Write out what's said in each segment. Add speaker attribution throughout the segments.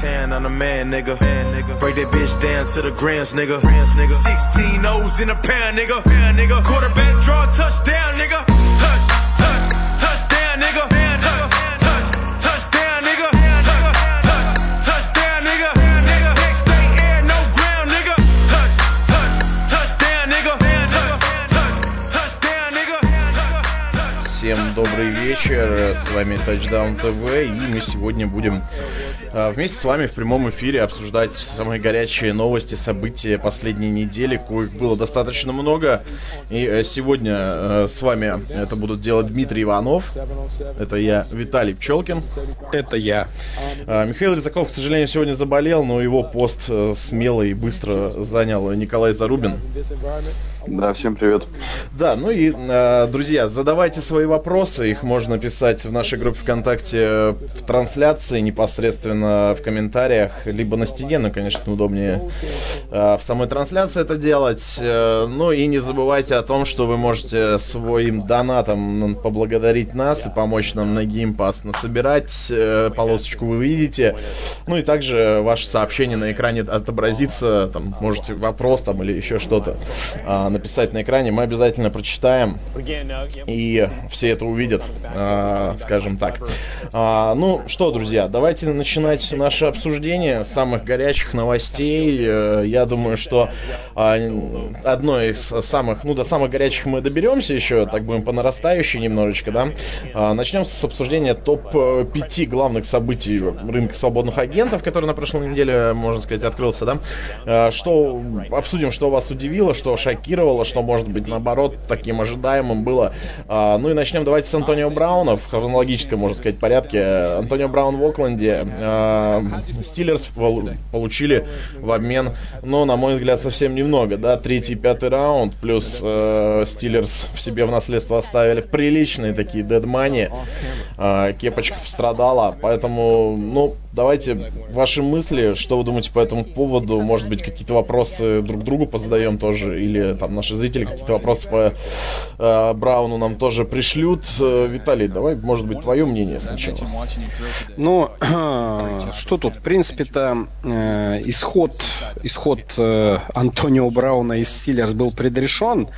Speaker 1: tan on a man, nigga. Break that bitch down to the grams, nigga. 16 O's in a pound, nigga. Quarterback draw touchdown, nigga. Touch, touch, touchdown, nigga. Touch, touch, touchdown, nigga. Touch, touch, touchdown, nigga. Next stay air, no ground, nigga. Touch, touch, touchdown, nigga. Touch, touch, touchdown, nigga.
Speaker 2: Всем добрый вечер, с вами Touchdown TV, и мы сегодня будем а, вместе с вами в прямом эфире обсуждать самые горячие новости, события последней недели, коих было достаточно много. И э, сегодня э, с вами это будут делать Дмитрий Иванов, это я, Виталий Пчелкин.
Speaker 3: Это я.
Speaker 2: А, Михаил Резаков, к сожалению, сегодня заболел, но его пост э, смело и быстро занял Николай Зарубин.
Speaker 4: Да, всем привет.
Speaker 2: Да, ну и, э, друзья, задавайте свои вопросы. Их можно писать в нашей группе ВКонтакте в трансляции, непосредственно в комментариях, либо на стене, но, конечно, удобнее э, в самой трансляции это делать. Э, Ну и не забывайте о том, что вы можете своим донатом поблагодарить нас и помочь нам на геймпас насобирать. Полосочку вы видите. Ну и также ваше сообщение на экране отобразится. Там можете вопрос там или еще что-то а, написать на экране, мы обязательно прочитаем, и все это увидят, а, скажем так. А, ну что, друзья, давайте начинать наше обсуждение самых горячих новостей. Э, Я думаю, что а, одно из самых, ну до самых горячих мы доберемся еще, так будем по нарастающей немножечко, да. Начнем с обсуждения топ-5 главных событий рынка свободных агентов, который на прошлой неделе, можно сказать, открылся, да. Что обсудим, что вас удивило, что шокировало, что, может быть, наоборот, таким ожидаемым было. А, Ну и начнем давайте с Антонио Брауна в хронологическом, можно сказать, порядке. Антонио Браун в Окленде. а, получили в обмен, но, на мой взгляд, совсем немного, да, третий и пятый раунд, плюс э, Стиллерс в себе в наследство оставили приличные такие дедмани. А, Кепочка пострадала, поэтому, ну, давайте ваши мысли, что вы думаете по этому поводу, может быть, какие-то вопросы друг другу позадаем тоже, или там наши зрители какие-то вопросы по э, Брауну нам тоже пришлют. Э, Виталий, давай, может быть, твое мнение сначала.
Speaker 3: Ну, что тут? В принципе-то э, исход, исход э, Антонио Брауна из Стиллерс был предрешен.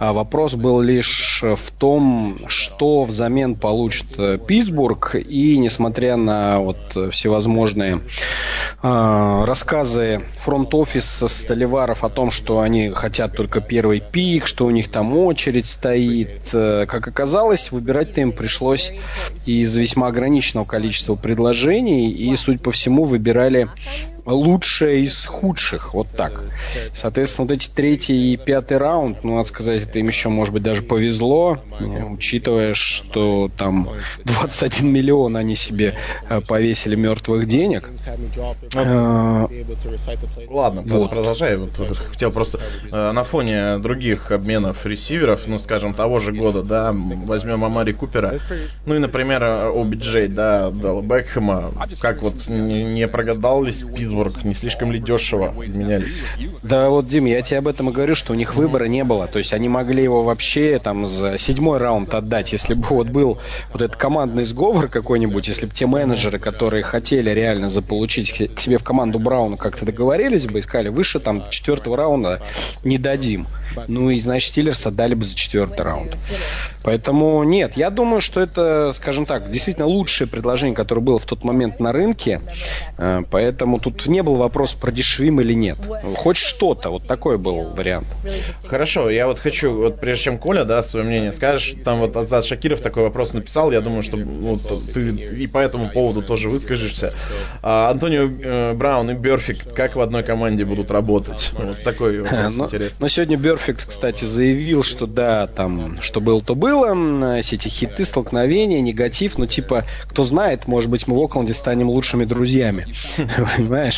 Speaker 3: А вопрос был лишь в том, что взамен получит э, Питтсбург. И несмотря на вот всевозможные э, рассказы фронт-офиса Столиваров о том, что они хотят только первый пик, что у них там очередь стоит, э, как оказалось, выбирать-то им пришлось из весьма ограниченного количества предложений, и, судя по всему, выбирали лучшее из худших, вот так. Соответственно, вот эти третий и пятый раунд, ну, надо сказать, это им еще, может быть, даже повезло, ну, учитывая, что там 21 миллион они себе э, повесили мертвых денег. Э,
Speaker 2: Ладно,
Speaker 3: Вот.
Speaker 2: продолжай. Вот, э, хотел просто э, на фоне других обменов ресиверов, ну, скажем, того же года, да, возьмем Амари Купера, ну и, например, OBJ, да, дал Бекхэма, как вот не, не прогадал ли Питтсбург, не слишком ли дешево менялись?
Speaker 3: Да вот, Дим, я тебе об этом и говорю, что у них выбора не было. То есть они могли его вообще там за седьмой раунд отдать, если бы вот был вот этот командный сговор какой-нибудь, если бы те менеджеры, которые хотели реально заполучить к себе в команду Брауна, как-то договорились бы и сказали, выше там четвертого раунда не дадим. Ну и, значит, Стиллерс отдали бы за четвертый раунд. Поэтому нет, я думаю, что это, скажем так, действительно лучшее предложение, которое было в тот момент на рынке. Э, Поэтому тут не был вопрос, продешевим или нет. Хоть что-то, вот такой был вариант.
Speaker 2: Хорошо, я вот хочу, вот прежде чем Коля, да, свое мнение скажешь, там вот Азат Шакиров такой вопрос написал, я думаю, что вот, ты и по этому поводу тоже выскажешься. А, Антонио э, Браун и Берфик как в одной команде будут работать? Вот такой вопрос
Speaker 3: Но,
Speaker 2: интересный.
Speaker 3: но сегодня Берфикт, кстати, заявил, что да, там, что было, то было, все эти хиты, столкновения, негатив, но типа, кто знает, может быть, мы в Окленде станем лучшими друзьями. Понимаешь?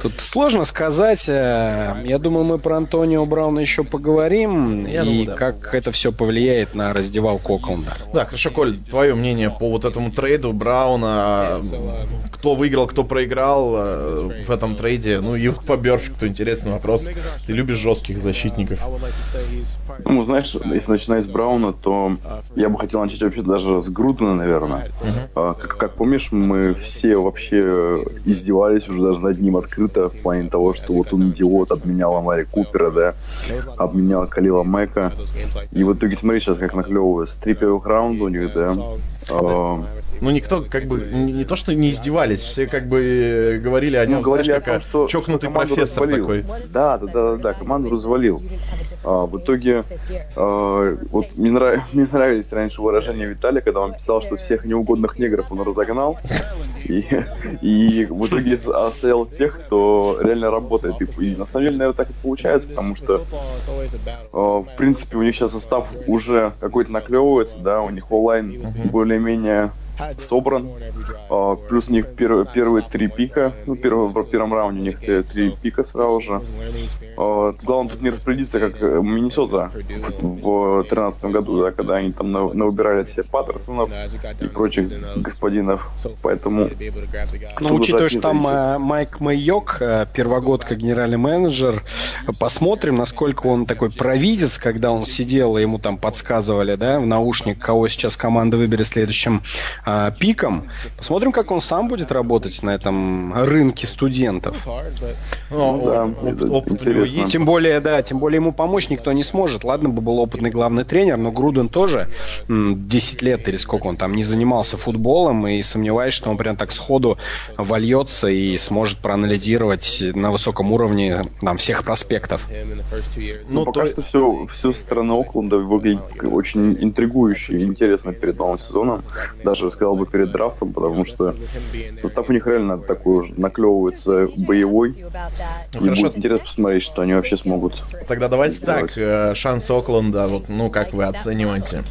Speaker 3: Тут сложно сказать. э, Я думаю, мы про Антонио Брауна еще поговорим,
Speaker 2: Я
Speaker 3: и
Speaker 2: думаю, да.
Speaker 3: как это все повлияет на раздевалку Окленда.
Speaker 2: Да, хорошо, Коль, твое мнение по вот этому трейду Брауна, кто выиграл, кто проиграл э, в этом трейде, ну и по Берфикту интересный вопрос. Ты любишь жестких защитников?
Speaker 4: Ну, знаешь, если начинать с Брауна, то я бы хотел начать вообще даже с Грудена, наверное. Uh-huh. Как, как помнишь, мы все вообще издевались уже даже над ним открыто в плане того, что вот он идиот, обменял Амари Купера, да, обменял Калила Мэка. И в итоге смотри сейчас, как наклевывается. Три первых раунда у них, да.
Speaker 2: Ну, никто как бы не, то, что не издевались, все как бы говорили о нем, ну, говорили знаешь, о том, что чокнутый профессор развалил. такой.
Speaker 4: Да, да, да, да, команду развалил. А, в итоге, а, вот мне, нрав... мне нравились раньше выражения Виталия, когда он писал, что всех неугодных негров он разогнал, и, и в итоге оставил тех, кто реально работает. И, и на самом деле, наверное, так и получается, потому что, а, в принципе, у них сейчас состав уже какой-то наклевывается, да, у них онлайн более-менее собран. А, плюс у них пер, первые три пика. Ну, первый, в первом раунде у них три пика сразу же. А, главное тут не распорядиться, как Миннесота в 2013 году, да, когда они там выбирали все Паттерсонов и прочих господинов. Поэтому...
Speaker 3: Ну, учитывая, что там э, Майк Майок, э, первогодка генеральный менеджер, посмотрим, насколько он такой провидец, когда он сидел, и ему там подсказывали, да, в наушник, кого сейчас команда выберет следующим э, пиком. Посмотрим, как он сам будет работать на этом рынке студентов. Ну, да, опыт у него есть. Тем более, да, тем более ему помочь никто не сможет. Ладно бы был опытный главный тренер, но Груден тоже 10 лет или сколько он там не занимался футболом, и сомневаюсь, что он прям так сходу вольется и сможет проанализировать на высоком уровне там, всех проспектов.
Speaker 4: Ну, ну пока то... что все, все стороны Окленда выглядит очень интригующе и интересно перед новым сезоном. Даже сказал бы перед драфтом, потому что состав у них реально такой уже наклевывается боевой. Ну, и хорошо. будет интересно посмотреть, что они вообще смогут.
Speaker 2: Тогда давайте сделать. так, э, шанс Окленда, вот, ну, как вы оцениваете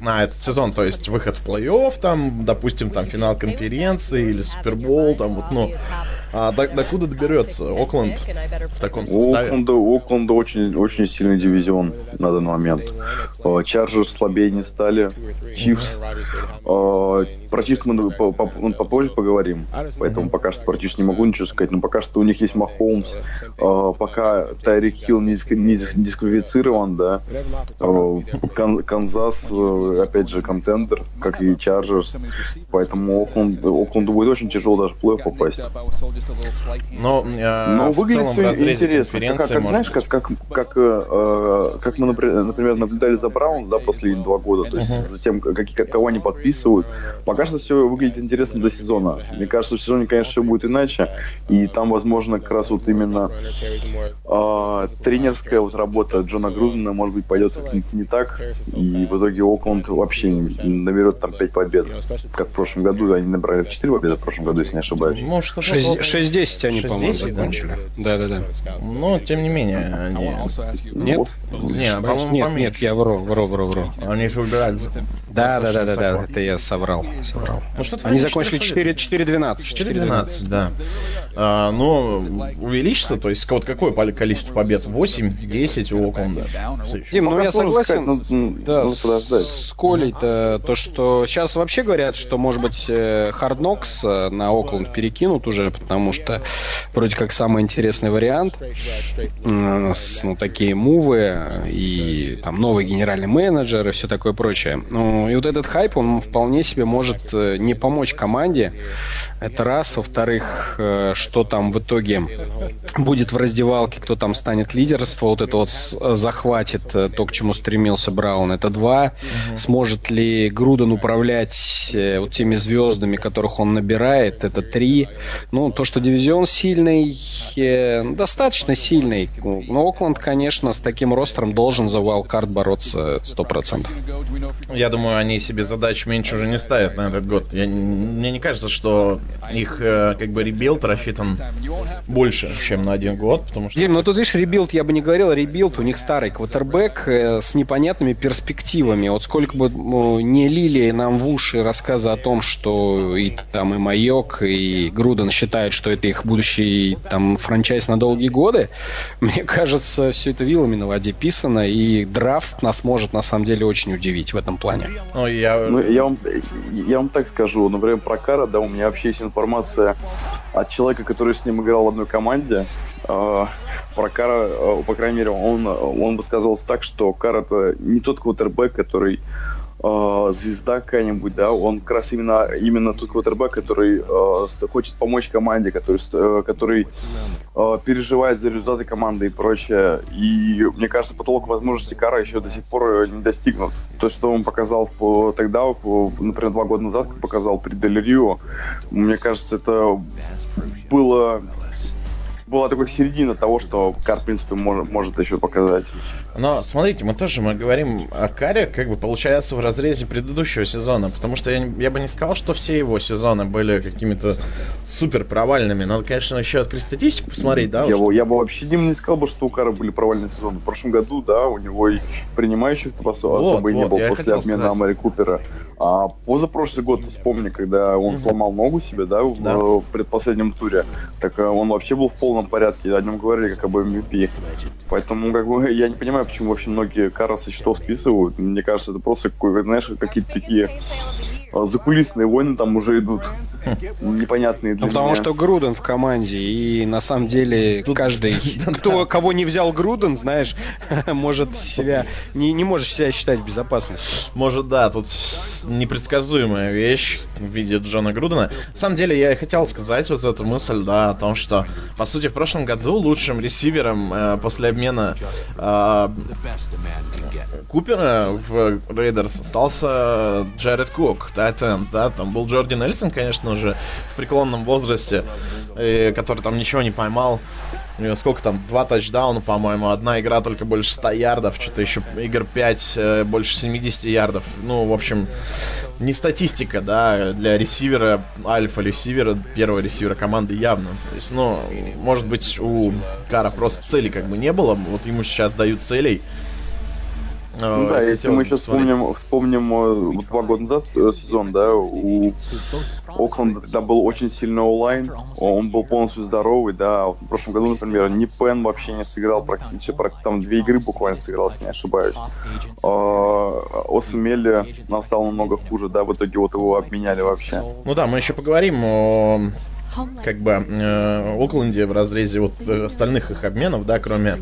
Speaker 2: на этот сезон, то есть выход в плей-офф, там, допустим, там финал конференции или Супербол, там вот, ну, а до, докуда доберется Окленд в таком составе?
Speaker 4: Окленда, Окленда очень, очень сильный дивизион на данный момент. Э, Чарджерс слабее не стали. Чифс. Э, про Чифс мы попозже поговорим. Поэтому пока что про Чифс не могу ничего сказать. Но пока что у них есть Махоумс. Э, пока Тайрик Хилл не дисквалифицирован, да. Канзас, опять же, contender, как и Чарджерс. Поэтому Окленд, Окленду будет очень тяжело даже в плей попасть.
Speaker 2: Но,
Speaker 4: э, Но выглядит все интересно. Как, как, знаешь, как, как, как, э, как мы, например, наблюдали за Браунс да, последние два года, то есть uh-huh. за тем, как, как, кого они подписывают. Пока что все выглядит интересно до сезона. Мне кажется, в сезоне, конечно, все будет иначе. И там, возможно, как раз вот именно э, тренерская вот работа Джона Грузена, может быть, пойдет не, не так. И в итоге Окленд вообще наберет там 5 побед. Как в прошлом году, они набрали 4 победы в прошлом году, если не ошибаюсь.
Speaker 3: Может, 6-10 они, по-моему, закончили. Да-да-да.
Speaker 2: Но, тем не менее, они...
Speaker 3: Нет?
Speaker 2: Нет, по-моему,
Speaker 3: нет, нет, я вру, вру, вру, вру.
Speaker 2: Они же выбирали.
Speaker 3: Да, да, да, да, да, это я соврал. соврал. Ну, что они закончили 4-12.
Speaker 2: 4-12, да. А, но увеличится, то есть вот какое количество побед? 8, 10 у Окленда.
Speaker 3: Дим, ну я согласен ну, ну, да, ну, с Колей-то, то, что сейчас вообще говорят, что, может быть, Hard Knocks на Окленд перекинут уже, потому что вроде как самый интересный вариант. Ну, такие мувы и там новый генеральный менеджер и все такое прочее. Ну, и вот этот хайп, он вполне себе может э, не помочь команде. Это раз. Во-вторых, э, что там в итоге будет в раздевалке, кто там станет лидерство, вот это вот захватит э, то, к чему стремился Браун. Это два. Сможет ли Груден управлять вот теми звездами, которых он набирает? Это три. Ну, то, что дивизион сильный, достаточно сильный. Но Окленд, конечно, с таким ростером должен за wild card бороться 100%.
Speaker 2: Я думаю, они себе задач меньше уже не ставят на этот год. Я, мне не кажется, что их э, как бы rebuild рассчитан больше, чем на один год, потому что...
Speaker 3: Дим, ну тут видишь, rebuild, я бы не говорил, rebuild, у них старый квотербек э, с непонятными перспективами. Вот сколько бы ну, не лили нам в уши рассказы о том, что и там и Майок, и Груден считают, что это их будущий там franchise на долгие годы, мне кажется, все это вилами на воде писано, и драфт нас может на самом деле очень удивить в этом плане.
Speaker 4: Ну, я... Ну, я, вам, я вам так скажу, например, про Кара, да, у меня вообще есть информация от человека, который с ним играл в одной команде. Э, про Кара, э, по крайней мере, он, он высказывался так, что Кар это не тот квотербек, который э, звезда какая-нибудь, да, он как раз именно, именно тот квотербек, который э, хочет помочь команде, который, э, который э, переживает за результаты команды и прочее. И мне кажется, потолок возможностей Кара еще до сих пор не достигнут. То, что он показал по, тогда, по, например, два года назад, показал при Дель Рио, мне кажется, это было была такой середина того, что Кар, в принципе, может, может еще показать.
Speaker 2: Но смотрите, мы тоже мы говорим о Каре, как бы получается в разрезе предыдущего сезона, потому что я, я бы не сказал, что все его сезоны были какими-то супер провальными. Надо, конечно, еще открыть статистику посмотреть, да?
Speaker 4: Я, бы, я бы вообще Дим не сказал бы, что у Кара были провальные сезоны. В прошлом году, да, у него и принимающих вот, особо вот, не было после обмена сказать. Амари Купера. А позапрошлый год, вспомни, когда он сломал ногу себе, да, да. в предпоследнем туре, так э, он вообще был в полном порядке, о нем говорили как об MVP. Поэтому, как бы, я не понимаю, почему вообще многие Кара со счетов списывают. Мне кажется, это просто, знаешь, какие-то такие а, закулисные войны там уже идут непонятные для
Speaker 3: ну, потому
Speaker 4: меня.
Speaker 3: что Груден в команде, и на самом деле каждый, кто, кого не взял Груден, знаешь, может себя, не, не можешь себя считать в безопасности.
Speaker 2: Может, да, тут непредсказуемая вещь в виде Джона Грудена. На самом деле, я и хотел сказать вот эту мысль, да, о том, что, по сути, в прошлом году лучшим ресивером э, после обмена э, Купера в Рейдерс остался Джаред Кук, да, tight end, да, там был Джорди Нельсон, конечно же, в преклонном возрасте, и, который там ничего не поймал. У него сколько там, два тачдауна, по-моему, одна игра только больше 100 ярдов, что-то еще игр 5 э, больше 70 ярдов. Ну, в общем, не статистика, да, для ресивера, альфа-ресивера, первого ресивера команды явно. То есть, ну, может быть, у Кара просто цели как бы не было, вот ему сейчас дают целей,
Speaker 4: ну, да, если мы еще вспомним, вспомним э, два года назад э, сезон, да, у Окленда тогда был очень сильный онлайн, он был полностью здоровый, да, в прошлом году, например, ни Пен вообще не сыграл практически, там две игры буквально сыграл, если не ошибаюсь. А, Осмели нам стало намного хуже, да, в итоге вот его обменяли вообще.
Speaker 2: Ну да, мы еще поговорим о как бы э, Окленде в разрезе вот э, остальных их обменов, да, кроме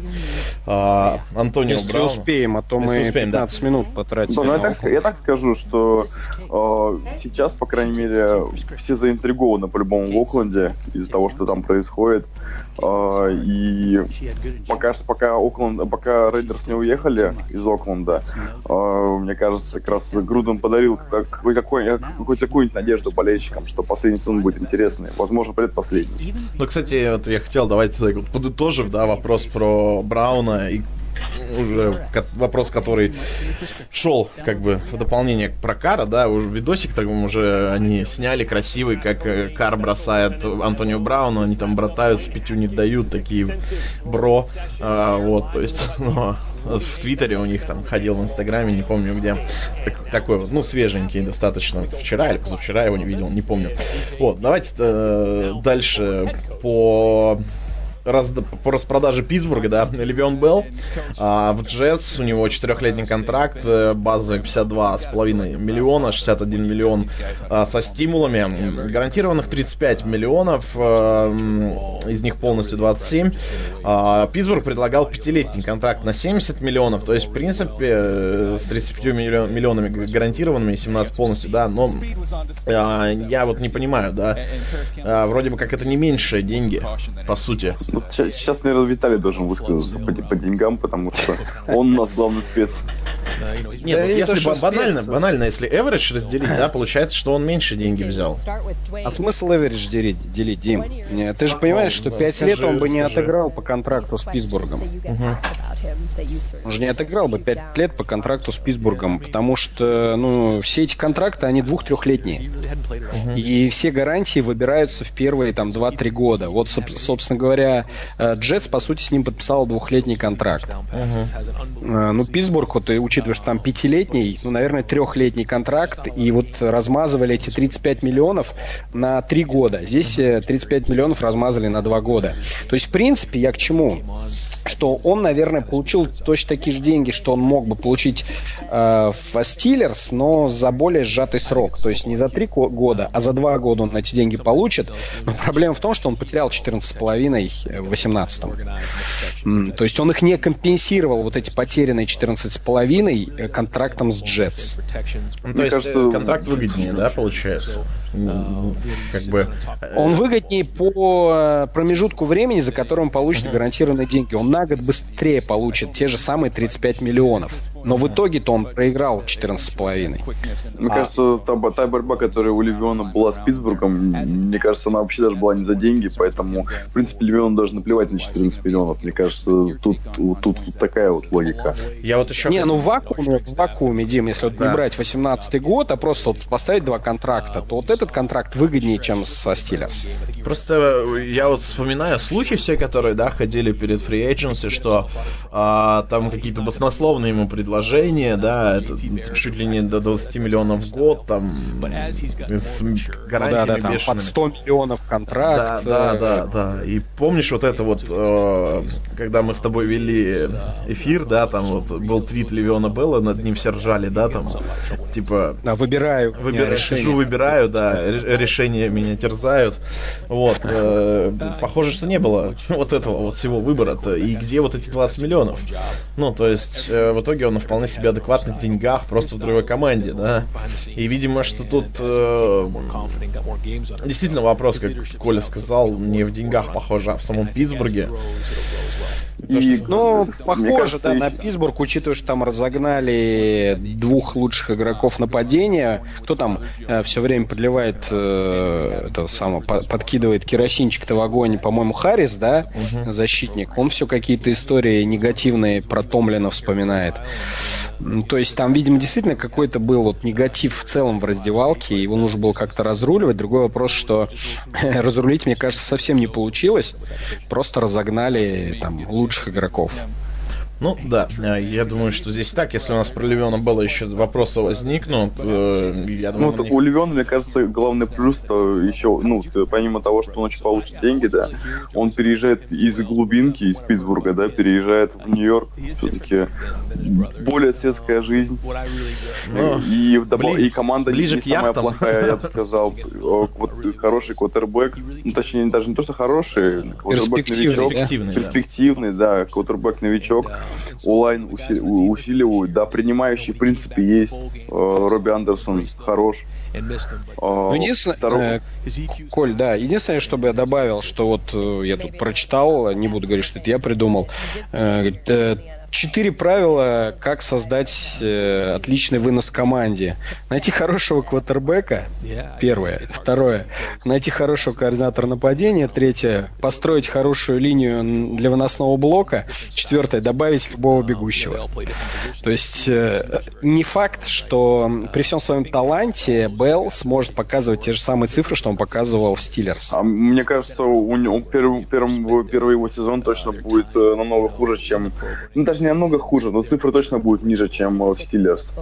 Speaker 2: э, Антонио
Speaker 3: Если
Speaker 2: Брауна.
Speaker 3: успеем, а то Если мы успеем, 15 да. минут потратим. Да,
Speaker 4: ну, я, так, я так скажу, что э, сейчас, по крайней мере, все заинтригованы по-любому в Окленде из-за того, что там происходит. Э, и пока, пока, Окленд, пока Рейдерс не уехали из Окленда, э, мне кажется, как раз Груден подарил какую-нибудь надежду болельщикам, что последний сезон будет интересный. Возможно, предпоследний.
Speaker 2: Ну, кстати, вот я хотел, давайте подытожив, да, вопрос про Брауна и уже вопрос, который шел как бы в дополнение про Кара, да, уже видосик так уже они сняли красивый, как э, Кар бросает Антонио Брауну, они там братаются, пятю не дают, такие бро, а, вот, то есть, ну, в Твиттере у них там ходил в Инстаграме, не помню где, так, такой вот, ну, свеженький достаточно, вчера или позавчера его не видел, не помню. Вот, давайте э, дальше по раз, по распродаже Питтсбурга, да, Левион Белл а, в Джетс, у него четырехлетний контракт, э, базовый 52,5 миллиона, 61 миллион а, со стимулами, гарантированных 35 миллионов, а, из них полностью 27. А, Питтсбург предлагал пятилетний контракт на 70 миллионов, то есть, в принципе, э, с 35 миллионами гарантированными, 17 полностью, да, но а, я вот не понимаю, да, а, вроде бы как это не меньшие деньги, по сути.
Speaker 4: Вот сейчас, наверное, Виталий должен высказаться по, по деньгам, потому что он у нас главный спец.
Speaker 2: Нет, да если банально, спец. банально, если average разделить, да, получается, что он меньше деньги взял.
Speaker 3: А смысл average делить, делить Дим? Ты же понимаешь, что 5 лет он бы не отыграл по контракту с Питтсбургом. Он же не отыграл бы 5 лет по контракту с Питтсбургом, потому что, ну, все эти контракты, они двух-трехлетние. И все гарантии выбираются в первые, там, 2-3 года. Вот, собственно говоря, Э, Джетс, по сути, с ним подписал двухлетний контракт. Uh-huh. Ну, Питтсбург, вот, учитывая, что там пятилетний, ну, наверное, трехлетний контракт, и вот размазывали эти 35 миллионов на три года. Здесь 35 э, миллионов размазали на два года. То есть, в принципе, я к чему? что он, наверное, получил точно такие же деньги, что он мог бы получить э, в Стиллерс, но за более сжатый срок. То есть не за три года, а за два года он эти деньги получит. Но проблема в том, что он потерял 14,5 в 18 То есть он их не компенсировал, вот эти потерянные 14,5 э, контрактом с Jets.
Speaker 2: Ну, то есть кажется, контракт выгоднее, да, получается? Как бы...
Speaker 3: Он выгоднее по промежутку времени, за которым он получит гарантированные деньги. Он на год быстрее получит те же самые 35 миллионов. Но в итоге-то он проиграл 14,5.
Speaker 4: Мне а... кажется, та, та борьба, которая у Левиона была с Питтсбургом, мне кажется, она вообще даже была не за деньги, поэтому, в принципе, Левион даже наплевать на 14 миллионов. Мне кажется, тут, тут, тут такая вот логика.
Speaker 3: Я вот еще... Не, ну в вакууме, в вакууме, Дим, если вот да. не брать 18 год, а просто вот поставить два контракта, то вот это этот контракт выгоднее, чем со Стиллерс.
Speaker 2: Просто я вот вспоминаю слухи все, которые, да, ходили перед Free Agency, что а, там какие-то баснословные ему предложения, да, это чуть ли не до 20 миллионов в год, там,
Speaker 3: с гарантиями да, да, там, под 100 миллионов контракт.
Speaker 2: Да, да, да, да. И помнишь вот это вот, э, когда мы с тобой вели эфир, да, там вот был твит Левиона Белла, над ним все ржали, да, там, типа...
Speaker 3: Да, выбираю.
Speaker 2: Выбираю, сижу, выбираю, да, решения меня терзают. Вот. Э, похоже, что не было вот этого вот всего выбора-то. И где вот эти 20 миллионов? Ну, то есть, э, в итоге он вполне себе адекватный в деньгах, просто в другой команде, да. И, видимо, что тут э, действительно вопрос, как Коля сказал, не в деньгах, похоже, а в самом Питтсбурге.
Speaker 3: И, ну, похоже, кажется, да, на Питтсбург, учитывая, что там разогнали двух лучших игроков нападения. Кто там э, все время подливает, э, это самое, подкидывает керосинчик-то в огонь, по-моему, Харрис, да, угу. защитник. Он все какие-то истории негативные про Томлина вспоминает. То есть там, видимо, действительно какой-то был вот негатив в целом в раздевалке, его нужно было как-то разруливать. Другой вопрос, что разрулить, мне кажется, совсем не получилось. Просто разогнали там лучших игроков.
Speaker 2: Ну да, э, я думаю, что здесь так. Если у нас про Левиона было еще вопросы возникнут, э, я
Speaker 4: думаю... Ну, у Левиона, мне кажется, главный плюс то еще, ну, помимо того, что он очень получит деньги, да, он переезжает из глубинки, из Питтсбурга, да, переезжает в Нью-Йорк, все-таки более светская жизнь. Ну, и, добав... и команда
Speaker 2: ближе
Speaker 4: не самая плохая, я бы сказал. Вот хороший квотербек, ну, точнее, даже не то, что хороший,
Speaker 3: перспективный,
Speaker 4: новичок, перспективный, да, квотербек-новичок. Онлайн усиливают. Да, принимающий в принципе есть. Э, Робби Андерсон хорош.
Speaker 3: Ну, единственное, э, Коль, да, единственное, что бы я добавил, что вот э, я тут прочитал, не буду говорить, что это я придумал, четыре правила, как создать э, отличный вынос команде. Найти хорошего квотербека, первое. Второе, найти хорошего координатора нападения. Третье, построить хорошую линию для выносного блока. Четвертое, добавить любого бегущего. То есть э, не факт, что при всем своем таланте Белл сможет показывать те же самые цифры, что он показывал в Стиллерс.
Speaker 4: А мне кажется, у него первый, первый, первый его сезон точно будет э, намного хуже, чем... Ну, даже не намного хуже, но цифры точно будут ниже, чем в Стиллерс.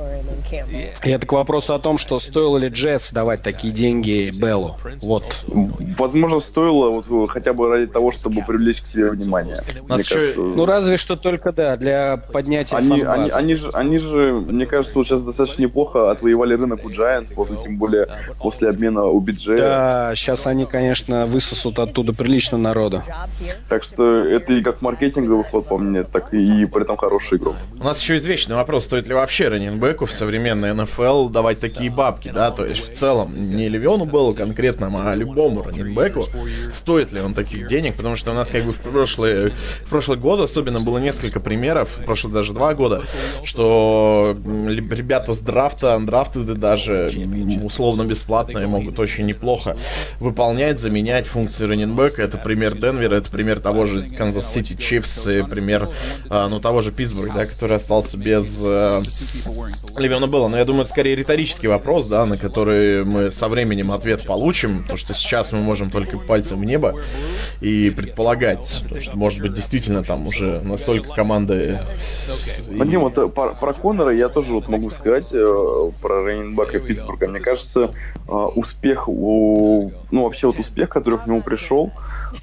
Speaker 3: И это к вопросу о том, что стоило ли Джетс давать такие деньги Беллу. Вот.
Speaker 4: Возможно, стоило вот, хотя бы ради того, чтобы привлечь к себе внимание.
Speaker 3: Мне кажется, ну, разве что только, да, для поднятия
Speaker 4: они, они, они, же, они же, мне кажется, вот сейчас достаточно неплохо отвоевали рынок у Giants, после, тем более после обмена у Биджея.
Speaker 3: Да, сейчас они, конечно, высосут оттуда прилично народу.
Speaker 4: Так что это и как маркетинговый ход, по мне, так и при этом хороший игрок.
Speaker 2: У нас еще извечный вопрос, стоит ли вообще раненбеку в современной НФЛ давать такие бабки, да, то есть в целом не Левиону было конкретно, а любому раненбеку, стоит ли он таких денег, потому что у нас как бы в прошлые, в прошлый год особенно было несколько примеров, в прошлые даже два года, что ребята с драфта, драфты даже условно бесплатные могут очень неплохо выполнять, заменять функции раненбека. Это пример Денвера, это пример того же Канзас Сити Чифс, пример а, ну, того же Питтсбурга Питтсбург, да, который остался без э, Левиона Белла. Но я думаю, это скорее риторический вопрос, да, на который мы со временем ответ получим, потому что сейчас мы можем только пальцем в небо и предполагать, что, может быть, действительно там уже настолько команды...
Speaker 4: Вадим, вот э, про, про Коннора я тоже вот могу сказать, э, про Рейнбака Питтсбурга. Мне кажется, э, успех, у, ну, вообще вот успех, который к нему пришел,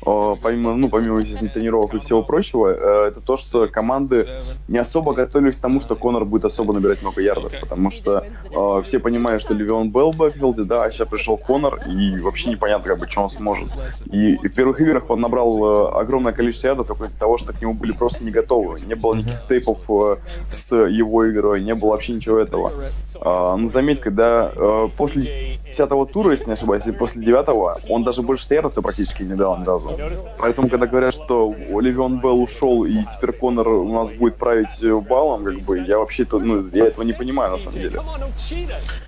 Speaker 4: помимо, ну, помимо, естественно, тренировок и всего прочего, э, это то, что команды не особо готовились к тому, что Конор будет особо набирать много ярдов, потому что э, все понимают, что Левион Белл в бэкфилде, да, а сейчас пришел Конор, и вообще непонятно, как бы, что он сможет. И, и в первых играх он набрал э, огромное количество ярдов только из-за того, что к нему были просто не готовы. Не было никаких тейпов э, с его игрой, не было вообще ничего этого. А, ну, заметь, когда э, после 10 тура, если не ошибаюсь, или после 9 он даже больше ярдов-то практически не дал ни разу. Поэтому, когда говорят, что Оливион Белл ушел, и теперь Конор у нас будет править баллом, как бы, я вообще -то, ну, я этого не понимаю, на самом деле.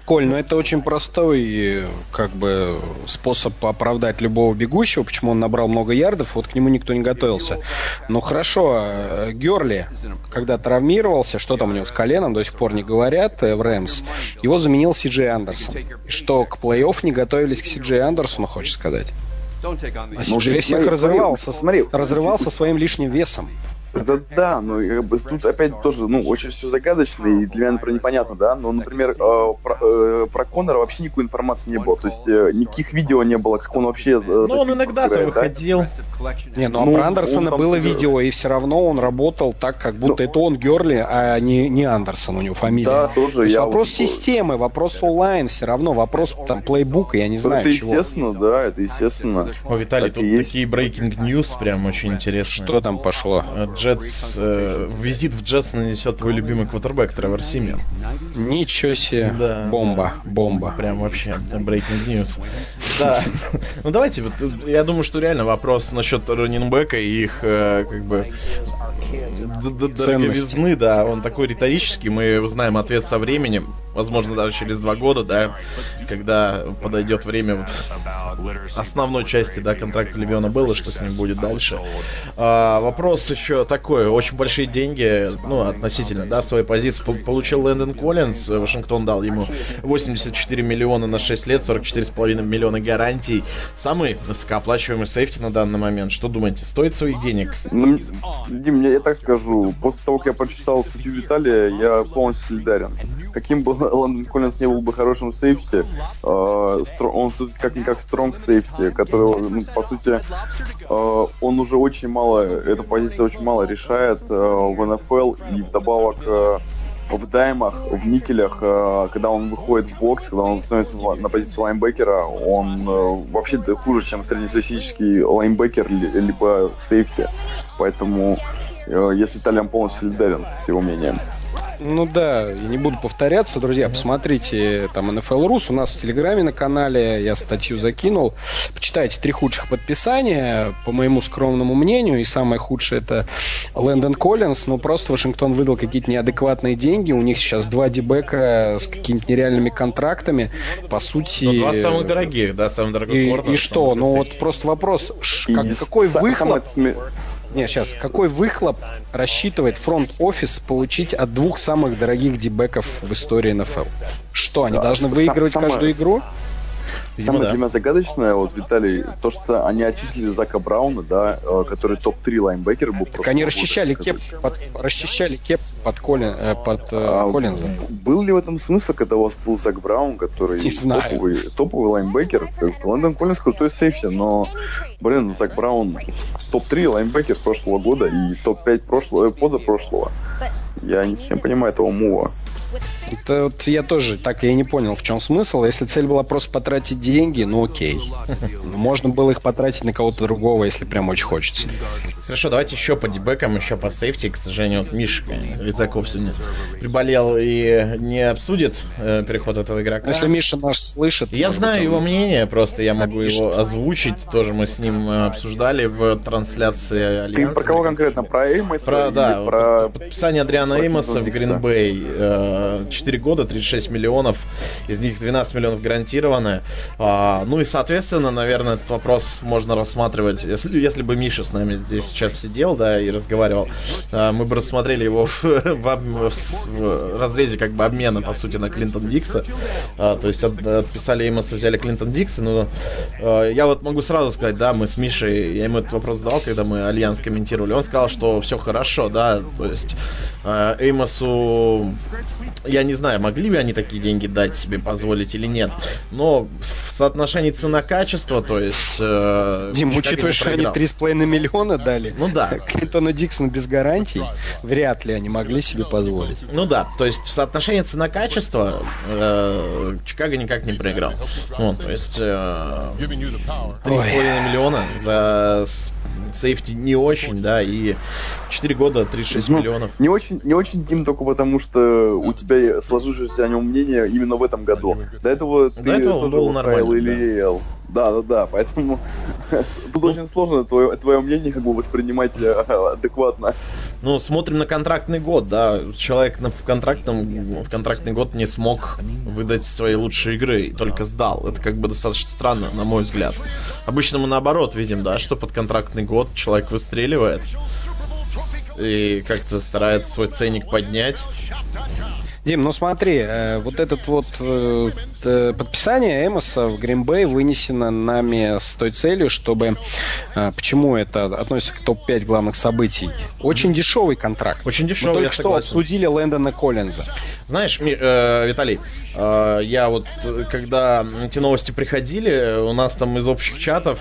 Speaker 3: Коль, ну это очень простой, как бы, способ оправдать любого бегущего, почему он набрал много ярдов, вот к нему никто не готовился. Ну хорошо, Герли, когда травмировался, что там у него с коленом, до сих пор не говорят э, в Рэмс, его заменил Си Джей Андерсон. Что, к плей-офф не готовились к Си Джей Андерсону, хочешь сказать? А Джей всех разрывал, смотри, разрывал со своим лишним весом.
Speaker 4: Это да, но как бы, тут опять тоже, ну, очень все загадочно, и для меня, например, непонятно, да, но, например, э, про, э, про Конора вообще никакой информации не было, то есть э, никаких видео не было, как он вообще...
Speaker 2: Э, ну, он иногда-то да? выходил.
Speaker 3: Не, ну, а ну про Андерсона было там... видео, и все равно он работал так, как будто ну, это он Герли, а не, не Андерсон у него фамилия.
Speaker 4: Да, тоже. То есть
Speaker 3: я вопрос вот... системы, вопрос онлайн, все равно, вопрос там плейбука, я не знаю
Speaker 4: Это
Speaker 3: чего.
Speaker 4: естественно, да, это естественно.
Speaker 2: О, Виталий, так тут такие breaking news прям очень интересные.
Speaker 3: Что там пошло?
Speaker 2: Джетс э, визит в Джетс нанесет твой любимый квотербек Тревор Симеон.
Speaker 3: Ничего себе. Да, бомба, да. бомба.
Speaker 2: Прям вообще breaking news. Да. Ну давайте, я думаю, что реально вопрос насчет раненбека и их э, как бы дороговизны, да, он такой риторический, мы узнаем ответ со временем, возможно, даже через два года, да, когда подойдет время вот основной части, да, контракта Левиона было, что с ним будет дальше. А, вопрос еще такой, очень большие деньги, ну, относительно, да, своей позиции получил Лэндон Коллинз, Вашингтон дал ему 84 миллиона на 6 лет, 44,5 миллиона гарантий. Самый высокооплачиваемый сейфти на данный момент. Что думаете, стоит своих денег?
Speaker 4: Ну, Дим, я так скажу, после того, как я прочитал статью Виталия, я полностью солидарен. Каким бы Лэндон Коллинз не был бы хорошим сейфти, э, он как-никак стронг в сейфти, который, ну, по сути, э, он уже очень мало, эта позиция очень мало решает э, в НФЛ, и вдобавок в даймах, в никелях, когда он выходит в бокс, когда он становится на позицию лайнбекера, он вообще хуже, чем среднестатистический лайнбекер либо сейфти. Поэтому я с Виталием полностью солидарен с его мнением.
Speaker 3: Ну да, я не буду повторяться, друзья, посмотрите там NFL Рус у нас в Телеграме на канале, я статью закинул. Почитайте три худших подписания, по моему скромному мнению, и самое худшее это Лэндон Коллинс, ну просто Вашингтон выдал какие-то неадекватные деньги, у них сейчас два дебека с какими-то нереальными контрактами, по сути... Ну,
Speaker 2: два самых дорогих, да, самый дорогой
Speaker 3: И, и что, ну вот просто вопрос, как, какой выхлоп... Не, сейчас, какой выхлоп рассчитывает фронт-офис получить от двух самых дорогих дебеков в истории НФЛ? Что, они да, должны выигрывать каждую игру?
Speaker 4: Самое да. для меня загадочное, вот, Виталий, то, что они отчислили Зака Брауна, да, э, который топ-3 лайнбекер был.
Speaker 3: Так они расчищали кеп, под, расчищали cap под, Колин, э, под э, а, Коллинза.
Speaker 4: Был ли в этом смысл, когда у вас был Зак Браун, который
Speaker 3: Не
Speaker 4: топовый, топовый лайнбекер? Лэндон Коллинз крутой сейфти, но, блин, Зак Браун топ-3 лайнбекер прошлого года и топ-5 прошлого, э, позапрошлого. Я не совсем понимаю этого move а.
Speaker 3: Это вот я тоже так я не понял, в чем смысл. Если цель была просто потратить деньги, ну окей. Но можно было их потратить на кого-то другого, если прям очень хочется.
Speaker 2: Хорошо, давайте еще по дебекам, еще по сейфти. К сожалению, вот Миша Лицаков сегодня приболел и не обсудит э, переход этого игрока.
Speaker 3: Если Миша наш слышит...
Speaker 2: Я знаю его мнение, просто я могу Миша. его озвучить. Тоже мы с ним э, обсуждали в трансляции
Speaker 4: Альянса. Ты про кого конкретно? Про Эймоса?
Speaker 2: Про, да, про... подписание Адриана Эймоса в Гринбей. 4 года, 36 миллионов, из них 12 миллионов гарантированы. А, ну и, соответственно, наверное, этот вопрос можно рассматривать, если, если бы Миша с нами здесь сейчас сидел, да, и разговаривал, а, мы бы рассмотрели его в, в, в разрезе как бы обмена, по сути, на Клинтон Дикса. А, то есть от, отписали Эймоса, взяли Клинтон Дикса, но я вот могу сразу сказать, да, мы с Мишей, я ему этот вопрос задал, когда мы Альянс комментировали, он сказал, что все хорошо, да, то есть Эймосу я не знаю, могли бы они такие деньги дать себе позволить или нет, но в соотношении цена-качество, то есть... Э,
Speaker 3: Дим, учитывая, что они 3,5 миллиона дали
Speaker 2: ну, да.
Speaker 3: Клинтону Диксону без гарантий, вряд ли они могли себе позволить.
Speaker 2: Ну да, то есть в соотношении цена-качество э, Чикаго никак не проиграл. Вот, то есть э, 3,5 миллиона за сейфти не очень, да, и 4 года 36 ну, миллионов.
Speaker 4: Не очень, не очень, Дим, только потому что у тебя сложившееся о нем мнение именно в этом году. До этого
Speaker 2: До ты этого тоже был нормально,
Speaker 4: или да. Да, да, да, поэтому тут очень сложно твое, твое мнение как бы воспринимать э, адекватно.
Speaker 2: Ну, смотрим на контрактный год, да. Человек в, контрактном, в контрактный год не смог выдать свои лучшие игры и только сдал. Это как бы достаточно странно, на мой взгляд. Обычно мы наоборот видим, да, что под контрактный год человек выстреливает и как-то старается свой ценник поднять.
Speaker 3: Дим, ну смотри, э, вот этот вот э, подписание Эмоса в Гринбей вынесено нами с той целью, чтобы... Э, почему это относится к топ-5 главных событий? Очень дешевый контракт.
Speaker 2: Очень дешевый, Мы
Speaker 3: только что согласен. обсудили Лэндона Коллинза.
Speaker 2: Знаешь, Виталий, я вот, когда эти новости приходили, у нас там из общих чатов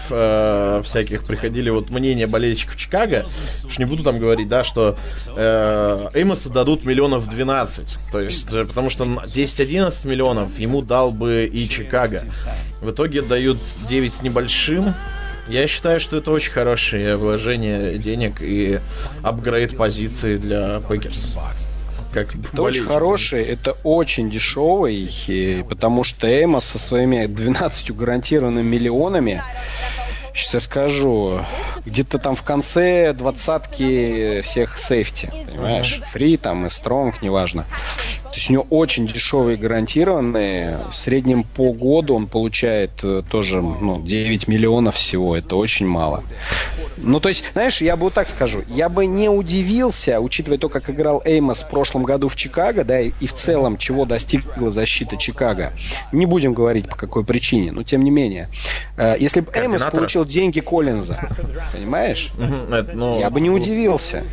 Speaker 2: всяких приходили вот мнения болельщиков Чикаго, уж не буду там говорить, да, что э, Эймосу дадут миллионов 12. То есть есть, э, потому что 10-11 миллионов ему дал бы и Чикаго. В итоге дают 9 с небольшим. Я считаю, что это очень хорошее вложение денег и апгрейд позиции для Пэкерс.
Speaker 3: Как это очень хороший, это очень дешевый, потому что Эма со своими 12 гарантированными миллионами Сейчас я скажу. Где-то там в конце двадцатки всех сейфти, понимаешь? Фри там и стронг, неважно. То есть у него очень дешевые гарантированные. В среднем по году он получает э, тоже ну, 9 миллионов всего. Это очень мало. Ну, то есть, знаешь, я бы вот так скажу. Я бы не удивился, учитывая то, как играл Эймос в прошлом году в Чикаго, да, и в целом, чего достигла защита Чикаго. Не будем говорить, по какой причине, но тем не менее. Э, если бы Эймос получил деньги Коллинза. Понимаешь? Ну, Я бы не удивился.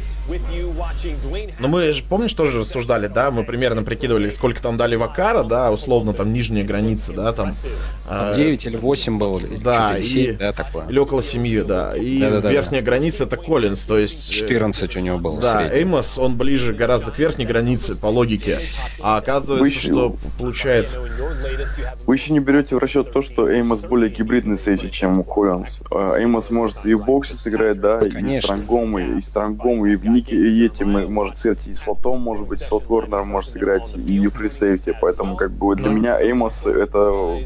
Speaker 2: Но мы же, помнишь, тоже рассуждали, да, мы примерно прикидывали, сколько там дали Вакара, да, условно там нижняя граница, да, там...
Speaker 3: 9 э, или 8 было,
Speaker 2: да, или 7, и, да, такое. Или около 7, да. И да, да, да, верхняя да. граница это Коллинз, то есть...
Speaker 3: 14 э, у него было.
Speaker 2: Да, средний. Эймос, он ближе гораздо к верхней границе, по логике. А оказывается, еще... что получает...
Speaker 4: Вы еще не берете в расчет то, что Эймос более гибридный сейфти, чем Коллинз. А Эймос может и в боксе сыграть, да, Конечно. и strong ом, и, и strong ом, и в нике, и этим может сыграть и слотом, может быть, slot corner ом может сыграть, и free safety. Поэтому, как бы, для меня Эймос это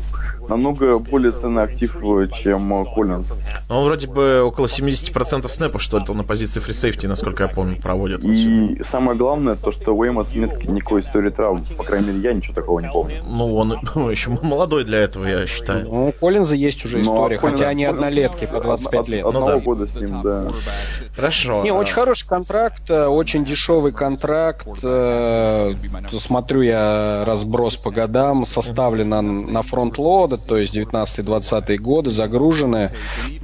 Speaker 4: намного более ценный актив, чем Коллинз.
Speaker 2: Ну, он вроде бы около 70% snap ов, что это на позиции free safety, насколько я помню, проводит.
Speaker 4: И самое главное, то, что у Эймоса нет никакой истории травм. По крайней мере, я ничего такого не помню.
Speaker 2: Ну, он ну, еще молодой для этого, я считаю.
Speaker 3: Ну, у Коллинза есть уже ну, история, ну, хотя они однолетки по 25 лет.
Speaker 4: Одного ну, да. года с ним, да.
Speaker 2: Хорошо.
Speaker 3: Не, очень хороший контракт, э, очень дешевый контракт. Э, смотрю я разброс по годам, составлено на front-loaded, то есть 19-20 годы загружены,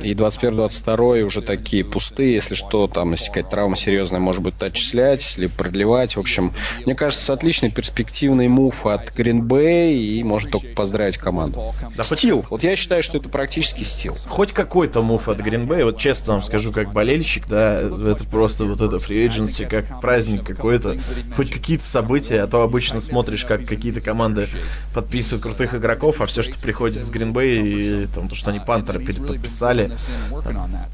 Speaker 3: и 21-22 уже такие пустые, если что, там, если какая-то травма серьезная, может быть, отчислять или продлевать. В общем, мне кажется, отличный перспективный мув от Green Bay, и можно только поздравить команду. Да, стил. Вот я считаю, что это практически стил.
Speaker 2: Хоть какой-то мув от Green Bay, вот честно вам скажу, как болельщик, да, это просто вот это free agency, как праздник какой-то, хоть какие-то события, а то обычно смотришь, как какие-то команды подписывают крутых игроков, а все, что приходит с Гринбей, и там, то, что они Пантеры подписали,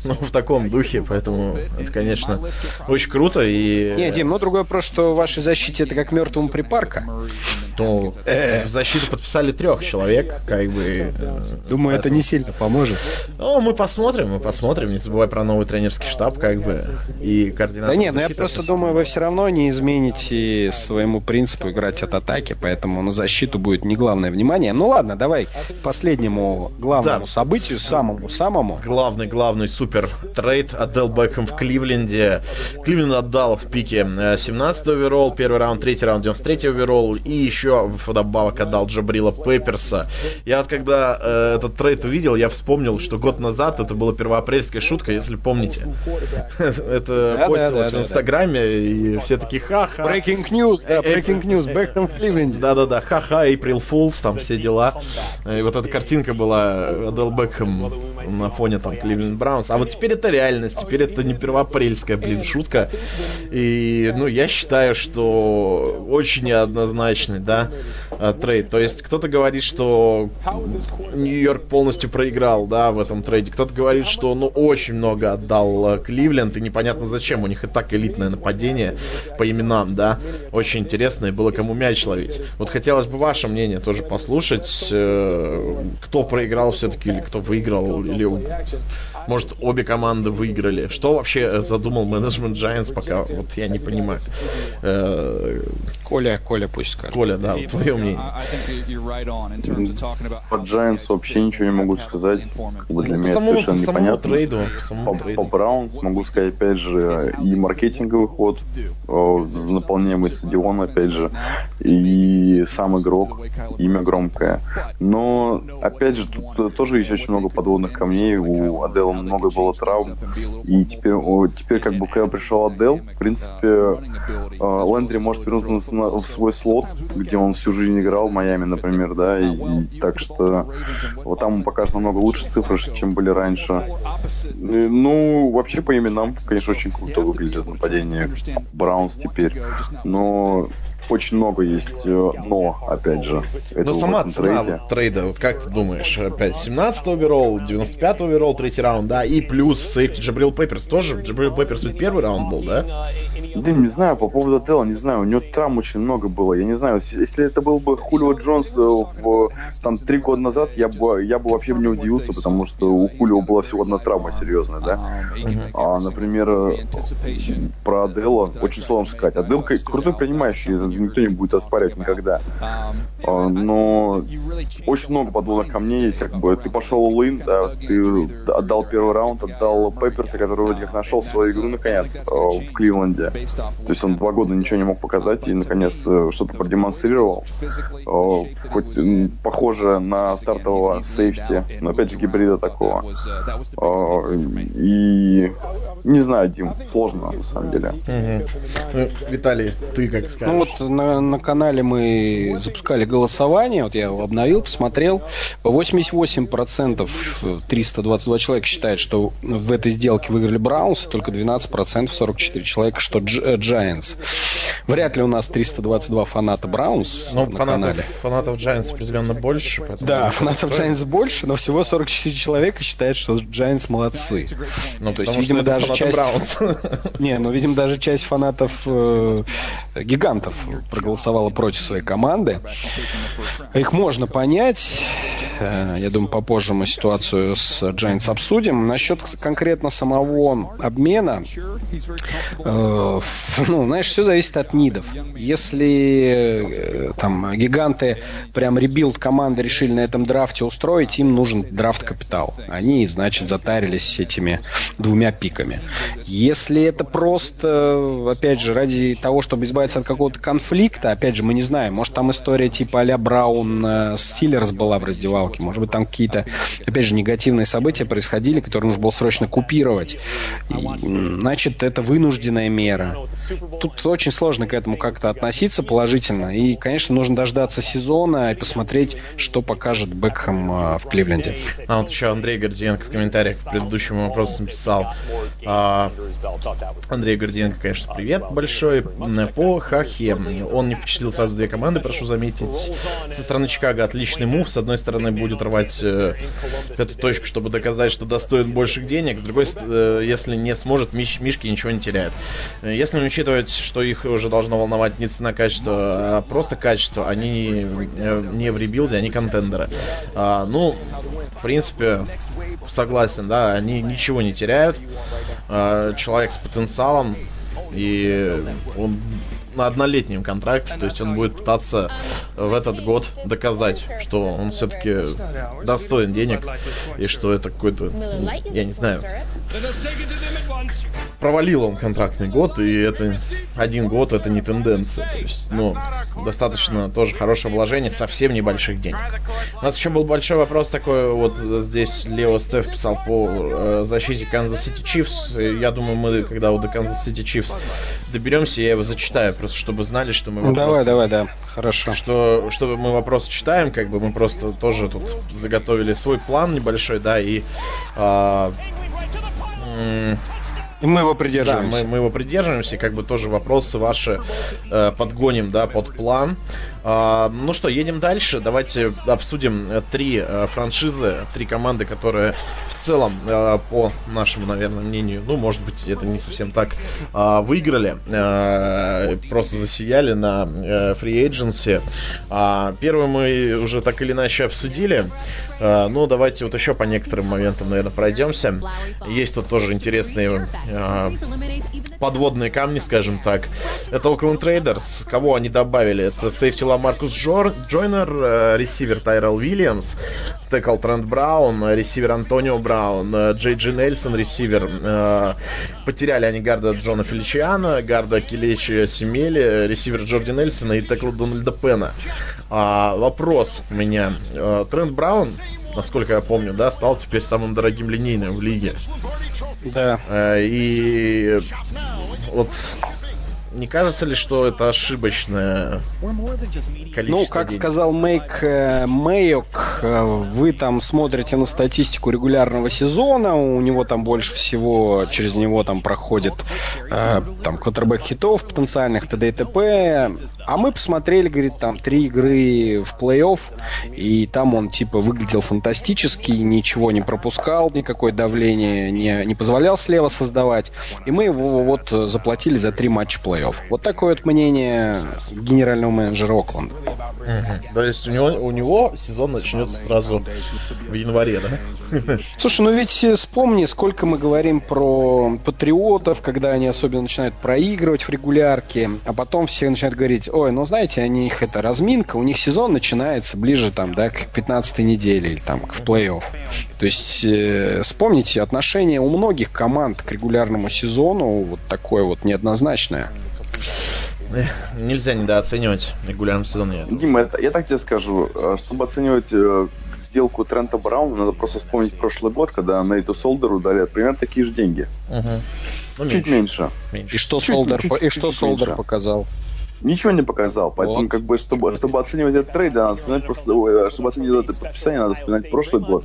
Speaker 2: ну, в таком духе, поэтому это, конечно, очень круто. И...
Speaker 3: Не, Дим, ну другой вопрос, что в вашей защите это как мертвому припарка.
Speaker 2: Ну, в защиту подписали трех человек, как бы.
Speaker 3: Э, Думаю, это не сильно поможет.
Speaker 2: Ну, мы посмотрим, мы посмотрим. Не забывай про новый тренерский штаб, как бы, и координацию.
Speaker 3: Да не, но ну, я просто думаю, вы все равно не измените своему принципу играть от атаки, поэтому на защиту будет не главное внимание. Ну ладно, давай последнему главному да. событию, самому-самому.
Speaker 2: Главный, главный супер трейд отдал Бекхэм в Кливленде. Кливленд отдал в пике 17 э, overall, первый раунд, третий раунд, 93 оверолл, и еще еще вдобавок отдал Джабрила Пепперса. Я вот когда э, этот трейд увидел, я вспомнил, что год назад это была первоапрельская шутка, если помните. Это постилось в Инстаграме, и все такие ха-ха.
Speaker 3: Breaking news, да, breaking news, Бекхэм в Кливленде.
Speaker 2: Да-да-да, ха-ха, April Fools, там все дела. И вот эта картинка была Адел Бекхэм на фоне там Кливленд Браунс. А вот теперь это реальность, теперь это не первоапрельская, блин, шутка. И, ну, я считаю, что очень неоднозначный, да, э, трейд. То есть кто-то говорит, что Нью-Йорк полностью проиграл, да, в этом трейде. Кто-то говорит, что, ну, очень много отдал э, Кливленд, и непонятно зачем. У них и так элитное нападение по именам, да. Очень интересно, и было кому мяч ловить. Вот хотелось бы ваше мнение тоже послушать, э, кто проиграл все-таки, или кто выиграл, или может, обе команды выиграли. Что вообще задумал менеджмент Giants, пока вот я не понимаю.
Speaker 3: Э, Коля, Коля пусть скажет.
Speaker 2: Коля, да, твое мнение.
Speaker 4: По Giants вообще ничего не могу сказать. Для меня самому, совершенно по непонятно. Трейду, по, трейду. по Браунс могу сказать, опять же, и маркетинговый ход, наполняемый стадион, опять же, и сам игрок, имя громкое. Но, опять же, тут тоже есть очень много подводных камней. У Адела много было травм. И теперь, теперь как бы, когда пришел Адел, в принципе, э, Лэндри может вернуться в свой слот, где он всю жизнь играл, в Майами, например, да, и, и так что вот там он покажет намного лучше цифры, чем были раньше. И, ну, вообще по именам, конечно, очень круто выглядит нападение Браунс теперь, но очень много есть э, но, опять же.
Speaker 2: Но сама цена трейде. Вот, трейда, вот как ты думаешь, опять 17 overall, 95 overall, третий раунд, да, и плюс сейфти Джабрил Пепперс тоже, Джабрил Пепперс ведь первый раунд был, да?
Speaker 4: Да, не знаю, по поводу Дела, не знаю, у него травм очень много было, я не знаю, если это был бы Хулио Джонс э, в, там три года назад, я бы, я бы вообще не удивился, потому что у Хулио была всего одна травма серьезная, да? Uh-huh. А, например, э, про Адела очень сложно сказать. Адел крутой принимающий, никто не будет оспаривать никогда. А, но очень много подводных камней есть, как бы ты пошел Лин, да, ты отдал первый раунд, отдал Пепперса, который вроде как нашел свою игру наконец а, в Кливленде. То есть он два года ничего не мог показать и наконец э, что-то продемонстрировал. А, хоть похоже на стартового сейфти, но опять же гибрида такого. И не знаю, Дим, сложно на самом деле.
Speaker 2: Угу. Виталий, ты как скажешь?
Speaker 3: Ну вот на, на канале мы запускали голосование, вот я его обновил, посмотрел. 88% 322 человека считают, что в этой сделке выиграли Браунс, только 12% 44 человека, что э, Giants. Вряд ли у нас 322 фаната Браунс
Speaker 2: но на фанатов, канале. Фанатов Giants определенно больше.
Speaker 3: Да, фанатов Giants больше, но всего 44 человека считают, что Giants молодцы.
Speaker 2: Ну, то есть, видимо, даже часть...
Speaker 3: Не, ну, видимо, даже часть фанатов э, гигантов проголосовала против своей команды. Их можно понять. Э, я думаю, попозже мы ситуацию с Giants обсудим. Насчет конкретно самого обмена, э, ну, знаешь, все зависит от нидов. Если э, там гиганты прям rebuild команды решили на этом драфте устроить, им нужен draft capital. Они, значит, затарились этими двумя пиками. Если это просто, опять же, ради того, чтобы избавиться от какого-то конфликта, опять же, мы не знаем, может там история типа а-ля Браун э, Стиллерс была в раздевалке, может быть там какие-то, опять же, негативные события происходили, которые нужно было срочно купировать. И, значит, это вынужденная мера. Тут очень сложно к этому как-то относиться положительно. И, конечно, нужно дождаться сезона и посмотреть, что покажет Бекхэм э, в Кливленде.
Speaker 2: А вот еще Андрей Гордиенко в комментариях к предыдущему вопросу написал. А, Андрей Гордиенко, конечно, привет большой. По Хахе. Он не впечатлил сразу две команды, прошу заметить. Со стороны Чикаго отличный мув. С одной стороны, будет рвать э, эту точку, чтобы доказать, что достоин больших денег. С другой, э, если не сможет, Миш, Мишки ничего не теряют. Если не учитывать, что их уже должно волновать не цена-качество, а просто качество, они э, не в rebuild е, они contender ы. А, ну, в принципе, согласен, да, они ничего не теряют. А, человек с потенциалом, и он на однолетнем контракте, то есть он будет пытаться в этот год доказать, что он все-таки достоин денег и что это какой-то, я не знаю, провалил он контрактный год, и это один год, это не тенденция. То есть, ну, достаточно тоже хорошее вложение, совсем небольших денег. У нас еще был большой вопрос такой, вот здесь Лео Стеф писал по э, защите Канзас Сити Чифс. Я думаю, мы, когда вот до Канзас Сити Чифс доберемся, я его зачитаю, просто чтобы знали, что мы...
Speaker 3: Вопросы, давай, давай, да, хорошо.
Speaker 2: Что, чтобы мы вопросы читаем, как бы мы просто тоже тут заготовили свой план небольшой, да, и... Э,
Speaker 3: и мы его придерживаемся.
Speaker 2: Да, мы, мы его придерживаемся, и как бы тоже вопросы ваши э, подгоним, да, под план. А, ну что, едем дальше. Давайте обсудим э, три э, франшизы, три команды, которые в целом, э, по нашему, наверное, мнению, ну, может быть, это не совсем так, э, выиграли, просто засияли на free agency. А, первый мы уже так или иначе обсудили. Ну, давайте вот еще по некоторым моментам, наверное, пройдемся. Есть тут тоже интересные подводные камни, скажем так. Это Oakland Traders. Кого они добавили? Это Маркус Джойнер, э, ресивер Тайрел Уильямс, текл Трент Браун, ресивер Антонио Браун, э, Джей Джи Нельсон, ресивер. Э, потеряли они гарда Джона Феличиана, гарда Килечи Семели, ресивер Джорди Нельсона и текл Дональда Пена. А, вопрос у меня. Трент Браун насколько я помню, да, стал теперь самым дорогим линейным в лиге.
Speaker 3: Да.
Speaker 2: И вот не кажется ли, что это ошибочное количество
Speaker 3: Ну, как денег? сказал Мейк э, Мэйок, э, вы там смотрите на статистику регулярного сезона, у него там больше всего, через него там проходит э, там квотербек хитов потенциальных, т.д. и т.п. А мы посмотрели, говорит, там три игры в плей-офф, и там он типа выглядел фантастически, ничего не пропускал, никакое давление не, не позволял слева создавать. И мы его вот заплатили за три матча плей плей-офф. Вот такое вот мнение генерального менеджера Окленда.
Speaker 2: Угу. То есть у него, у него сезон начнется сразу в январе, да?
Speaker 3: Слушай, ну ведь э, вспомни, сколько мы говорим про патриотов, когда они особенно начинают проигрывать в регулярке, а потом все начинают говорить, ой, ну знаете, они их это разминка, у них сезон начинается ближе там, да, к 15 неделе или там к плей-офф. То есть э, вспомните, отношение у многих команд к регулярному сезону вот такое вот неоднозначное.
Speaker 2: Нельзя недооценивать регулярный сезон.
Speaker 4: Дима, это, я так тебе скажу, э, чтобы оценивать э, сделку Трента Брауна, надо просто вспомнить прошлый год, когда Нейту Солдеру дали примерно такие же деньги. Угу. Ну, чуть меньше.
Speaker 3: меньше. И что чуть, Солдер, чуть, и чуть, что Солдер показал?
Speaker 4: Ничего не показал, поэтому, вот. как бы, чтобы, чтобы оценивать этот трейд, надо вспоминать просто, э, чтобы оценить это подписание, надо вспоминать прошлый год,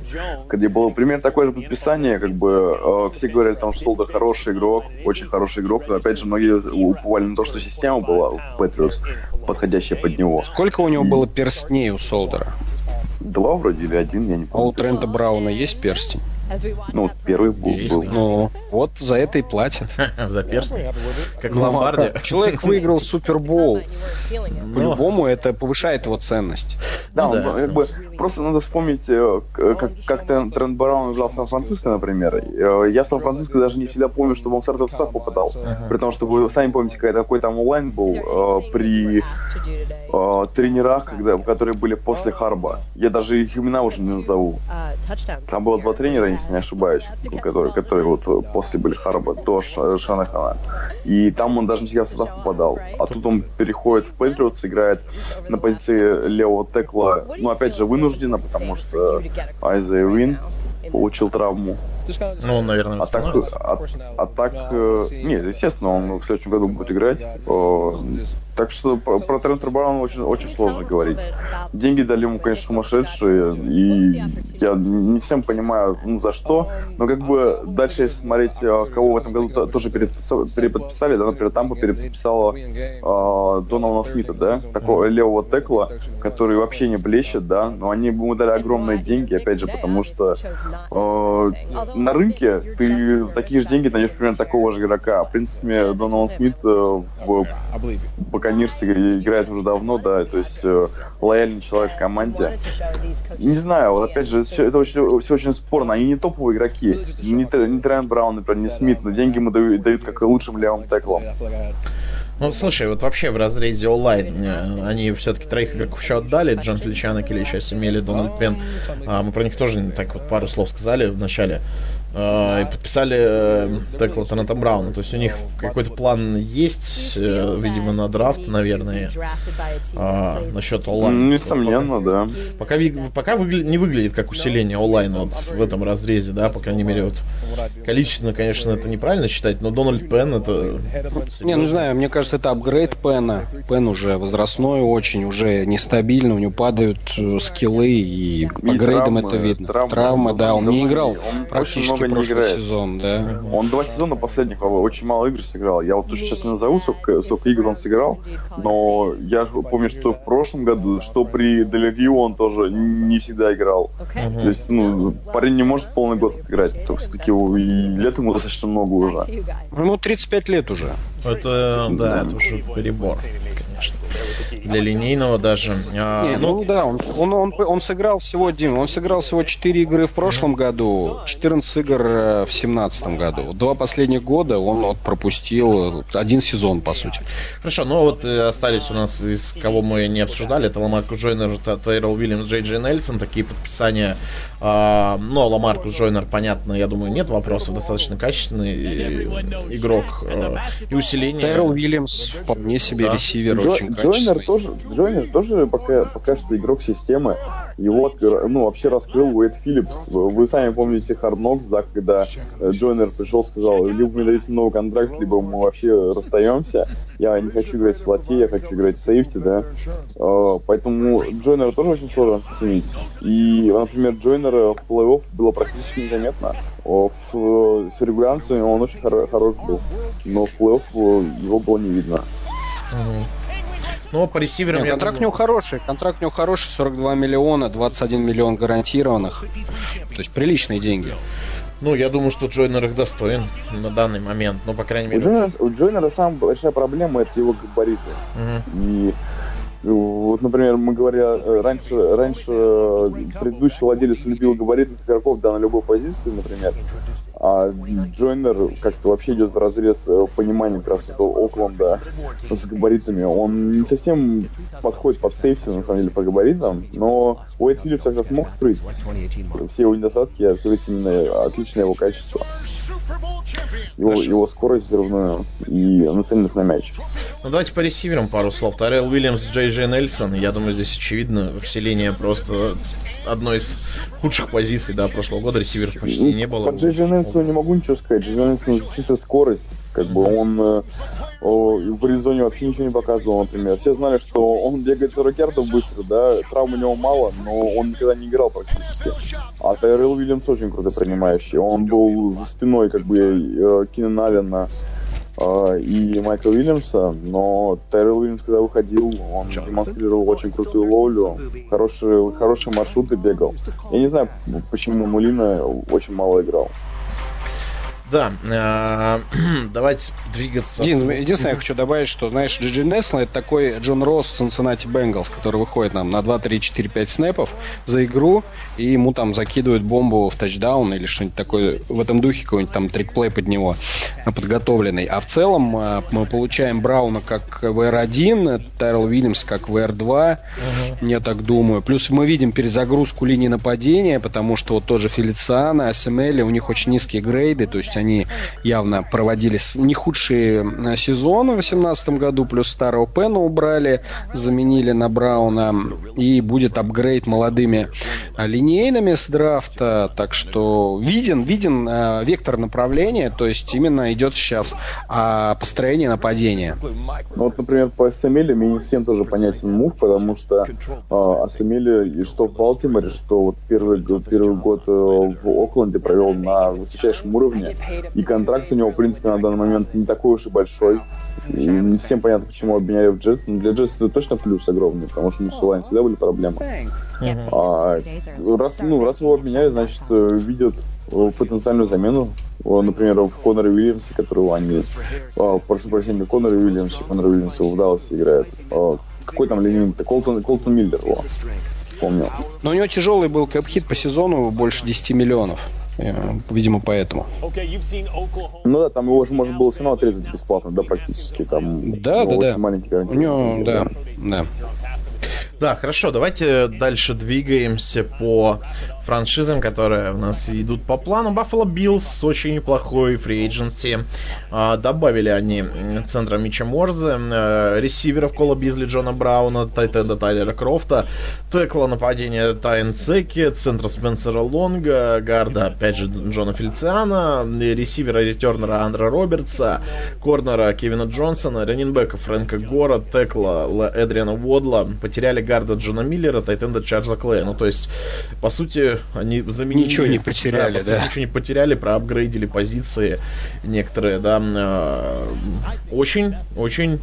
Speaker 4: где было примерно такое же подписание, как бы, э, все говорили о том, что Солдер хороший игрок, очень хороший игрок, но, опять же, многие уповали на то, что система была Patriots, подходящая под него.
Speaker 3: Сколько у него было перстней у Солдера?
Speaker 4: Два вроде или один, я не помню.
Speaker 3: А у Трента Брауна есть перстень?
Speaker 4: Ну, первый был. был.
Speaker 3: Ну, вот за это и платят.
Speaker 2: За перстень? Как в ну, ломбарде.
Speaker 3: Человек выиграл Супербоул. Ну. По-любому это повышает его ценность.
Speaker 4: Да, ну как бы просто надо вспомнить, э, как, как Трент Браун играл в Сан-Франциско, например. Э, я в Сан-Франциско даже не всегда помню, чтобы он в стартовый состав попадал. При том, что вы сами помните, какой там онлайн был э, при тренерах, когда, которые были после Харба. Я даже их имена уже не назову. Там было два тренера, если не ошибаюсь, которые, которые вот после были Харба, до Шанахана. И там он даже не всегда в состав попадал. А тут он переходит в Патриотс, играет на позиции левого текла, ну, опять же, вынужденно, потому что Айза Вин получил травму.
Speaker 2: Ну, наверное,
Speaker 4: а так, а, а так, э, нет, естественно, он в следующем году будет играть. Так что про, Трента Брауна очень, очень сложно говорить. Деньги дали ему, конечно, сумасшедшие, и я не всем понимаю, ну, за что, но как бы дальше, если смотреть, э, кого в этом году тоже переподписали, да, например, Тампа переподписала э, Доналана Смита, да, такого левого текла, который вообще не блещет, да, но они ему дали огромные деньги, опять же, потому что э, на рынке ты за такие же деньги найдешь примерно такого же игрока. В принципе, Доналан Смит э, в Баконирсе играет уже давно, да, то есть э, лояльный человек в команде. Не знаю, вот опять же, это очень, все очень спорно. Они не топовые игроки. Не, не Трент Браун, например, не Смит, но деньги ему дают, дают как и лучшим левым теклом.
Speaker 2: Ну, слушай, вот вообще в разрезе онлайн э, они все-таки троих игроков еще отдали. Джон Феличанок или сейчас имели Дональд Пен. А, мы про них тоже так вот пару слов сказали в начале. Э, и подписали э, Текла Тоната Брауна. То есть у них какой-то план есть, э, видимо, на драфт, наверное, э, насчет онлайн.
Speaker 4: Несомненно, да.
Speaker 2: Пока, пока выгля- не выглядит как усиление онлайн вот в этом разрезе, да, по крайней мере, вот количественно, конечно, это неправильно считать, но Дональд Пен это...
Speaker 3: Не, ну знаю, мне кажется, это апгрейд Пена. Пен уже возрастной очень, уже нестабильно, у него падают э, скиллы, и, и по грейдам это видно.
Speaker 4: Травмы,
Speaker 3: травмы да, он, не играл
Speaker 4: он
Speaker 3: практически
Speaker 4: много
Speaker 3: прошлый
Speaker 4: не играет.
Speaker 3: сезон, да.
Speaker 4: Он два сезона последних очень мало игр сыграл. Я вот сейчас не назову, сколько, сколько игр он сыграл, но я помню, что в прошлом году, что при Делерью он тоже не всегда играл.
Speaker 2: Мгм.
Speaker 4: То есть, ну, парень не может полный год играть. То есть, таки, и лет ему достаточно много уже.
Speaker 3: Ему 35 лет уже.
Speaker 2: Это, да, это уже перебор, конечно. Для линейного даже. А,
Speaker 3: Не,
Speaker 2: ну,
Speaker 3: ну да, он, он, он, он сыграл всего, Дим, он сыграл всего 4 игры в прошлом году, 14 игр э, в 17 году. Два последних года он вот пропустил один сезон, по сути.
Speaker 2: Хорошо, ну вот э, остались у нас, из кого мы не обсуждали, это Ламаркус Джойнер, Т- Тайрел Уильямс, Джей Джей Нельсон, такие подписания. А, ну, Ламаркус Джойнер, понятно, я думаю, нет вопросов, достаточно качественный э, игрок. и усиление.
Speaker 3: Тайрел Уильямс вполне себе
Speaker 2: Да.
Speaker 3: ресивер,
Speaker 4: Джо-
Speaker 3: очень
Speaker 4: Джойнер тоже, Джойнер тоже пока, пока что игрок системы. Его ну, вообще раскрыл Уэйд Филлипс. Вы, сами помните Hard Knocks, да, когда э, Джойнер пришел, сказал, либо мне дадите новый контракт, либо мы вообще расстаемся. Я не хочу играть в слоте, я хочу играть в сейфти, да. Э, Поэтому Джойнера тоже очень сложно оценить. И, например, Джойнера в плей-офф было практически незаметно. В, э, в регулярности он очень хоро- хорош был. Но в плей-офф его было не видно.
Speaker 2: Мгм. Ну, по ресиверам
Speaker 3: Не,
Speaker 2: я
Speaker 3: контракт у
Speaker 2: думаю-
Speaker 3: него хороший, контракт у него хороший, 42 миллиона, 21 миллион гарантированных. То есть приличные деньги.
Speaker 2: Ну, я думаю, что Джойнер их достоин на данный момент. Ну, по крайней
Speaker 4: У
Speaker 2: мере.
Speaker 4: Джойнера, у Джойнера самая большая проблема это его габариты.
Speaker 2: Мгм.
Speaker 4: И э, вот, например, мы говорили, э, раньше, раньше э, предыдущий владелец любил габаритных игроков да, на любой позиции, например. А Джойнер как-то вообще идет в разрез э, понимания как раз этого Окленда с габаритами. Он не совсем подходит под сейфти, на самом деле, по габаритам, но Уэйд Филлипс как раз смог скрыть все его недостатки и открыть именно отличное его качество. Его, его скорость взрывную и нацеленность на мяч.
Speaker 2: Ну, давайте по ресиверам пару слов. Тарел Уильямс, Джей Джей Нельсон. Я думаю, здесь очевидно вселение просто одной из худших позиций, да, прошлого года. Ресиверов почти не было.
Speaker 4: По Джей Джей Нельсону не могу ничего сказать. Нельсон чисто скорость. Как бы он э, о, в резоне вообще ничего не показывал, например. Все знали, что он бегает 40 ярдов быстро, да, травм у него мало, но он никогда не играл практически. А Тайрел Уильямс очень круто принимающий. Он был за спиной как бы э, Аллена э, и Майкла Уильямса, но Тайрел Уильямс, когда выходил, он демонстрировал очень крутую ловлю, хорошие, хорошие маршруты бегал. Я не знаю, почему Мулина очень мало играл.
Speaker 2: Да, а, давайте двигаться.
Speaker 3: Дин, единственное, я хочу добавить, что, знаешь, Джиджи Несло это такой Джон Росс Cincinnati Bengals, который выходит нам на 2, 3, 4, 5 снэпов за игру, и ему там закидывают бомбу в тачдаун или что-нибудь такое в этом духе, какой-нибудь там трикплей под него э, подготовленный. А в целом э, мы получаем Брауна как VR1, Тайрл Уильямс как VR2, я так думаю. Плюс мы видим перезагрузку линии нападения, потому что вот тоже Фелициана, АСМЛ, у них очень низкие грейды, то есть они явно проводили не худшие э, сезоны в 2018 году, плюс старого Пена убрали, заменили на Брауна, и будет апгрейд молодыми э, линейными с драфта, так что виден, виден э, вектор направления, то есть именно идет сейчас а, построение нападения.
Speaker 4: Ну, вот, например, по Асамеле мне не всем тоже понятен мув, потому что э, Асамеле и что в Балтиморе, что вот первый, первый год в Окленде провел на высочайшем уровне, и контракт у него, в принципе, на данный момент не такой уж и большой. И не всем понятно, почему обменяли в Джетс. Но для Джетс это точно плюс огромный, потому что у онлайн всегда были проблемы. А, раз, ну, раз его обменяли, значит, э, видят э, потенциальную замену. Например, в Коноре Уильямсе, которого они... а, Прошу прощения, Коноре Уильямсе, Конор Уильямс в Далласе играет. А, Какой там линейный-то? Колтон, Колтон Миллер, о, помню.
Speaker 3: Но у него тяжелый был кэп-хит по сезону, больше 10 миллионов. Э, Видимо, поэтому.
Speaker 4: Ну да, там его же можно было все равно отрезать бесплатно, да, практически. Там
Speaker 3: Да,
Speaker 4: ну,
Speaker 3: да,
Speaker 4: очень
Speaker 3: да.
Speaker 4: маленький
Speaker 3: У него, да, да.
Speaker 2: Да, хорошо, давайте дальше двигаемся по франшизам, которые у нас идут по плану. Buffalo Bills очень неплохой free agency. А, добавили они центра Мича Морзе, э, ресиверов Кола Бизли, Джона Брауна, Тайтенда Тайлера Крофта, текла нападения Тайн Цеки, центра Спенсера Лонга, гарда, опять же, Джона Фельциана, ресивера ретернера Андра Робертса, корнера Кевина Джонсона, раненбека Фрэнка Гора, текла Эдриана Водла, потеряли гарда Джона Миллера, тайтенда Чарльза Клея. Ну, то есть, по сути, они заменили...
Speaker 3: Ничего не потеряли, да?
Speaker 2: да? Ничего не потеряли, проапгрейдили позиции некоторые, да. Э, очень, очень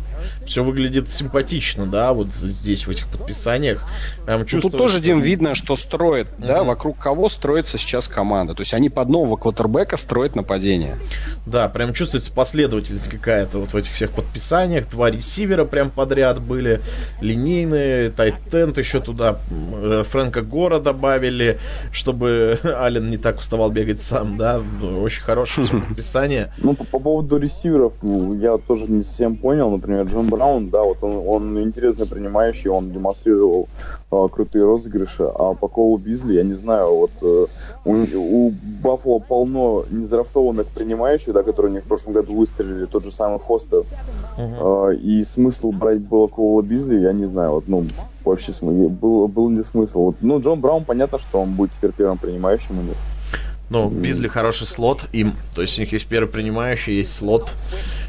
Speaker 2: все выглядит симпатично, да, вот здесь, в этих подписаниях.
Speaker 3: Прям ну, тут тоже, Дим, видно, что строит, mm-hmm. да, вокруг кого строится сейчас команда. То есть они под нового квотербека строят нападение.
Speaker 2: Да, прям чувствуется последовательность какая-то вот в этих всех подписаниях. Два ресивера прям подряд были, линейные, тайтенд еще туда, э, Фрэнка Гора добавили, чтобы Ален не так уставал бегать сам, да, очень хорошее подписание.
Speaker 4: Ну, по, по поводу ресиверов, ну, я тоже не совсем понял, например, Джон Браун, да, вот он, он интересно принимающий, он демонстрировал э, крутые розыгрыши, а по Колу Бизли, я не знаю, вот э, у, у Баффало полно незарафтованных принимающих, да, которые у них в прошлом году выстрелили, тот же самый Фостер, uh-huh. э, и смысл брать было Кола Бизли, я не знаю, вот, ну, вообще был, был ли смысл. Вот, ну, Джон Браун, понятно, что он будет теперь первым принимающим у них.
Speaker 2: Ну, Бизли хороший слот им. То есть у них есть первый принимающий, есть слот.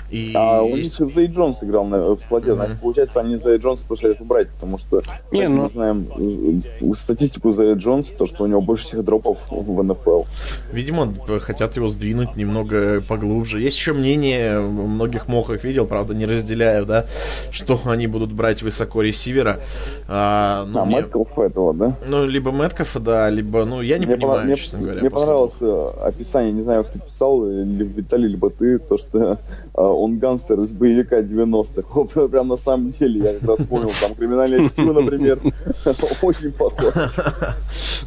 Speaker 4: И а у них Зей Джонс играл на, в слоте, mm-hmm. значит, получается, они Зей Джонса пошли убрать, потому что Не, ну... мы знаем статистику Зея Джонса, то, что у него больше всех дропов в НФЛ.
Speaker 2: Видимо, хотят его сдвинуть немного поглубже. Есть еще мнение, многих мохах видел, правда, не разделяю, да, что они будут брать высоко ресивера.
Speaker 4: А, ну, а мне... Мэтков этого, да?
Speaker 2: Ну, либо Мэтков, да, либо, ну, я не мне понимаю,
Speaker 4: мне,
Speaker 2: честно говоря.
Speaker 4: Мне понравилось э, описание, не знаю, кто писал, или Виталий, либо ты, то, что а, он гангстер из боевика 90-х. Прям на самом деле, я как раз понял, там криминальное чтиво, например, очень похож.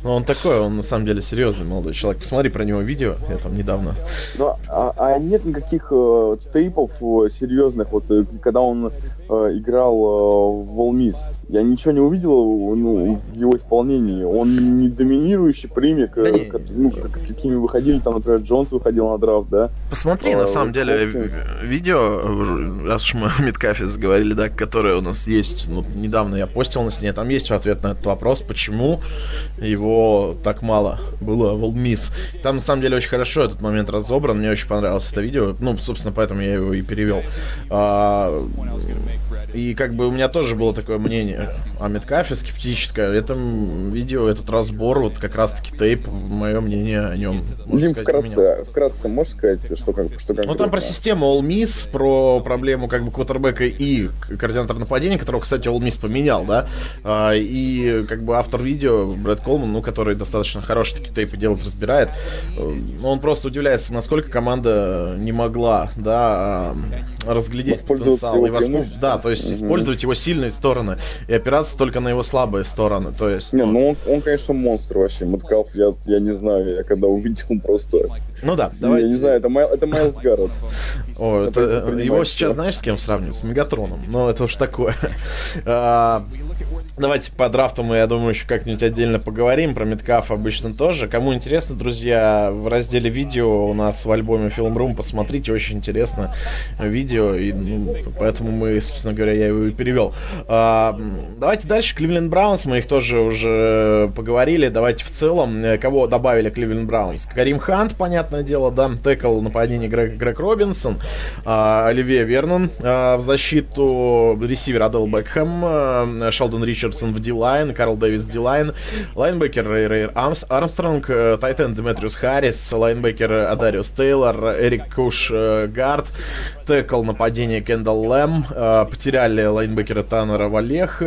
Speaker 2: Ну, он такой, он на самом деле серьезный молодой человек. Посмотри про него видео, я там недавно.
Speaker 4: Ну, а, а нет никаких э, тейпов э, серьезных, вот э, когда он играл э, в Волмис. Я ничего не увидел ну, в его исполнении. Он не доминирующий примик, да э, как, ну, какими выходили, там, например, Джонс выходил на драфт, да?
Speaker 2: Посмотри, а, на самом деле, Хопкинс. видео, раз уж мы о Мидкафе заговорили, да, которое у нас есть, ну, недавно я постил на стене, там есть ответ на этот вопрос, почему его так мало было в Олдмис. Там, на самом деле, очень хорошо этот момент разобран, мне очень понравилось это видео, ну, собственно, поэтому я его и перевел. А, и как бы у меня тоже было такое мнение о Меткафе скептическое. В этом видео, этот разбор, вот как раз-таки тейп, мое мнение о нем.
Speaker 4: Дим, вкратце, вкратце можешь сказать, что как что
Speaker 2: конкретно? Ну там про систему All Miss, про проблему как бы квотербека и координатора нападения, которого, кстати, All Miss поменял, да, а, и как бы автор видео, Брэд Колман, ну, который достаточно хороший такие тейпы делает, разбирает, э, он просто удивляется, насколько команда не могла, да, разглядеть потенциал и воспользоваться, да, то есть угу. использовать его сильные стороны и опираться только на его слабые стороны. То есть,
Speaker 4: не, ну, ну он, он, конечно, монстр вообще. Маткалф, я, я не знаю, я когда увидел, он просто...
Speaker 2: Ну да, давайте...
Speaker 4: Я не знаю, это, Майл, это Майлз Гаррет.
Speaker 2: О, это, его сейчас знаешь, с кем сравнивать? С Мегатроном. Ну, это уж такое. Давайте по драфту мы, я думаю, еще как-нибудь отдельно поговорим. Про Меткаф обычно тоже. Кому интересно, друзья, в разделе видео у нас в альбоме Film Room посмотрите, очень интересно видео, и ну, поэтому мы, собственно говоря, я его и перевел. А, давайте дальше. Кливленд Браунс, мы их тоже уже поговорили. Давайте в целом, э, кого добавили Кливленд Браунс? Карим Хант, понятное дело, да, текл нападение Грег, Грег Робинсон, а, Оливье Вернон а, в защиту ресивер Оделл Бекхэм, а, Шелдон Ричард Ричардсон в D-Line, Карл Дэвис D-Line, лайнбекер Рэй Армстронг, э, тайтенд Деметриус Харрис, лайнбекер Адариус Тейлор, Эрик Куш Гард, текл нападение Кендалл Лэм, э, потеряли лайнбекера Таннера Валехо,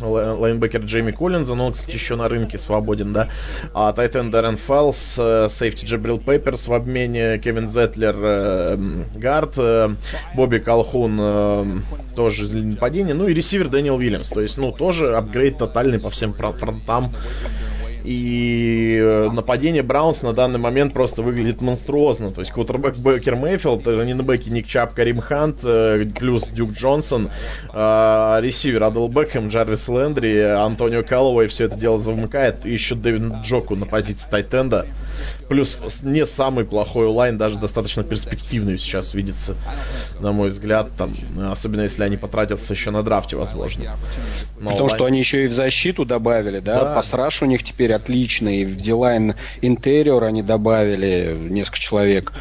Speaker 2: лайнбекер Джейми Коллинза, но он, кстати, еще на рынке свободен, да, а тайтенд Дэрен Фелс, сейфти Джабрил Пепперс в обмене, Кевин Зетлер Гард, Бобби Колхун тоже из нападения, ну и ресивер Дэниел Уильямс, то есть, ну, тоже апгрейд тотальный по всем фронтам. И э, нападение Браунс на данный момент просто выглядит монструозно. То есть квотербек Бейкер Мейфилд, раненбеки Ник Чабб, Карим Хант, э, плюс Дюк Джонсон, э, ресивер Оделл Бекхэм, Джарвис Лендри, Антонио Каллоуэй все это дело замыкает. И еще Дэвид Нджоку на позиции тайтенда. Плюс не самый плохой line, даже достаточно перспективный сейчас видится, на мой взгляд. Там, особенно если они потратятся еще на драфте, возможно.
Speaker 3: Но Потому line... что они еще и в защиту добавили, да? да. Pass rush у них теперь отличный. В D-Line interior они добавили несколько человек.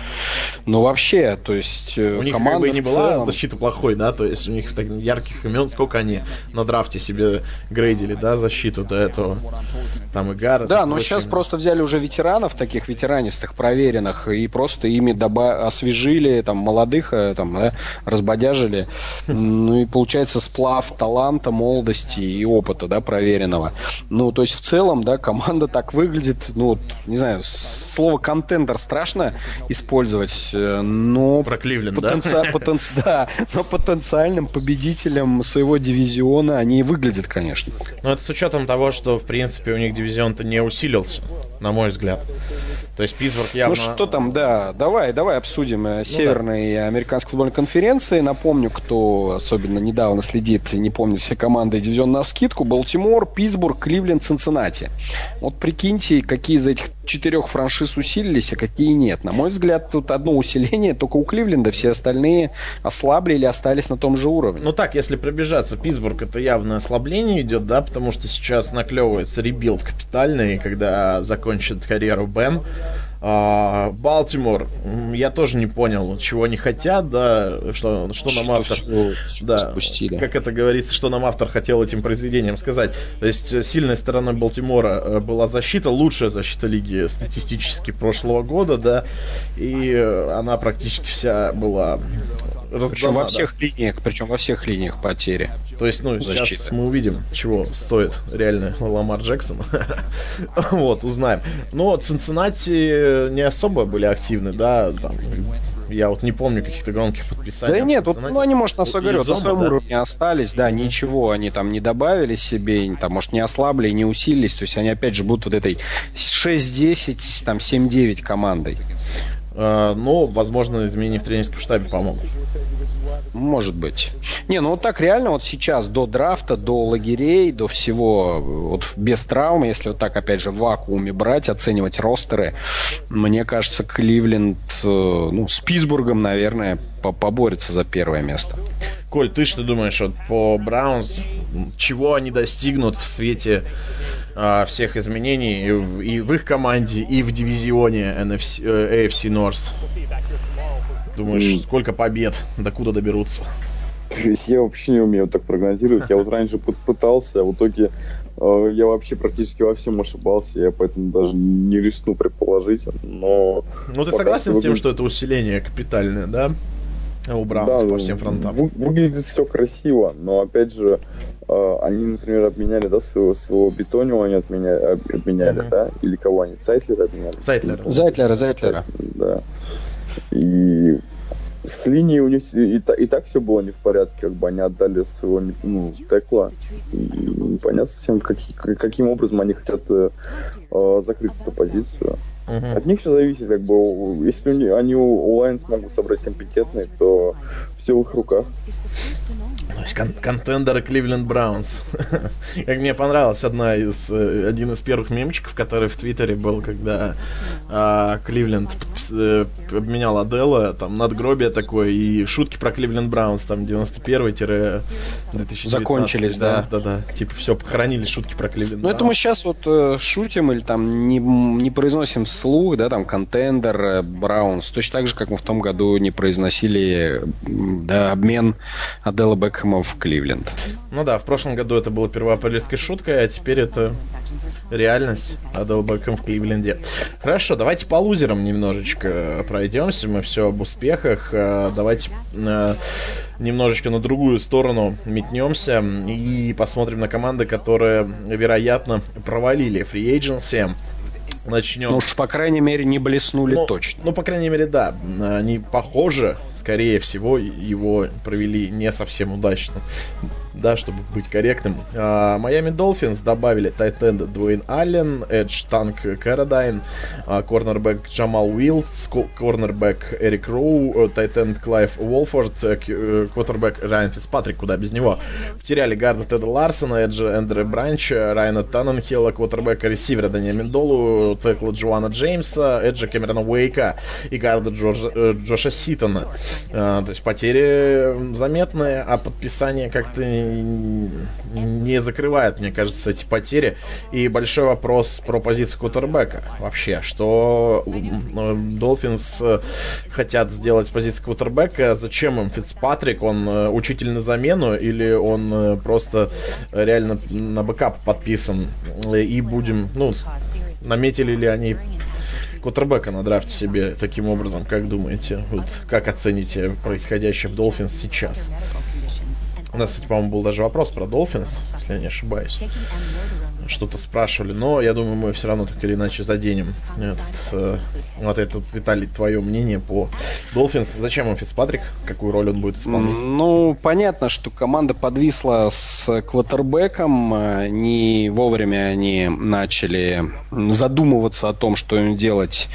Speaker 3: Но вообще, то есть
Speaker 2: э, у них команда как бы не была защита плохой, да? То есть у них так, ярких имен, сколько они на драфте себе грейдили, да, защиту до этого. Там и Гаррет.
Speaker 3: Да, но сейчас просто взяли уже ветеранов, таких ветеранистых, проверенных, и просто ими доба- освежили, там, молодых, э, там, да, разбодяжили. Ну и получается сплав таланта, молодости и опыта, да, проверенного. Ну, то есть в целом, да, команда так выглядит, ну, не знаю, слово контендер страшно использовать, э, но...
Speaker 2: Про Кливленд,
Speaker 3: потенци... да? Потенци... Да, но потенциальным победителем своего дивизиона они и выглядят, конечно.
Speaker 2: Ну, это с учетом того, что, в принципе, у них дивизион-то не усилился, на мой взгляд. То есть Питтсбург
Speaker 3: ну, явно... Ну что там, да, давай, давай обсудим э, ну, Северной да. американской футбольной конференции. Напомню, кто особенно недавно следит, не помнит все команды дивизион на скидку. Балтимор, Питтсбург, Кливленд, Цинциннати. Вот прикиньте, какие из этих четырех франшиз усилились, а какие нет. На мой взгляд, тут одно усиление только у Кливленда, все остальные ослабли или остались на том же уровне.
Speaker 2: Ну так, если пробежаться, Питтсбург это явно ослабление идет, да, потому что сейчас наклевывается ребилд капитальный, когда закончит карьеру Бен. А, Балтимор, я тоже не понял, чего они хотят, да, что, что нам автор... Да, спустили. как это говорится, что нам автор хотел этим произведением сказать. То есть э, сильной стороной Балтимора э, была защита, лучшая защита лиги статистически прошлого года, да, и э, она практически вся была
Speaker 3: причем во всех да. линиях, причем во всех линиях потери.
Speaker 2: То есть, ну, защиты. сейчас мы увидим, чего стоит реально Ламар Джексон. вот, узнаем. Но Цинциннати не особо были активны, да, там, я вот не помню каких-то громких подписаний.
Speaker 3: Да нет, вот, ну они, может, на, вот, говорю, на своем да? уровне остались, да, ничего они там не добавили себе, там, может, не ослабли, не усилились, то есть они опять же будут вот этой 6-10, там, 7-9 командой.
Speaker 2: Uh, но, возможно, изменения в тренерском штабе помогут.
Speaker 3: Может быть. Не, ну вот так реально вот сейчас до драфта, до лагерей, до всего, вот без травмы, если вот так опять же в вакууме брать, оценивать ростеры, мне кажется, Кливленд, э, ну, с Питтсбургом, наверное, поборется за первое место.
Speaker 2: Коль, ты что думаешь вот, по Браунс? Чего они достигнут в свете а, всех изменений и в, и в их команде, и в дивизионе NFC, э, AFC North? Думаешь, mm. сколько побед, докуда доберутся?
Speaker 4: Я вообще не умею так прогнозировать. Я вот раньше пытался, а в итоге э, я вообще практически во всем ошибался, я поэтому даже не рискну предположить. Но
Speaker 2: ну ты согласен с тем, что это усиление капитальное, да? У Браунс да, по всем фронтам. Вы,
Speaker 4: выглядит все красиво, но опять же, э, они, например, обменяли, да, своего, своего Бетонио они отменяли, обменяли, mm-hmm. да? Или кого они? Сайтлера обменяли?
Speaker 3: Сайтлера. Зайтлера, Зайтлера.
Speaker 4: Да. И с линией у них и, и, и так все было не в порядке, как бы они отдали своего ну, текла. И непонятно совсем, как, каким образом они хотят э, э, закрыть эту позицию. Uh-huh. От них все зависит, как бы, если они O-Line смогут собрать компетентные, то их руках.
Speaker 2: То есть кон- контендеры Кливленд Браунс. как мне понравилась одна из, э, один из первых мемчиков, который в Твиттере был, когда а, Кливленд э, обменял Адела, там надгробие такое, и шутки про Кливленд Браунс, там 91-2019.
Speaker 3: Закончились, да.
Speaker 2: Да, да, да. Типа все, похоронили шутки про Кливленд
Speaker 3: Ну это мы сейчас вот э, шутим или там не, не произносим вслух, да, там контендер э, Браунс, точно так же, как мы в том году не произносили да, обмен Адела Бекхэма в Кливленд.
Speaker 2: Ну да, в прошлом году это было первоапрельской шуткой, а теперь это реальность. Адел Бекхэм в Кливленде. Хорошо, давайте по лузерам немножечко пройдемся. Мы все об успехах. Э, давайте э, немножечко на другую сторону метнемся и посмотрим на команды, которые, вероятно, провалили фри agency начнем. Ну
Speaker 3: уж, по крайней мере, не блеснули ну, точно.
Speaker 2: Ну, по крайней мере, да. Они похожи скорее всего, его провели не совсем удачно. да, чтобы быть корректным. Майами Долфинс добавили тайтенда Дуэйн Аллен, Edge Танк Карадайн, корнербэк Джамал Уилтз, корнербэк Эрик Роу, тайтенд Клайв Уолфорд, квотербэк Райан Фицпатрик, куда без него. Потеряли гарда Теда Ларсона, Эджа Эндре Бранча, Райана Танненхилла, квотербека ресивера Дэнни Амендолу, текла Джавуана Джеймса, Эджа Кэмерона Уэйка и гарда Джорджа, э, Джоша Ситона. А, то есть потери заметные, а подписание как-то не закрывает, мне кажется, эти потери. И большой вопрос про позицию квотербека вообще, что Долфинс э, хотят сделать с позиции кутербека, зачем им Фицпатрик, он э, учитель на замену или он э, просто реально на бэкап подписан? И будем, ну, наметили ли они кутербека на драфте себе таким образом, как думаете? Вот как оцените происходящее в Долфинс сейчас? У нас, кстати, по-моему, был даже вопрос про Долфинс, если я не ошибаюсь что-то спрашивали, но я думаю, мы все равно так или иначе заденем этот, э, вот это, Виталий, твое мнение по Долфинс. Зачем им Фицпатрик? Какую роль он будет исполнять?
Speaker 3: Ну, понятно, что команда подвисла с квотербеком. Э, не вовремя они начали задумываться о том, что им делать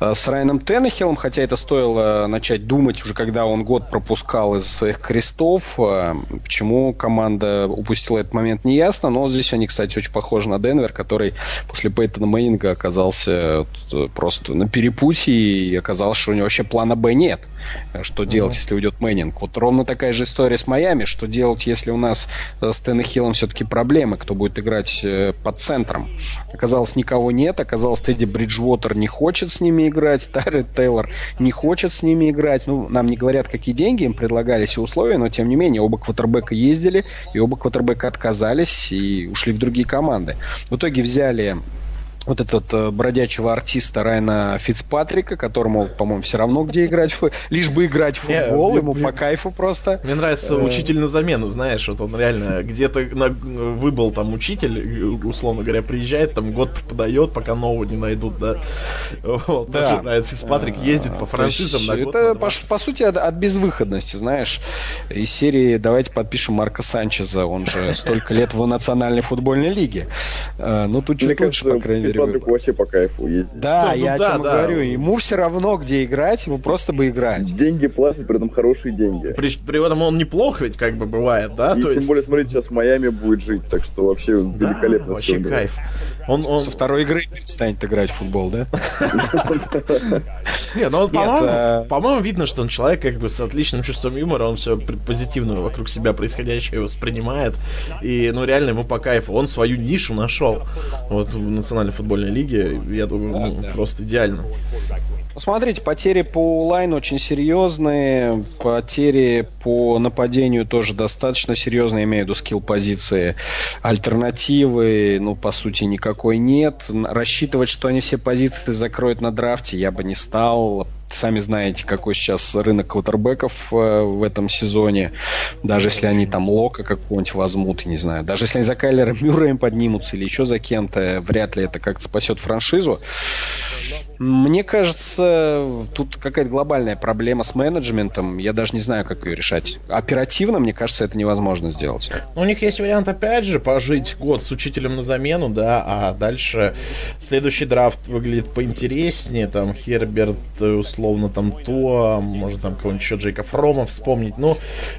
Speaker 3: э, с Райаном Теннехиллом, хотя это стоило начать думать уже, когда он год пропускал из своих крестов. Э, почему команда упустила этот момент, не ясно, но здесь они, кстати, очень похож на Денвер, который после Пейтона Мейнинга оказался э, просто на перепутье и оказалось, что у него вообще плана Б нет. Что делать, mm-hmm. если уйдет Мэннинг? Вот ровно такая же история с Майами. Что делать, если у нас э, с Теннехиллом все-таки проблемы? Кто будет играть э, под центром? Оказалось, никого нет. Оказалось, Тедди Бриджвотер не хочет с ними играть. Тайрет Тейлор не хочет с ними играть. Ну, нам не говорят, какие деньги им предлагались и условия, но тем не менее, оба квотербека ездили, и оба квотербека отказались и ушли в другие команды. В итоге взяли вот этот э, бродячего артиста Райна Фицпатрика, которому, по-моему, все равно где играть, лишь бы играть в футбол, ему по кайфу просто.
Speaker 2: Мне нравится э, учитель на замену, знаешь, вот он реально где-то на, выбыл там учитель, условно говоря, приезжает, там год преподает, пока нового не найдут, да. Вот, да. Райан Фицпатрик ездит по франшизам на
Speaker 3: год. Это, по, по сути, от, от безвыходности, знаешь, из серии «Давайте подпишем Марка Санчеза», он же столько лет в национальной футбольной лиге. Э, ну, тут чуть лучше, по крайней мере,
Speaker 4: Патрику вообще по кайфу ездить.
Speaker 3: Да, ну, я ну, да, о чем да. говорю. Ему все равно, где играть, ему просто бы играть.
Speaker 4: Деньги платят, при этом хорошие деньги.
Speaker 2: При, при этом он неплох ведь как бы бывает, да?
Speaker 4: И То тем есть... более, смотрите, сейчас в Майами будет жить, так что вообще да, великолепно.
Speaker 2: Вообще кайф.
Speaker 3: Он, он... Со второй игры перестанет играть в футбол, да?
Speaker 2: Не, ну а по-моему, видно, что он человек как бы с отличным чувством юмора, он все позитивно вокруг себя происходящее воспринимает. И, ну, реально ему по кайфу. Он свою нишу нашел. Вот в национальной футбольной лиге, я думаю, ну, просто идеально.
Speaker 3: Смотрите, потери по лайну очень серьезные, потери по нападению тоже достаточно серьезные, имею в виду скилл позиции. Альтернативы, ну, по сути, никакой нет. Рассчитывать, что они все позиции закроют на драфте, я бы не стал. Сами знаете, какой сейчас рынок квотербеков э, в этом сезоне. Даже если они там Лока какого-нибудь возьмут, не знаю. Даже если они за Кайлера Мюрреем поднимутся или еще за кем-то, вряд ли это как-то спасет франшизу. Мне кажется, тут какая-то глобальная проблема с менеджментом. Я даже не знаю, как ее решать. Оперативно, мне кажется, это невозможно сделать.
Speaker 2: У них есть вариант, опять же, пожить год с учителем на замену, да, а дальше следующий драфт выглядит поинтереснее. Там Херберт, условно, там то, может, там кого-нибудь еще Джейка Фрома вспомнить. Но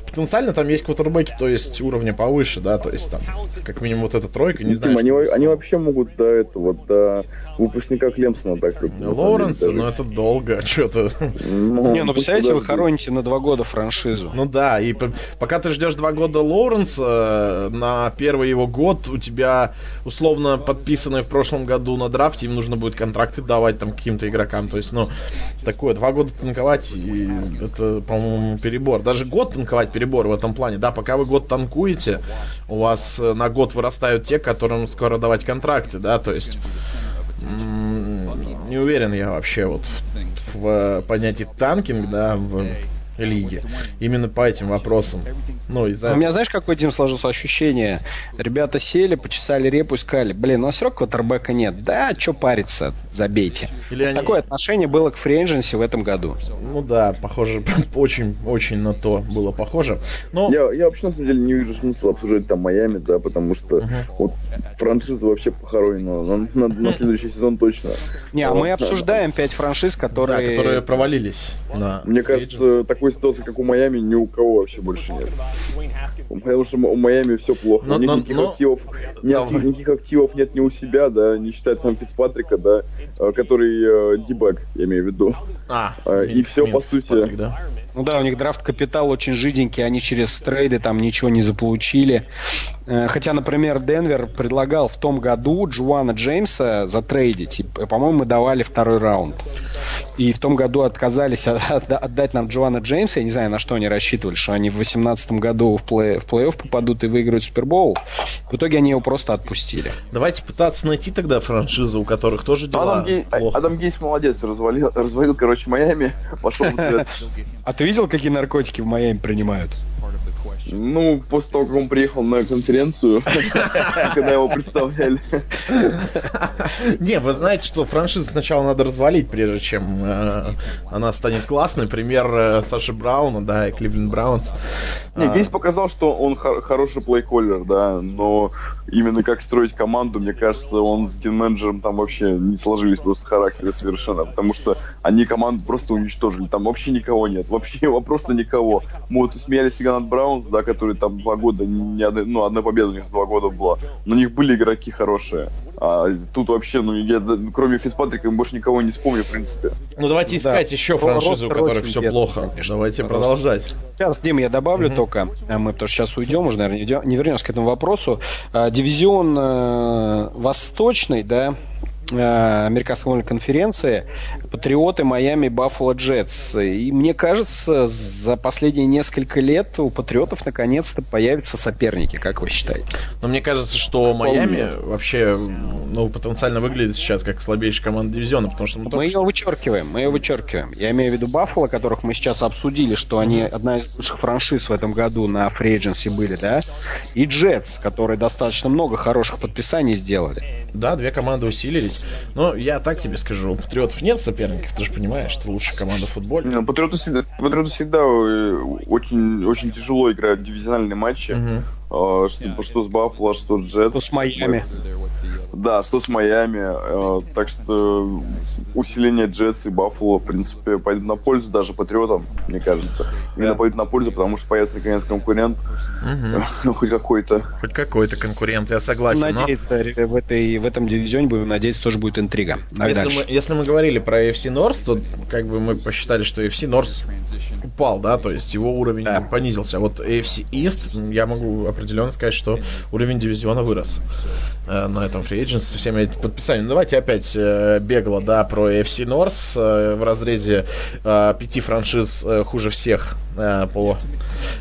Speaker 2: потенциально там есть квотербеки, то есть уровня повыше, да, то есть там как минимум вот эта тройка, не
Speaker 4: Тим, знаю. Они, они вообще могут до этого, до выпускника Клемсона так
Speaker 2: Лоуренса, но ну, это долго, что-то.
Speaker 3: Ну, не, ну представляете, вы хороните на два года франшизу.
Speaker 2: Ну да, и пока ты ждешь два года Лоуренса, на первый его год у тебя условно подписанные в прошлом году на драфте, им нужно будет контракты давать там каким-то игрокам. То есть, ну, такое, два года танковать, и это, по-моему, перебор. Даже год танковать перебор в этом плане. Да, пока вы год танкуете, у вас э, на год вырастают те, которым скоро давать контракты, да, то есть не уверен я вообще вот в, в понятии танкинг, да, в лиги. Именно по этим вопросам. Ну, из-за...
Speaker 3: У меня, знаешь, какое, Дим, сложилось ощущение? Ребята сели, почесали репу и сказали, блин, у нас все равно квотербека нет. Да, что париться, забейте. Или они... Такое отношение было к френженси в этом году.
Speaker 2: Ну да, похоже, очень-очень на то было похоже.
Speaker 4: Но... Я, я вообще, на самом деле, не вижу смысла обсуждать там Майами, да, потому что uh-huh. вот франшиза вообще похоронена на, на, на следующий сезон точно.
Speaker 3: Не, а мы обсуждаем пять франшиз, которые...
Speaker 2: Да, которые провалились.
Speaker 4: На Мне кажется, такой ситуации, как у Майами, ни у кого вообще больше нет. Потому что у Майами все плохо. Но, у них но, никаких, но... Активов, ни актив, никаких активов нет ни у себя, да, не считая там Фицпатрика, да, э, который э, дебаг, я имею в виду. А, а и все, по сути. Да.
Speaker 3: Ну да, у них драфт капитал очень жиденький, они через трейды там ничего не заполучили. Э, хотя, например, Денвер предлагал в том году Джуана Джеймса затрейдить. И, по-моему, мы давали второй раунд. И в том году отказались отдать нам Джоана Джеймса. Я не знаю, на что они рассчитывали, что они в 2018 году в, плей- в плей-офф попадут и выиграют Супербоул. В итоге они его просто отпустили.
Speaker 2: Давайте пытаться найти тогда франшизы, у которых тоже дела
Speaker 4: Адам, Гей, Адам Гейс молодец, развалил, развалил, короче, Майами, пошел
Speaker 3: А ты видел, какие наркотики в Майами принимают?
Speaker 4: Ну, после того, как он приехал на конференцию, когда его представляли.
Speaker 2: Не, вы знаете, что франшизу сначала надо развалить, прежде чем э, она станет классной. Пример э, Саши Брауна, да, и Кливленд Браунс.
Speaker 4: Не, Гейс показал, что он хороший плейколлер, да, но именно как строить команду, мне кажется, он с ген-менеджером там вообще не сложились просто характеры совершенно, потому что они команду просто уничтожили, там вообще никого нет, вообще просто никого. Мы вот смеялись всегда над Браунс, да, который там два года, не одна, ну, одна победа у них с два года была, но у них были игроки хорошие. А тут вообще, ну, я, кроме Фицпатрика, больше никого не вспомню, в принципе.
Speaker 2: Ну, давайте искать да. еще франшизу, у которых все нет, плохо. Конечно. Давайте Рост. продолжать.
Speaker 3: Сейчас, Дима, я добавлю угу. только, а мы потому что сейчас уйдем, уже, наверное, не вернемся к этому вопросу. Дивизион э, Восточный, да, Э, американской конференции Патриоты Майами Баффало Джетс. И мне кажется, за последние несколько лет у Патриотов наконец-то появятся соперники, как вы считаете?
Speaker 2: Но мне кажется, что Майами вообще ну, потенциально выглядит сейчас как слабейшая команда дивизиона, потому что
Speaker 3: мы, мы ее что... вычеркиваем, мы ее вычеркиваем. Я имею в виду Баффало, которых мы сейчас обсудили, что они одна из лучших франшиз в этом году на Agency были, да? И Джетс, которые достаточно много хороших подписаний сделали.
Speaker 2: Да, две команды усилились. Но я так тебе скажу, у Патриотов нет соперников, ты же понимаешь, что лучшая команда в футболе.
Speaker 4: Не, Патриоты всегда, Патриоты всегда э, очень, очень тяжело играют дивизиональные матчи. Угу. Uh, что, что с Баффало, что с Джетс. Что
Speaker 3: с Майами.
Speaker 4: Да, что с Майами. Uh, так что усиление Джетс и Баффало, в принципе, пойдут на пользу даже Патриотам, мне кажется. Именно да. пойдут на пользу, потому что появится наконец конкурент. Угу. Ну, хоть какой-то.
Speaker 2: Хоть какой-то конкурент, я согласен.
Speaker 3: Надеяться, но... в, этой, в этом дивизионе, будем надеяться, тоже будет интрига.
Speaker 2: если, мы, если мы говорили про FC North, то как бы мы посчитали, что FC North упал, да, то есть его уровень да. понизился. А вот AFC East, я могу определенно сказать, что уровень дивизиона вырос на этом free agents со всеми этими подписаниями. Ну, давайте опять э, бегло, да, про AFC North э, в разрезе э, пяти франшиз э, хуже всех э, по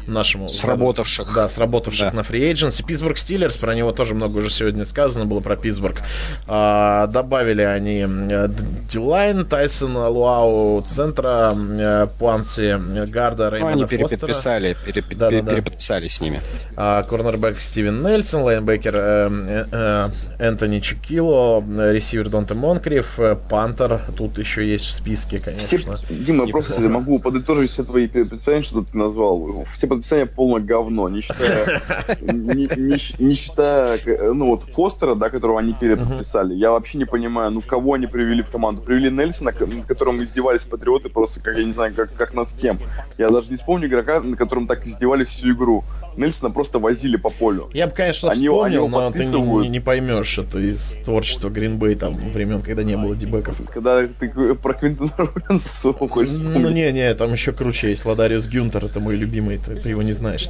Speaker 2: нашему...
Speaker 3: Сработавших.
Speaker 2: Да, сработавших да. на free agency. Питтсбург Стиллерс, про него тоже много уже сегодня сказано было, про Питтсбург. Э, добавили они э, D-Line, Тайсон Алуалу, Центра, э, Паунси, Гарда, Реймона
Speaker 3: ну, Они переподписали, переп... да, да, да. переподписали с ними.
Speaker 2: А, корнербэк Стивен Нельсон, лайнбекер э, э, Энтони Чикилло, ресивер Донте Монкриф, э, Пантер, тут еще есть в списке, конечно.
Speaker 4: Все, Дима, я просто могу подытожить все твои подписания, что ты назвал. Все подписания полное говно, не считая, не, не, не считая ну вот Фостера, да, которого они переподписали. Я вообще не понимаю, ну кого они привели в команду. Привели Нельсона, над которым издевались патриоты просто, как я не знаю, как, как над кем. Я даже не вспомню игрока, на котором так издевались всю игру. Нельсона просто возили по полю.
Speaker 2: Я бы, конечно, они, вспомнил, они но ты не, не, не поймешь это из творчества Гринбей там времен, когда не было дебеков.
Speaker 4: Когда ты про Квинтона Робинса хочешь
Speaker 2: Ну не-не, там еще круче есть. Ладариус Гюнтер, это мой любимый, ты, ты его не знаешь.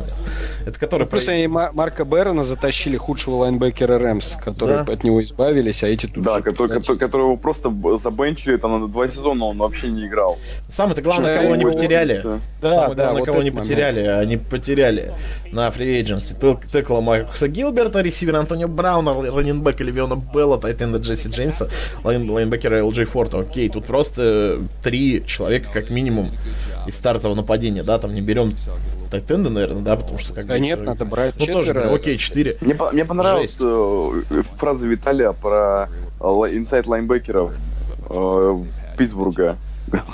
Speaker 2: Это который... Ну,
Speaker 3: просто они Марка Беррона затащили худшего лайнбекера Рэмс, которые да. от него избавились, а эти
Speaker 4: тут... Да, который, который, которого просто забенчили там на два сезона, он вообще не играл.
Speaker 2: Самое-то главное, кого они потеряли. Да, Самое да, главное, вот кого они потеряли. Они потеряли на free agency. Текла Маркуса Гилберта, ресивер Антонио Брауна, раненбека Левеона Белла, тайтенда Джесси Джеймса, лайн, лайнбекера Элджей Форта. Окей, тут просто три человека как минимум из стартового нападения, да, там не берем тайтенда, наверное, да, потому что как
Speaker 3: Да нет, надо брать
Speaker 2: ну, тоже,
Speaker 3: четверо.
Speaker 2: окей, четыре.
Speaker 4: Мне, по- мне понравилась
Speaker 2: Жесть.
Speaker 4: э, фраза Виталия про э, inside лайнбекеров э, Питтсбурга.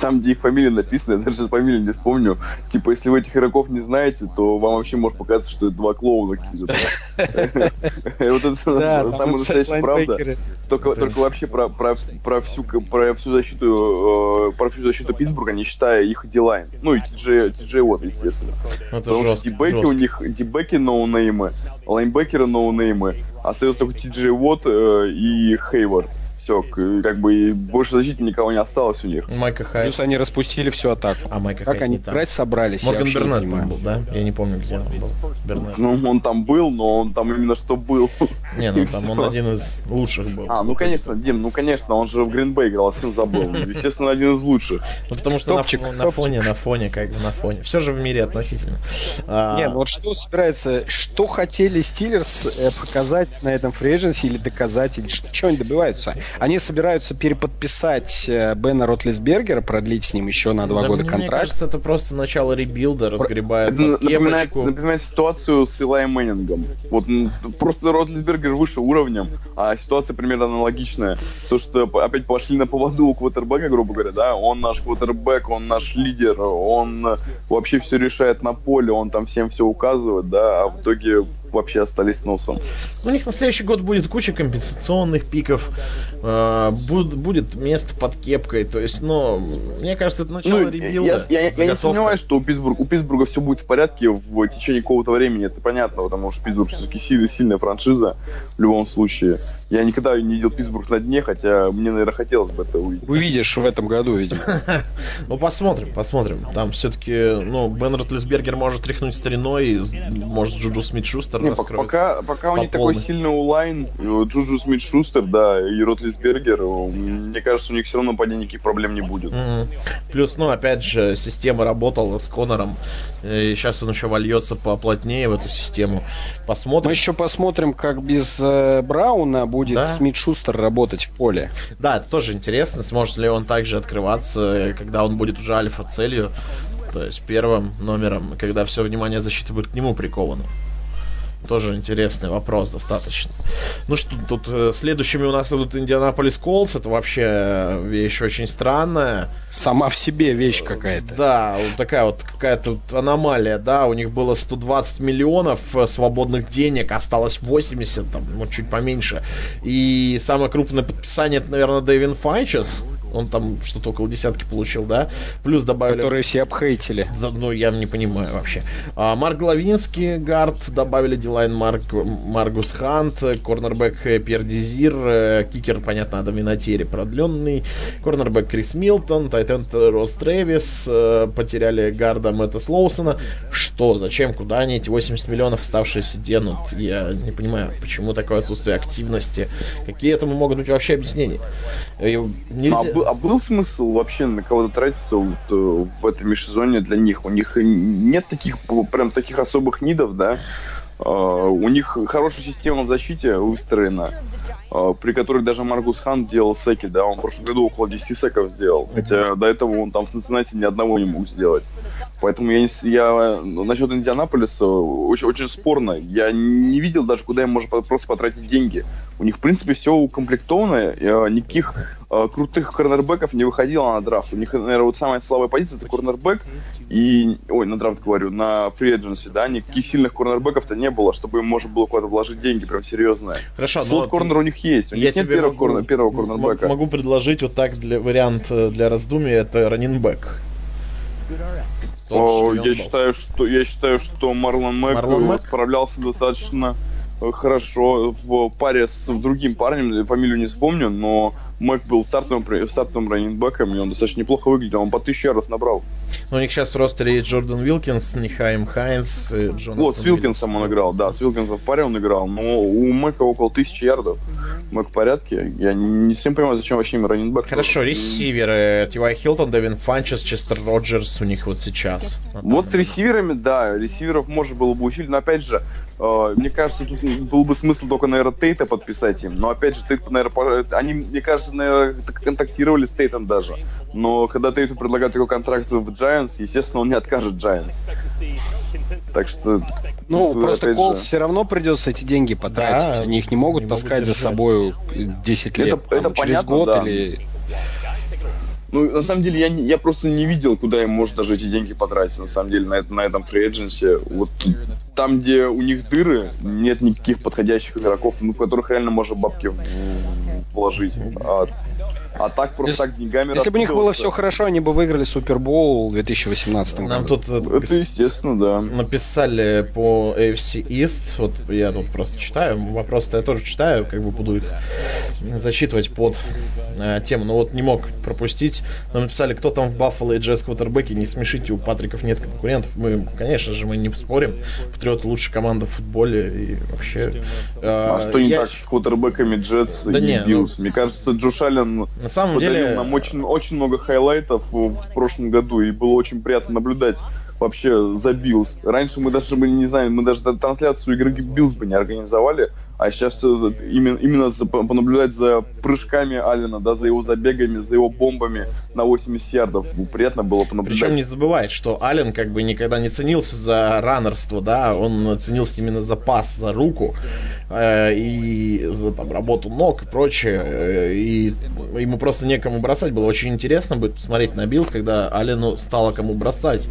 Speaker 4: Там, где их фамилия написана, я даже фамилию не вспомню. Типа, если вы этих игроков не знаете, то вам вообще может показаться, что это два клоуна какие-то. Вот это самая настоящая правда. Только, вообще про, про, про, всю, про всю защиту э, про всю защиту Питтсбурга, не считая их D-Line. Ну и Ти-Джей Уотт, естественно.
Speaker 2: Ну,
Speaker 4: Потому что дебеки у них, дебеки ноунеймы, лайнбекеры ноунеймы, остается только Ти-Джей Уотт э, и Хейвард. Все, как бы и больше защиты никого не осталось у них.
Speaker 2: Майка Хайт.
Speaker 3: Плюс они распустили всю атаку.
Speaker 2: А Майка
Speaker 3: Как они играть собрались,
Speaker 2: Морган Бернет там был, да? Я не помню, где он был. Бернет.
Speaker 4: Ну, он там был, но он там именно что был.
Speaker 2: Не, ну там он один из лучших был.
Speaker 4: А, ну конечно, Дим, ну конечно, он же в Гринбей играл, всем забыл. Естественно, один из лучших.
Speaker 2: Ну, потому что на,
Speaker 3: Топчик,
Speaker 2: на
Speaker 3: топчик.
Speaker 2: фоне, на фоне, как бы на фоне. Все же в мире относительно. А,
Speaker 3: Не, ну вот что собирается, что хотели Стиллерс э, показать на этом фрейдженсе или доказать, или что, чего они добиваются? Они собираются переподписать э, Бена Ротлисбергера, продлить с ним еще на два
Speaker 2: да
Speaker 3: года
Speaker 2: мне
Speaker 3: контракт.
Speaker 2: кажется, это просто начало ребилда, разгребает
Speaker 4: Это напоминает, напоминает ситуацию с Илай Мэннингом. Вот просто Ротлисбергер выше уровнем, а ситуация примерно аналогичная. То, что опять пошли на поводу у квотербека, грубо говоря, да, он наш квотербек, он наш лидер, он э, вообще все решает на поле, он там всем все указывает, да, а в итоге вообще остались с носом.
Speaker 2: У них на следующий год будет куча компенсационных пиков, э, буд- будет место под кепкой, то есть, ну, мне кажется, это начало
Speaker 4: Ну, я,
Speaker 2: ребилда.
Speaker 4: я- я- я не сомневаюсь, что у Питтсбурга, у Питтсбурга все будет в порядке в течение какого-то времени, это понятно, потому что Питтсбург все-таки сильная, сильная франшиза в любом случае. Я никогда не видел Питтсбург на дне, хотя мне, наверное, хотелось бы это увидеть.
Speaker 3: Увидишь в этом году, видимо.
Speaker 2: Ну, посмотрим, посмотрим. Там все-таки, ну, Бен Ротлисбергер может тряхнуть стариной, может, Джуджу Смит Шустер
Speaker 4: Не, пока, пока у них такой сильный O-Line, вот Джуджу Смит Шустер, да, и Ротлисбергер, мне кажется, у них все равно нападения никаких проблем не будет.
Speaker 2: Мгм. Плюс, ну, опять же, система работала с Конором, и сейчас он еще вольется поплотнее в эту систему. Посмотрим.
Speaker 3: Мы еще посмотрим, как без э, Брауна будет
Speaker 2: Да.
Speaker 3: Смит Шустер работать в поле.
Speaker 2: Да, это тоже интересно, сможет ли он также открываться, э, когда он будет уже альфа-целью, то есть первым номером, когда все внимание защиты будет к нему приковано. Тоже интересный вопрос достаточно. Ну что, тут э, следующими у нас идут Индианаполис Колс. Это вообще э, вещь очень странная.
Speaker 3: Сама в себе вещь какая-то.
Speaker 2: Да, вот такая вот какая-то вот аномалия, да, у них было 120 миллионов э, свободных денег, осталось 80, там, ну, чуть поменьше. И самое крупное подписание, это, наверное, Девин Фанчесс, он там что-то около десятки получил, да, плюс добавили...
Speaker 3: Которые все обхейтили.
Speaker 2: Да, Ну, я не понимаю вообще. А, Марк Гловински, гард, добавили D-Line Марк, Маргус Хант, корнербэк э, Пьер Дезир, э, кикер, понятно, Адам Винатери продленный, корнербэк Крис Милтон, тайтенд Рос Трэвис, э, потеряли гарда Мэтта Слоусона. Что, зачем, куда они эти 80 миллионов оставшиеся денут? Я не понимаю, почему такое отсутствие активности. Какие этому могут быть вообще объяснения? Э, Нельзя...
Speaker 4: А, был, а был смысл вообще на кого-то тратиться вот, э, в этом межсезонье для них? У них нет таких прям таких особых нидов, да? А, у них хорошая система в защите выстроена, а, при которой даже Маргус Хан делал секи, да, он в прошлом году около 10 секов сделал, хотя до этого он там в Цинциннати ни одного не мог сделать. Поэтому я, не, я ну, насчет Индианаполиса очень, очень спорно. Я не видел даже, куда им можно просто потратить деньги. У них, в принципе, все укомплектовано, э, никаких э, крутых корнербеков не выходило на драфт. У них, наверное, вот самая слабая позиция это корнербек. И, ой, на драфт говорю, на free agency, да, никаких сильных корнербеков-то не было, чтобы им можно было куда-то вложить деньги, прям серьезные.
Speaker 2: Хорошо,
Speaker 4: Слот корнер у них есть, у
Speaker 2: я
Speaker 4: них нет
Speaker 2: тебе
Speaker 4: первого,
Speaker 2: могу-
Speaker 4: корнер- первого корнербека.
Speaker 2: Могу предложить вот так для вариант э, для раздумия, это раненбэк.
Speaker 4: О, я считаю, что я считаю, что Марлон Мэг,
Speaker 2: Марлон Мэг?
Speaker 4: справлялся достаточно хорошо в паре с другим парнем, фамилию не вспомню, но Мэг был стартовым, стартовым раненбеком, и он достаточно неплохо выглядел. Он по 1000 ярдов набрал.
Speaker 2: Ну, у них сейчас в ростере есть Джордан Вилкинс, Нихайм Хайнс,
Speaker 4: Джонатан Вот, с Вилкинсом он играл, да, с Вилкинсом в паре он играл, но у Мэка около 1000 ярдов. Мэг в порядке. Я не, всем понимаю, зачем вообще им раненбек.
Speaker 2: Хорошо, ресиверы. Тивай Хилтон, Дэвин Фанчес, Честер Роджерс у них вот сейчас.
Speaker 4: Вот с ресиверами, да, ресиверов можно было бы усилить, но опять же, мне кажется, тут был бы смысл только, наверное, Тейта подписать им. Но опять же, Тейт, наверное, они, мне кажется, наверное, контактировали с Тейтом даже. Но когда Тейту предлагают такой контракт в Giants, естественно, он не откажет Giants. Так что...
Speaker 3: Ну, просто Колс же... все равно придется эти деньги потратить. Да, Они их не могут не таскать могут за собой 10 лет.
Speaker 4: Это, это через понятно, год да. или... Ну, на самом деле, я, я просто не видел, куда им может даже эти деньги потратить, на самом деле, на, на этом agency. Вот там, где у них дыры, нет никаких подходящих игроков, ну, в которых реально можно бабки вложить. А а так просто
Speaker 3: если,
Speaker 4: так деньгами
Speaker 3: Если бы у них было все хорошо, они бы выиграли Супербоул в 2018 году.
Speaker 2: Нам тут...
Speaker 4: Э, Это естественно, да.
Speaker 2: Написали по AFC East, вот я тут просто читаю, вопросы-то я тоже читаю, как бы буду их зачитывать под э, тему, но вот не мог пропустить. Нам написали, кто там в Баффало и Джесс квотербеки, не смешите, у Патриков нет конкурентов. Мы, конечно же, мы не спорим. Патриоты лучшая команда в футболе и вообще...
Speaker 4: Э, а что не я... так с квотербеками Джетс да и не, Биллс? Ну... Мне кажется, Джош Аллен
Speaker 2: на самом деле...
Speaker 4: нам очень, очень много хайлайтов в прошлом году, и было очень приятно наблюдать вообще за Биллс. Раньше мы даже, мы не знаем, мы даже трансляцию игры Биллс бы не организовали, а сейчас именно, именно за, понаблюдать за прыжками Аллена, да, за его забегами, за его бомбами на 80 ярдов. Приятно было понаблюдать.
Speaker 2: Причем не забывай, что Аллен как бы никогда не ценился за раннерство, да, он ценился именно за пас, за руку э, и за там, работу ног и прочее. Э, и ему просто некому бросать было. Очень интересно будет посмотреть на Биллс, когда Аллену стало кому бросать.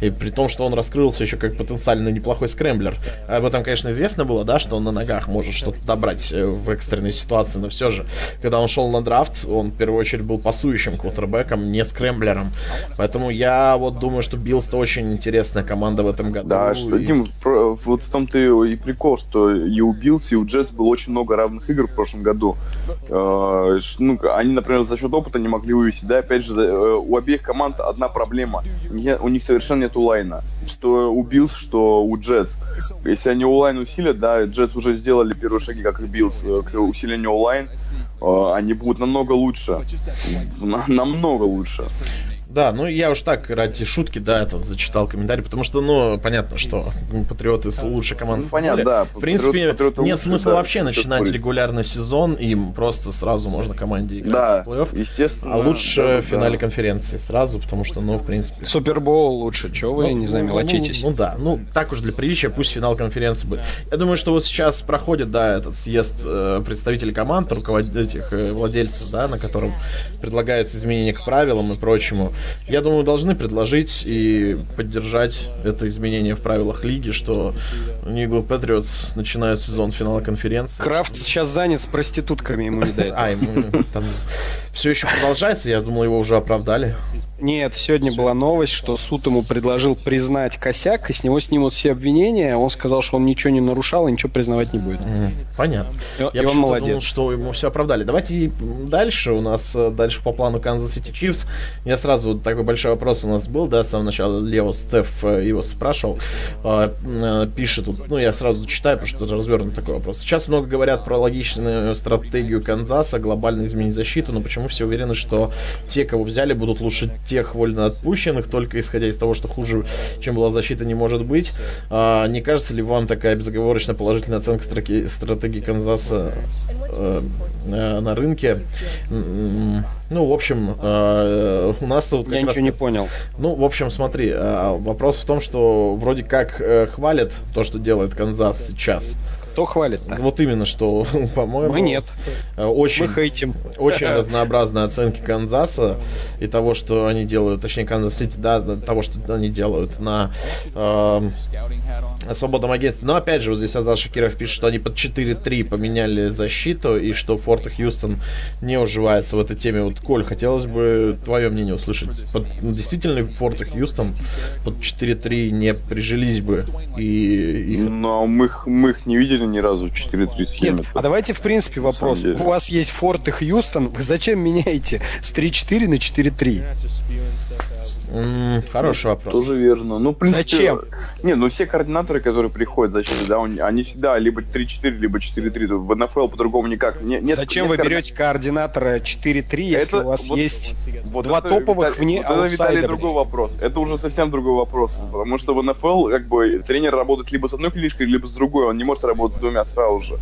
Speaker 2: И при том, что он раскрылся еще как потенциально неплохой скрэмблер. Об этом, конечно, известно было, да, что он на ногах может что-то добрать э, в экстренной ситуации, но все же, когда он шел на драфт, он в первую очередь был пасующим квотербеком, не скрэмблером. Поэтому я вот думаю, что Биллс-то очень интересная команда в этом году.
Speaker 4: Да, что, и... Дим, вот в том-то и прикол, что и у Биллс, и у Джетс было очень много равных игр в прошлом году. Э, ну, они, например, за счет опыта не могли вывести, да, опять же, э, у обеих команд одна проблема. У них совершенно нету лайна. Что у Биллс, что у Джетс. Если они O-line усилят, да, Джетс уже сделали первые шаги, как и Биллс, э, к усилению O-line, э, они будут намного лучше. Намного лучше.
Speaker 2: Да, ну я уж так ради шутки, да, это зачитал комментарий, потому что, ну, понятно, что патриоты лучшая команда. Ну,
Speaker 4: понятно, да.
Speaker 2: В принципе, патриоты нет лучше, смысла да, вообще начинать регулярный сезон, им просто сразу можно команде играть
Speaker 4: да, в плей-офф. естественно.
Speaker 2: А лучше да, в финале да. конференции сразу, потому что, ну, в принципе...
Speaker 3: Супербол лучше, чего вы, ну, не знаю, ну, мелочитесь?
Speaker 2: Ну, ну, да, ну, так уж для приличия, пусть финал конференции будет. Я думаю, что вот сейчас проходит, да, этот съезд э, представителей команд, руководителей этих э, владельцев, да, на котором предлагаются изменения к правилам и прочему. Я думаю, должны предложить и поддержать это изменение в правилах лиги, что England Patriots начинают сезон финала конференции.
Speaker 3: Крафт сейчас занят с проститутками, ему не дает.
Speaker 2: А, ему там все еще продолжается, я думал, его уже оправдали.
Speaker 3: Нет, сегодня была новость, что суд ему предложил признать косяк, и с него снимут все обвинения. Он сказал, что он ничего не нарушал и ничего признавать не будет.
Speaker 2: Понятно.
Speaker 3: И, я и он молодец. Думал,
Speaker 2: что ему все оправдали. Давайте дальше. У нас э, дальше по плану Kansas City Chiefs. Я сразу такой большой вопрос у нас был, да, с самого начала Лео Стеф э, его спрашивал. Э, пишет тут, ну я сразу читаю, потому что развернут такой вопрос. Сейчас много говорят про логичную стратегию Канзаса, глобально изменить защиту, но почему все уверены, что те, кого взяли, будут лучше тех вольно отпущенных, только исходя из того, что хуже, чем была защита, не может быть. А, не кажется ли вам такая безоговорочно положительная оценка строки, стратегии Канзаса э, э, на рынке? Ну, в общем, э, у нас
Speaker 3: вот Я ничего раз... не понял.
Speaker 2: Ну, в общем, смотри, э, вопрос в том, что вроде как э, хвалят то, что делает Канзас сейчас.
Speaker 3: Кто хвалит? -то?
Speaker 2: Вот именно, что, по-моему...
Speaker 3: Мы нет.
Speaker 2: Э, очень, Мы хейтим. Очень разнообразные оценки Канзаса и того, что они делают, точнее, Канзас Сити, да, того, что они делают на э, свободном агентстве. Но, опять же, вот здесь Азар Шакиров пишет, что они под 4-3 поменяли защиту, и что Форт Хьюстон не уживается в этой теме. Вот, Коль, хотелось бы твое мнение услышать. Под, ну, действительно, Форт Хьюстон под 4-3 не прижились бы? И,
Speaker 4: и... Но мы, мы их не видели ни разу 4-3 схеме.
Speaker 3: Нет, а давайте в принципе вопрос. У вас есть Форт и Хьюстон, вы зачем меняете с 3-4 на 4-3?
Speaker 2: М, Хороший вопрос.
Speaker 4: Тоже верно. Ну, в принципе,
Speaker 3: Зачем?
Speaker 4: Не, ну все координаторы, которые приходят за защиту, да, он- они всегда либо 3-4, либо 4-3. В НФЛ по-другому никак. Не- нет-
Speaker 3: Зачем
Speaker 4: нет
Speaker 3: вы
Speaker 4: координа-
Speaker 3: берете координатора 4-3, если
Speaker 4: Это
Speaker 3: у вас
Speaker 4: вот-
Speaker 3: есть
Speaker 4: Вот
Speaker 3: два
Speaker 4: это,
Speaker 3: топовых
Speaker 4: Виталий,
Speaker 3: вне
Speaker 4: вот это, Виталий, другой вопрос. Это уже совсем другой вопрос. Потому что в НФЛ как бы тренер работает либо с одной клинишкой, либо с другой. Он не может работать с двумя сразу же.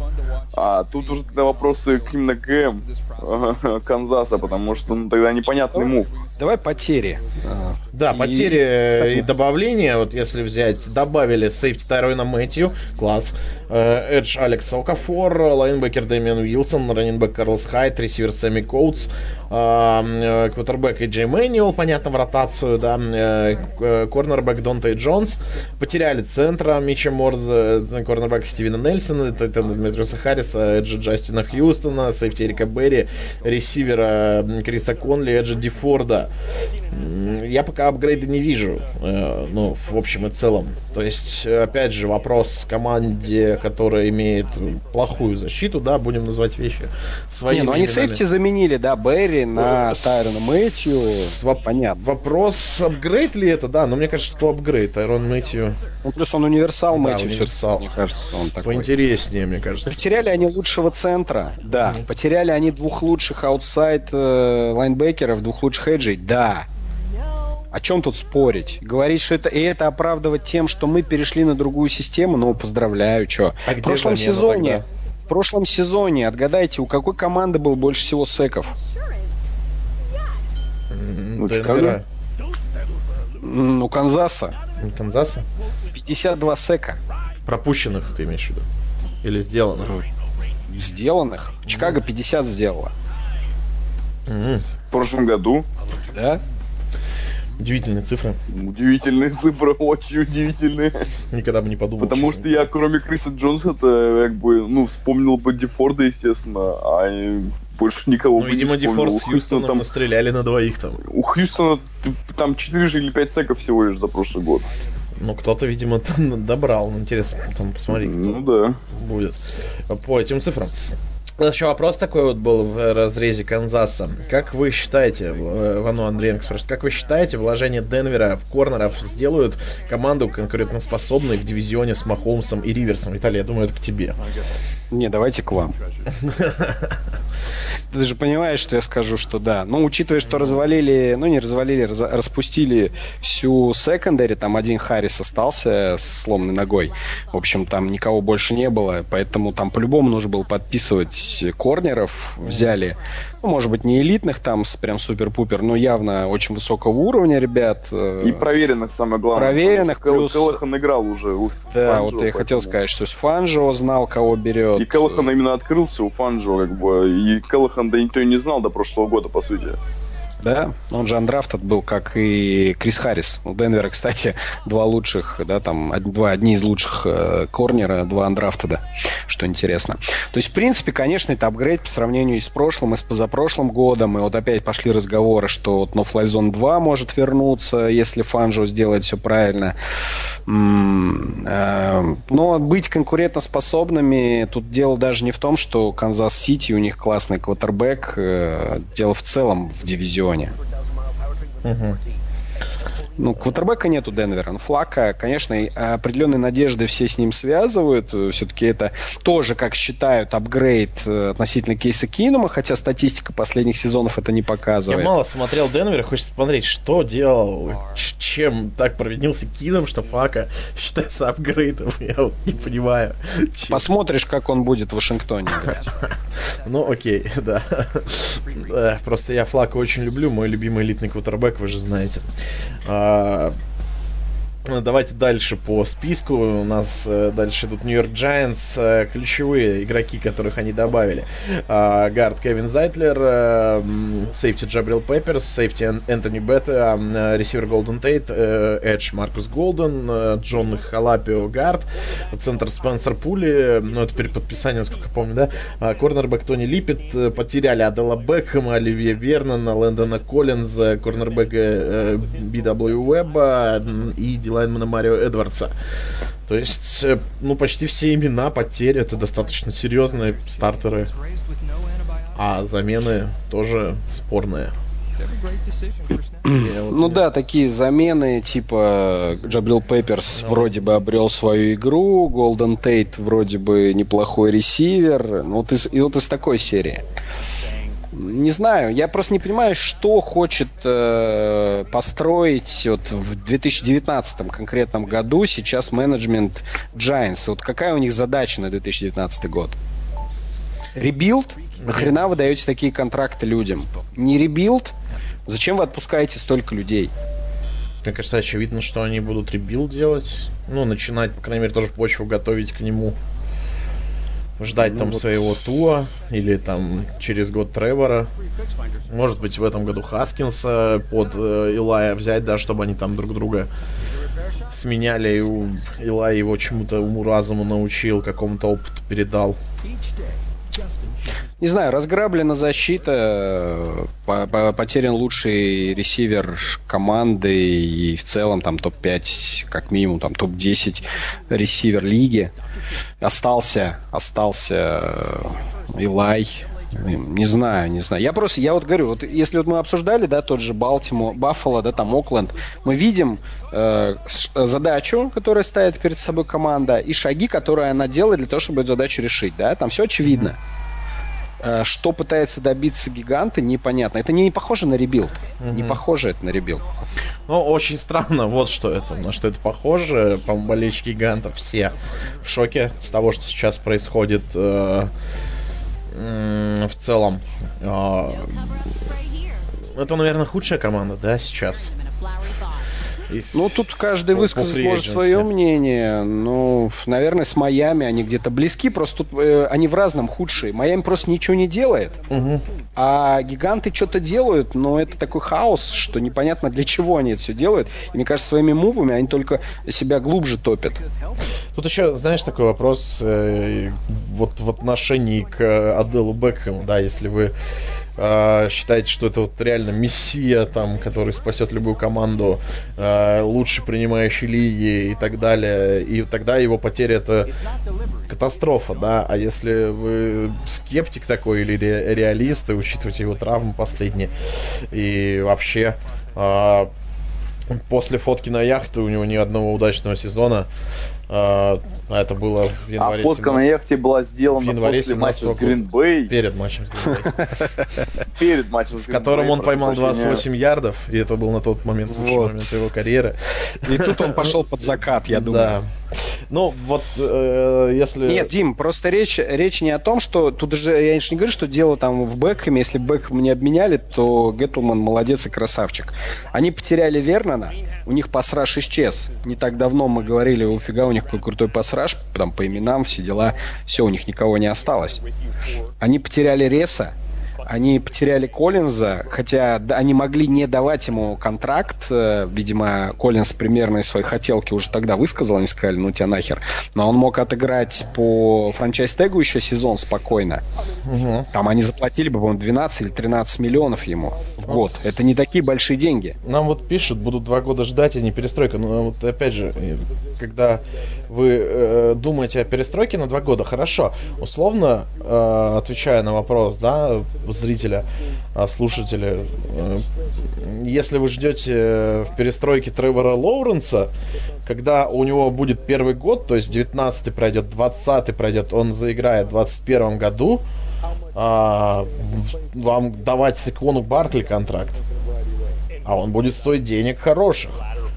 Speaker 4: А тут уже тогда вопросы к именно ГМ Канзаса, потому что ну, тогда непонятный move.
Speaker 3: Давай потери. А,
Speaker 2: Да,
Speaker 3: И-
Speaker 2: потери э, и добавления, вот если взять, добавили сейфти Тайрона Мэтью, класс, edge Алекс Окафор, лайнбекер Дэмиан Уилсон, раннинбек Карлос Хайд, ресивер Сэмми Коутс, квотербек Эджей Мэнюэл, понятно, в ротацию, да, э, к- корнербек Донтей Джонс, потеряли центра Мича Морза, корнербека Стивена Нельсона, Деметриуса Харриса, Эджа Джастина Хьюстона, сейфти Эрика Берри, ресивера Криса Конли, Эджа Дифорда. М, Я пока апгрейда не вижу, э, ну, в общем и целом. То есть, опять же, вопрос команде, которая имеет плохую защиту, да, будем называть вещи своими
Speaker 3: Не, ну они сейфти заменили, да, Берри на
Speaker 2: Э,
Speaker 3: Тайрона Мэтью.
Speaker 2: Воп-
Speaker 3: Понятно.
Speaker 2: Вопрос, апгрейд ли это, да, но мне кажется, что апгрейд. Айрон Мэтью
Speaker 3: Ну, плюс он универсал
Speaker 2: Да,
Speaker 3: Мэтью
Speaker 2: универсал.
Speaker 3: мне кажется, он такой.
Speaker 2: поинтереснее, мне кажется.
Speaker 3: Потеряли они лучшего центра, да. Потеряли они двух лучших outside э, лайнбекеров, двух лучших эджей, да. О чем тут спорить? Говорить, что это и это оправдывать тем, что мы перешли на другую систему, ну, поздравляю, что.
Speaker 2: А
Speaker 3: В прошлом сезоне,
Speaker 2: тогда?
Speaker 3: в прошлом сезоне, отгадайте, у какой команды был больше всего секов?
Speaker 4: Ну,
Speaker 2: Денвера.
Speaker 3: М, У Канзаса.
Speaker 2: Канзаса?
Speaker 3: 52 сека
Speaker 2: Пропущенных ты имеешь в виду? Или сделанных?
Speaker 3: сделанных. Чикаго 50 сделала.
Speaker 4: В прошлом году
Speaker 3: Да?
Speaker 2: Удивительные цифры.
Speaker 4: удивительные цифры, очень удивительные.
Speaker 2: Никогда бы не подумал.
Speaker 4: Потому что я, кроме Криса Джонса, то как бы, ну, вспомнил бы Дефорда, естественно, а больше никого
Speaker 2: Ну,
Speaker 4: бы
Speaker 2: видимо,
Speaker 4: не У
Speaker 2: с Хьюстоном
Speaker 4: там,
Speaker 2: настреляли на двоих там.
Speaker 4: у Хьюстона там 4 же или 5 секов всего лишь за прошлый год.
Speaker 2: Ну, кто-то, видимо, там добрал. Ну, Интересно, там посмотри, кто
Speaker 4: Ну да.
Speaker 2: будет по этим цифрам. Еще вопрос такой вот был в разрезе Канзаса. Как вы считаете, в- Вану Андреенко спрашивает, как вы считаете, вложение Денвера в корнеров сделают команду конкурентоспособной в дивизионе с Махомсом и Риверсом? Виталий, я думаю, это к тебе.
Speaker 3: Не, давайте к вам. Ты же понимаешь, что я скажу, что да. Ну, учитывая, что развалили, ну, не развалили, раз- распустили всю секондари, там один Харрис остался с сломанной ногой. В общем, там никого больше не было, поэтому там по-любому нужно было подписывать корнеров. Взяли, ну, может быть, не элитных там, с прям супер-пупер, но явно очень высокого уровня ребят. э,
Speaker 4: И проверенных, самое главное.
Speaker 3: Проверенных, плюс-
Speaker 4: Келлахан играл уже. у
Speaker 3: Да,
Speaker 4: Фанджо,
Speaker 3: вот я хотел
Speaker 4: поэтому-
Speaker 3: сказать, что с Фанжо знал, кого берет.
Speaker 4: И Келлахан именно открылся у Фанджо, как бы. И Келлахан да никто и не знал до прошлого года, по сути.
Speaker 3: Да, он же андрафтед был, как и Крис Харрис. У Денвера, кстати, два лучших, да, там, два, одни из лучших э, корнера, два андрафтеда, что интересно. То есть, в принципе, конечно, это апгрейд по сравнению и с прошлым, и с позапрошлым годом. И вот опять пошли разговоры, что вот No Fly Zone 2 может вернуться, если Фанжо сделает все правильно. Э, Но быть конкурентоспособными, тут дело даже не в том, что Канзас-Сити, у них классный квотербек, э, дело в целом в дивизионе.
Speaker 2: Мгм.
Speaker 3: Ну, квотербека нету Денвера. Ну, Флакко, конечно, определенные надежды все с ним связывают. Все-таки это тоже, как считают, апгрейд э, относительно кейса Кинума, хотя статистика последних сезонов это не
Speaker 2: Я
Speaker 3: показывает.
Speaker 2: мало смотрел Денвер, хочется посмотреть, что делал, чем так провинился Кинум, что Флакко считается апгрейдом. Я вот не понимаю.
Speaker 3: Посмотришь, как он будет в Вашингтоне.
Speaker 2: Ну, окей, да. Да, Просто я Флакко очень люблю, мой любимый элитный квотербек, вы же знаете. А, ну, Давайте дальше по списку. У нас э, дальше идут Нью-Йорк Giants, ключевые игроки, которых они добавили. А, Гард Кевин Зайтлер, э, сейфти Джабрил Пепперс, сейфти Эн- Энтони Бетеа, э, ресивер Голден Тейт, э, edge Маркус Голден, э, Джон Халапио Гард, центр Спенсер Пули, ну это переподписание, насколько я помню, да, А, корнербэк Тони Липпет, э, потеряли Оделла Бекхэма, Оливье Вернона, Лэндона Коллинза, корнербэка э, BW Уэбба м, и лайнмена Марио Эдвардса. То есть, э, ну, почти все имена потери это достаточно серьезные стартеры. А замены тоже спорные.
Speaker 3: Ну да, такие замены, типа Джабрил Пепперс вроде бы обрел свою игру, Голден Тейт вроде бы неплохой ресивер, ну вот из, и вот из такой серии. Не знаю, я просто не понимаю, что хочет э, построить вот в 2019 конкретном году сейчас менеджмент Giants. Вот какая у них задача на 2019 год? Rebuild? Нахрена вы даете такие контракты людям? Не rebuild? Зачем вы отпускаете столько людей?
Speaker 2: Мне кажется, очевидно, что они будут rebuild делать. Ну, начинать, по крайней мере, тоже почву готовить к нему. Ждать ну, там вот... своего Туа или там через год Тревора. Может быть, в этом году Хаскинса под э, Илая взять, да, чтобы они там друг друга сменяли. И Илай его чему-то уму-разуму научил, какому-то опыту передал
Speaker 3: не знаю, разграблена защита, потерян лучший ресивер команды и в целом там топ-5, как минимум там топ-10 ресивер лиги. Остался, остался э, Илай, не знаю, не знаю. Я просто, я вот говорю, вот если вот мы обсуждали, да, тот же Балтимор, Баффало, да, там Окленд, мы видим э, задачу, которая ставит перед собой команда, и шаги, которые она делает для того, чтобы эту задачу решить, да, там все очевидно. Mm-hmm. Э, что пытается добиться гиганты, непонятно. Это не похоже на rebuild. Mm-hmm. Не похоже это на rebuild.
Speaker 2: Ну, очень странно, вот что это, на что это похоже. По-моему, болельщики гигантов все в шоке с того, что сейчас происходит э, э, в целом. Э, это, наверное, худшая команда, да, сейчас?
Speaker 3: Ну, тут каждый высказать может свое мнение. Ну, наверное, с Майами они где-то близки, просто тут э, они в разном худшие. Майами просто ничего не делает, угу. а гиганты что-то делают, но это такой хаос, что непонятно для чего они это все делают. И мне кажется, своими мувами они только себя глубже топят.
Speaker 2: Тут еще, знаешь, такой вопрос э, вот в отношении к Аделу Бекхэму, да, если вы э, считаете, что это вот реально мессия, там, который спасет любую команду, э, лучший принимающий лиги и так далее, и тогда его потеря это катастрофа, да, а если вы скептик такой или ре- реалист, и учитываете его травмы последние, и вообще э, после фотки на яхте у него ни одного удачного сезона, а, а это было в январе.
Speaker 4: А фотка 17... на яхте была сделана в январе после матча с Гринбей.
Speaker 2: Перед матчем с Гринбей.
Speaker 4: Перед матчем
Speaker 2: с В котором он поймал 28 ярдов, и это был на тот момент лучший момент его карьеры.
Speaker 3: И тут он пошел под закат, я думаю. Да.
Speaker 2: Ну, вот э, если...
Speaker 3: Нет, Дим, просто речь, речь не о том, что... Тут же я не говорю, что дело там в Бекхэме. Если Бекхэм не обменяли, то Геттлман молодец и красавчик. Они потеряли Вернона, у них пасраж исчез. Не так давно мы говорили, уфига у них какой крутой пасраж, там по именам, все дела. Все, у них никого не осталось. Они потеряли Реса, они потеряли Коллинза, хотя они могли не давать ему контракт. Э, видимо, Коллинз примерно из своей хотелки уже тогда высказал, они сказали, ну тебя нахер. Но он мог отыграть по франчайз-тегу еще сезон спокойно. Угу. Там они заплатили бы, по-моему, 12 или 13 миллионов ему в год. Вот. Это не такие большие деньги.
Speaker 2: Нам вот пишут, будут два года ждать, а не перестройка. Но вот опять же, когда вы э, думаете о перестройке на два года, хорошо. Условно, э, отвечая на вопрос, да, зрителя, а, слушателя. Э, если вы ждете в перестройке Тревора Лоуренса, когда у него будет первый год, то есть 19 пройдет, 20 пройдет, он заиграет в 21 году, а, вам давать Секону Бартли контракт. А он будет стоить денег хороших.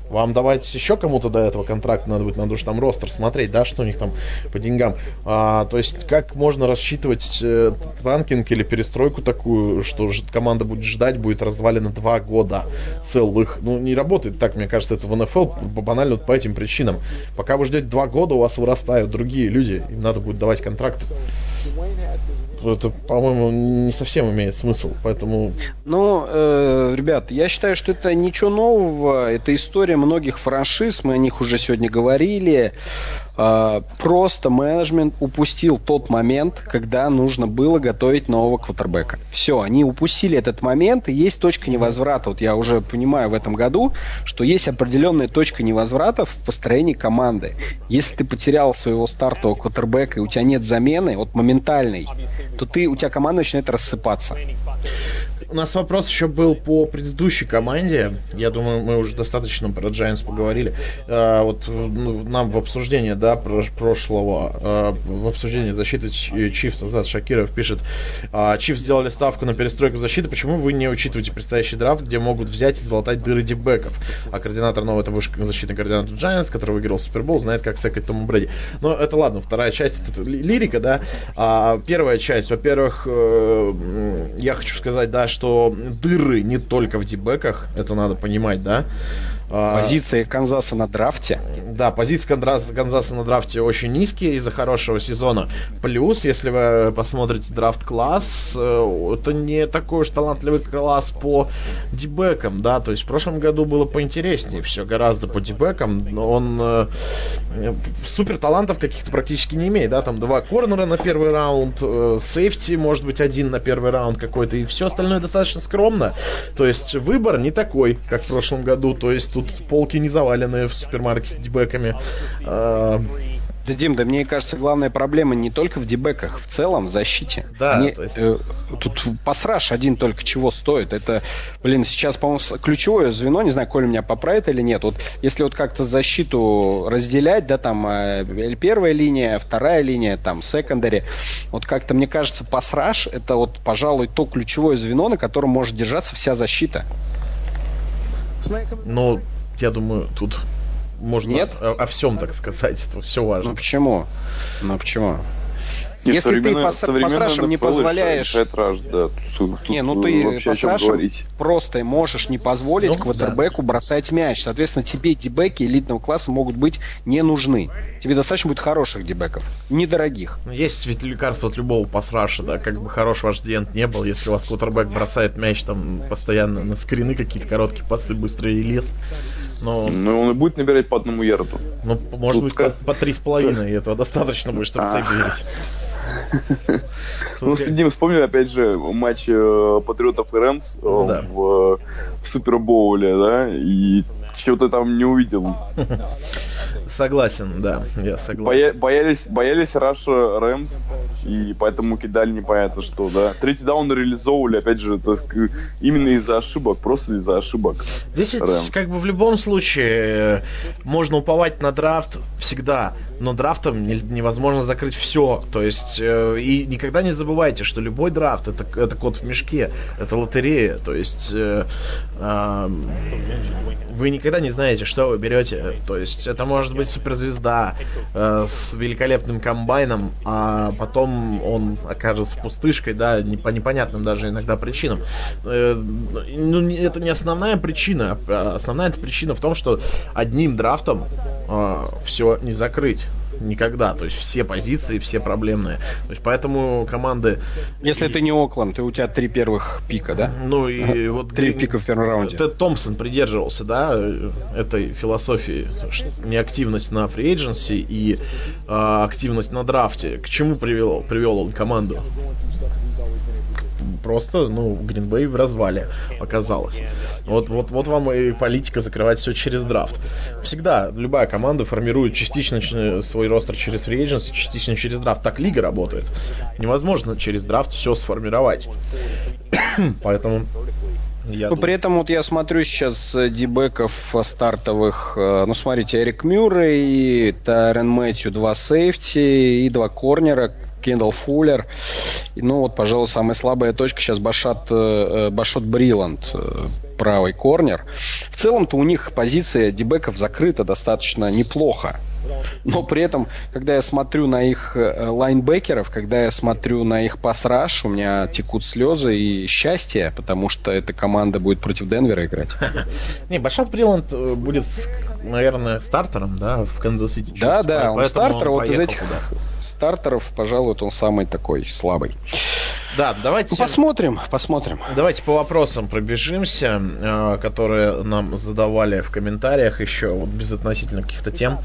Speaker 2: Вам давать еще кому-то до этого контракт надо будет, надо уж там ростер смотреть, да, что у них там по деньгам. А, то есть, как можно рассчитывать э, танкинг или перестройку такую, что команда будет ждать, будет развалена два года целых. Ну, не работает так, мне кажется, это в НФЛ банально вот по этим причинам. Пока вы ждете два года, у вас вырастают другие люди, им надо будет давать контракты это, по-моему, не совсем имеет смысл, поэтому...
Speaker 3: Ну, э, ребят, я считаю, что это ничего нового, это история многих франшиз, мы о них уже сегодня говорили. Э, просто менеджмент упустил тот момент, когда нужно было готовить нового квотербека. Все, они упустили этот момент, и есть точка невозврата. Вот я уже понимаю в этом году, что есть определенная точка невозврата в построении команды. Если ты потерял своего стартового квотербека, и у тебя нет замены, вот моментальной, то ты, у тебя команда начинает рассыпаться.
Speaker 2: У нас вопрос еще был по предыдущей команде. Я думаю, мы уже достаточно про Giants поговорили. А, вот ну, нам в обсуждении, да, про прошлого, а, в обсуждении защиты Чифс Азат Шакиров пишет, а, Чифс сделали ставку на перестройку защиты, почему вы не учитываете предстоящий драфт, где могут взять и залатать дыры дебеков? А координатор нового, это бывший защитный координатор Giants, который выиграл Супербол, знает, как секать Тому Брэди. Но это ладно, вторая часть, это лирика, да. А первая часть, во-первых, э, я хочу сказать, да, что дыры не только в дебеках, это надо понимать, да.
Speaker 3: А, позиции Канзаса на драфте.
Speaker 2: Да, позиции Канзаса, Канзаса на драфте очень низкие из-за хорошего сезона. Плюс, если вы посмотрите драфт-класс, э, это не такой уж талантливый класс по дебекам, да, то есть в прошлом году было поинтереснее все гораздо по дебекам, но он э, супер талантов каких-то практически не имеет, да, там два корнера на первый раунд, э, сейфти, может быть, один на первый раунд какой-то, и все остальное достаточно скромно, то есть выбор не такой, как в прошлом году, то есть тут полки не завалены в супермаркете дебеками. А,
Speaker 3: да, Дим, да мне кажется, главная проблема не только в дебеках, в целом в защите.
Speaker 2: Да,
Speaker 3: Они, есть... э, тут пасраж один только чего стоит. Это, блин, сейчас, по-моему, ключевое звено, не знаю, Коля меня поправит или нет. Вот если вот как-то защиту разделять, да, там э, первая линия, вторая линия, там, секондари, вот как-то, мне кажется, пасраж это вот, пожалуй, то ключевое звено, на котором может держаться вся защита.
Speaker 2: Ну, я думаю, тут можно Нет? О, о всем, так сказать. Это все важно.
Speaker 3: Ну почему? Ну почему? Нет, Если ты по, по страшам не позволяешь...
Speaker 4: Раш, да.
Speaker 3: Тут, не, ну ты по страшам просто можешь не позволить ну, квотербеку да. бросать мяч. Соответственно, тебе дебеки элитного класса могут быть не нужны. Тебе достаточно будет хороших дебеков, недорогих.
Speaker 2: Ну, есть ведь лекарство от любого пасраша, да, как бы хороший ваш диент не был, если у вас квотербек бросает мяч там постоянно на скрины какие-то короткие пасы, быстрые и лес.
Speaker 4: Но... Ну, он и будет набирать по одному ярду.
Speaker 2: Ну, может Тут быть, как... по три с половиной, и этого достаточно будет, чтобы всех
Speaker 4: ну, с Дим вспомнили, опять же, матч э, Патриотов и Рэмс э, ну в, в Супербоуле, да, и чего-то там не увидел.
Speaker 2: Согласен, да, я
Speaker 4: согласен. Боя- боялись, боялись Раша Рэмс, и поэтому кидали непонятно что, да. Третий даун реализовывали, опять же, это именно из-за ошибок, просто из-за ошибок.
Speaker 2: Здесь ведь, Рэмс. как бы в любом случае, можно уповать на драфт всегда, но драфтом невозможно закрыть все. То есть, э, и никогда не забывайте, что любой драфт это, это код в мешке, это лотерея. То есть, э, э, вы никогда не знаете, что вы берете. То есть, это может быть суперзвезда э, с великолепным комбайном, а потом он окажется пустышкой, да, не, по непонятным даже иногда причинам. Э, ну, это не основная причина. А основная причина в том, что одним драфтом э, все не закрыть никогда. То есть все позиции, все проблемные. То есть поэтому команды...
Speaker 3: Если ты не Окленд, то у тебя три первых пика, да?
Speaker 2: Ну и вот...
Speaker 3: Три пика в первом раунде.
Speaker 2: Тед Томпсон придерживался, да, этой философии. Неактивность на фри и э, активность на драфте. К чему привел, привел он команду? Просто, ну, Гринбей в развале оказалось. Вот, вот, вот вам и политика закрывать все через драфт. Всегда любая команда формирует частично свой ростер через agency, частично через драфт. Так лига работает. Невозможно через драфт все сформировать. Поэтому
Speaker 3: я ну, при этом вот я смотрю сейчас э, дебеков стартовых. Э, ну, смотрите, Эрик Мюррей, Тарен Мэтью, два сейфти и два корнера. Кендалл Фуллер. Ну вот, пожалуй, самая слабая точка сейчас Башат, э, Башот Бриланд, э, правый корнер. В целом-то у них позиция дебеков закрыта достаточно неплохо. Но при этом, когда я смотрю на их э, лайнбекеров, когда я смотрю на их pass rush, у меня текут слезы счастья, потому что эта команда будет против Денвера играть.
Speaker 2: Не, Башат Бриланд будет, наверное, стартером, да, в Канзас-Сити.
Speaker 3: Да, да, он стартер, вот из этих стартеров, пожалуй, он самый такой слабый.
Speaker 2: Да, давайте... Ну,
Speaker 3: посмотрим, посмотрим.
Speaker 2: Давайте по вопросам пробежимся, э, которые нам задавали в комментариях еще, вот безотносительно каких-то тем.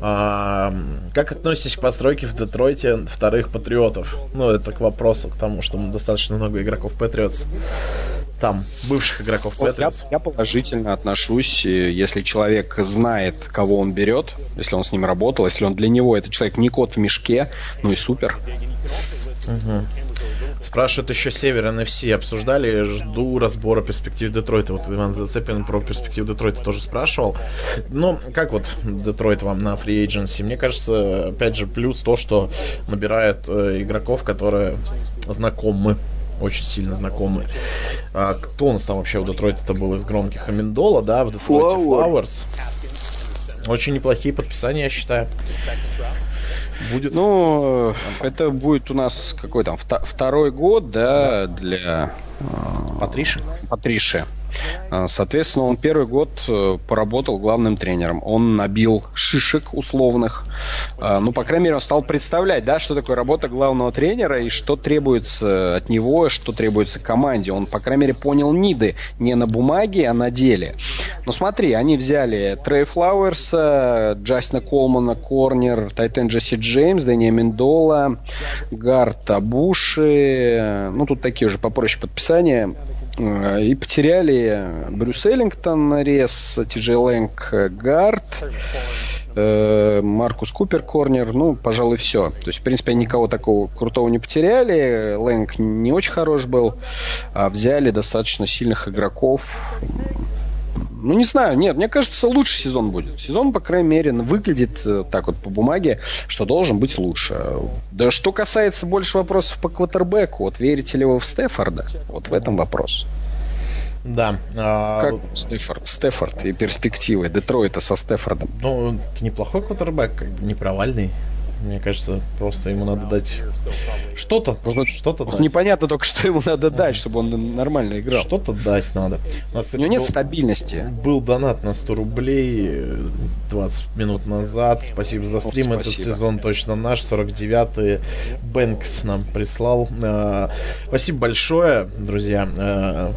Speaker 2: А, как относитесь к постройке в Детройте вторых патриотов? Ну, это к вопросу, к тому, что достаточно много игроков Патриотс там, бывших игроков
Speaker 3: вот я, я положительно отношусь, если человек знает, кого он берет, если он с ним работал, если он для него этот человек не кот в мешке, ну и супер.
Speaker 2: Угу. Спрашивают еще Север NFC. Обсуждали, жду разбора перспектив Детройта. Вот Иван Зацепин про перспектив Детройта тоже спрашивал. Но как вот Детройт вам на фри agency? Мне кажется, опять же, плюс то, что набирает э, игроков, которые знакомы очень сильно знакомы. А, кто у нас там вообще у Детройта это был из громких? Аминдола, да, в Детройте Flowers. Очень неплохие подписания, я считаю.
Speaker 3: Будет. Ну, это будет у нас какой там второй год, да, для
Speaker 2: Патриши.
Speaker 3: Патриши. А, соответственно, он первый год э, поработал главным тренером. Он набил шишек условных. А, ну, по крайней мере, он стал представлять, да, что такое работа главного тренера и что требуется от него, что требуется команде. Он, по крайней мере, понял ниды не на бумаге, а на деле. Но смотри, они взяли Трей Флауэрса, Джастина Колмана, Корнер, Тайтен Джесси Джеймс, Дэниел Мендола, Гарта Табуши. Ну, тут такие уже попроще подписания. Э, и потеряли Брюс Эллингтон, Рес, Ти Лэнг, Гард, э, Маркус Купер, Корнер, ну, пожалуй, все. То есть, в принципе, они никого такого крутого не потеряли. Лэнг не очень хорош был, а взяли достаточно сильных игроков. Ну, не знаю, нет, мне кажется, лучше сезон будет. Сезон, по крайней мере, выглядит э, так вот по бумаге, что должен быть лучше. Да что касается больше вопросов по квотербеку, вот верите ли вы в Стефорда? Вот в этом вопрос.
Speaker 2: Да.
Speaker 3: А... Как Стефорд, Стефорд и перспективы Детройта со Стефордом?
Speaker 2: Ну, неплохой квотербек, как бы не провальный. Мне кажется, просто ему надо дать что-то, что-то
Speaker 3: дать. Непонятно только, что ему надо дать, чтобы он нормально играл.
Speaker 2: Что-то дать надо.
Speaker 3: У, нас, кстати, У него нет был, стабильности.
Speaker 2: Был донат на 100 рублей 20 минут назад. Спасибо за стрим. Вот. Этот сезон точно наш. 49-й Бэнкс нам прислал. А, спасибо большое, друзья. А,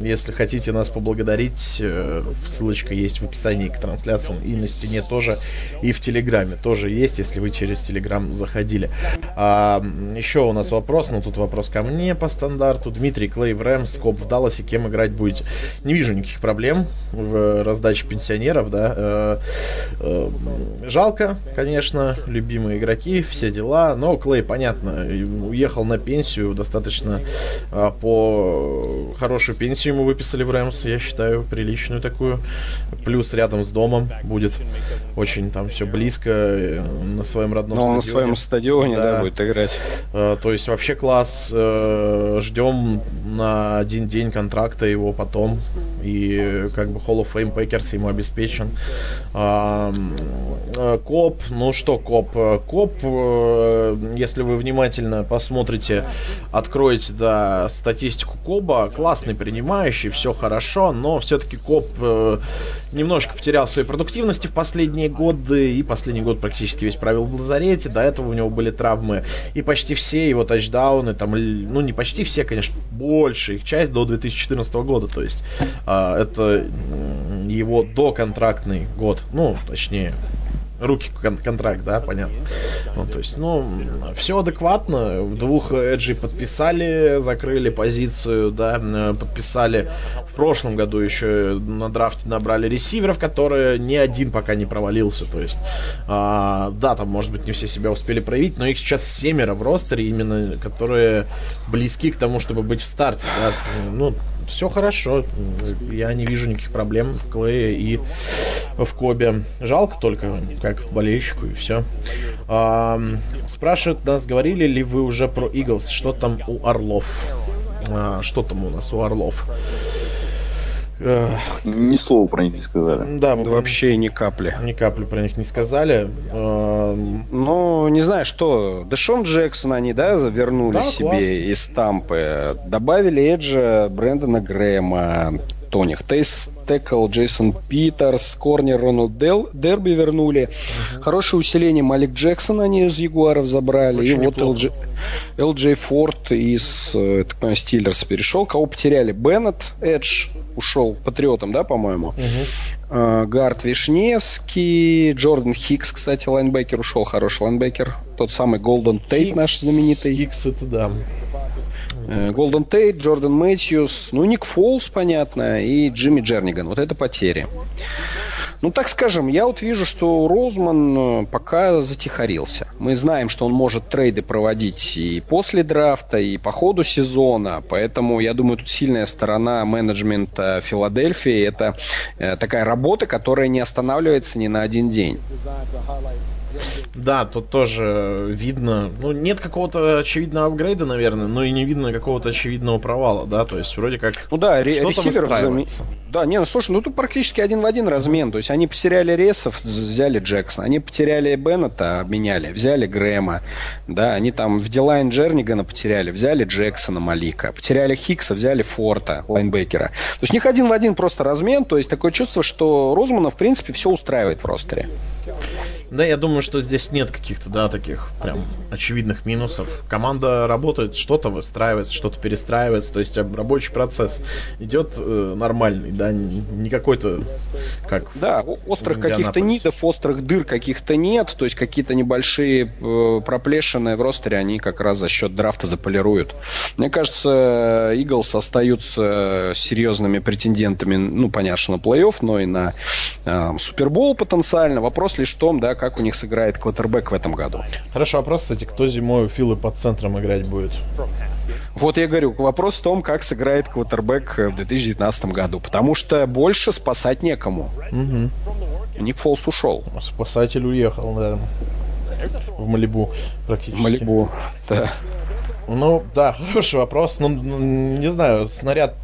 Speaker 2: если хотите нас поблагодарить, э, ссылочка есть в описании к трансляциям и на стене тоже, и в Телеграме тоже есть, если вы через Телеграм заходили. А, еще у нас вопрос, ну тут вопрос ко мне по стандарту. Дмитрий Клей в Рэм, Скоп в Далласе, кем играть будете? Не вижу никаких проблем в раздаче пенсионеров, да. Э, э, жалко, конечно, любимые игроки, все дела, но Клей, понятно, уехал на пенсию, достаточно а, по хорошую пенсию ему выписали в Рэмс, я считаю, приличную такую. Плюс рядом с домом будет очень там все близко, э, на своем родном
Speaker 3: Но стадионе. на своем стадионе, да, да будет играть.
Speaker 2: Э, то есть вообще класс. Э, ждем на один день контракта его потом. И как бы Hall of Fame Packers ему обеспечен. Э, Кобб, ну что Кобб? Кобб, если вы внимательно посмотрите, откроете да, статистику Кобба, классный принимающий, все хорошо, но все-таки Кобб немножко потерял своей продуктивности в последние годы, и последний год практически весь провел в лазарете, до этого у него были травмы, и почти все его тачдауны, там, ну не почти все, конечно, больше их часть до 2014 года, то есть э, это его доконтрактный год, ну, точнее, руки кон- контракт, да, понятно. Ну, то есть, ну, все адекватно. Двух эджей подписали, закрыли позицию, да, подписали. В прошлом году еще на драфте набрали ресиверов, которые ни один пока не провалился. То есть, а, да, там, может быть, не все себя успели проявить, но их сейчас семеро в ростере, именно которые близки к тому, чтобы быть в старте, да. Ну, все хорошо. Я не вижу никаких проблем в Клее и в Кобе. Жалко только, как болельщику, и все. А, спрашивают нас, говорили ли вы уже про Иглс? Что там у Орлов? А, что там у нас у Орлов?
Speaker 4: Ни слова про них не сказали.
Speaker 3: Да, да вообще ни капли.
Speaker 2: Ни капли про них не сказали.
Speaker 3: Ну, не знаю, что. Дэшон Джексон они, да, вернули да, себе класс. из Тампы. Добавили Эджа Брэндона Грэма. Кто у них? Тейс Текл, Джейсон Питерс, Корнер, Рональд Дел, Дерби вернули. Угу. Хорошее усиление Малик Джексон они из Ягуаров забрали. Очень и вот LG, LJ Форт из, э, так понимаю, Стиллерс перешел. Кого потеряли? Беннет, Edge ушел к патриотам, да, по-моему. Угу. Гард Вишневский, Джордан Хикс, кстати, лайнбекер ушел, хороший лайнбекер. Тот самый Голден Тейт наш знаменитый.
Speaker 2: Хикс это да.
Speaker 3: Голден Тейт, Джордан Мэтьюс, ну, Ник Фоулз, понятно, и Тимми Джерниган. Вот это потери. Ну, так скажем, я вот вижу, что Розман э, пока затихарился. Мы знаем, что он может трейды проводить и после драфта, и по ходу сезона, поэтому я думаю, тут сильная сторона менеджмента Филадельфии. Это э, такая работа, которая не останавливается ни на один день.
Speaker 2: Да, тут тоже видно, ну, нет какого-то очевидного апгрейда, наверное, но и не видно какого-то очевидного провала, да, то есть вроде как
Speaker 3: ну, да, ре- ресиверов зам... Да, не, ну слушай, ну тут практически один в один размен, то есть они потеряли Ресов, взяли Джексона, они потеряли Беннета, обменяли, взяли Грэма, да, они там в Дилайн Джернигана потеряли, взяли Джексона Малика, потеряли Хикса, взяли Форта, лайнбекера. То есть у них один в один просто размен, то есть такое чувство, что Розмана, в принципе, все устраивает в ростере.
Speaker 2: Да, я думаю, что здесь нет каких-то, да, таких прям очевидных минусов. Команда работает, что-то выстраивается, что-то перестраивается, то есть рабочий процесс идет э, нормальный, да, не какой-то как.
Speaker 3: Да, острых каких-то нидов, острых дыр каких-то нет, то есть какие-то небольшие э, проплешины в ростере они как раз за счет драфта заполируют. Мне кажется, Иглс остаются серьезными претендентами, ну, понятно, на плей-офф, но и на э, Супербол потенциально. Вопрос лишь в том, да, как у них сыграет квотербек в этом году.
Speaker 2: Хорошо, вопрос, кстати, кто зимой у Филы под центром играть будет?
Speaker 3: Вот я говорю, вопрос в том, как сыграет квотербек в 2019 году, потому что больше спасать некому. Угу. Ник Фолс ушел.
Speaker 2: Спасатель уехал, наверное. В Малибу практически. В
Speaker 3: Малибу, да.
Speaker 2: Ну, да, хороший вопрос. Ну, не знаю, снаряд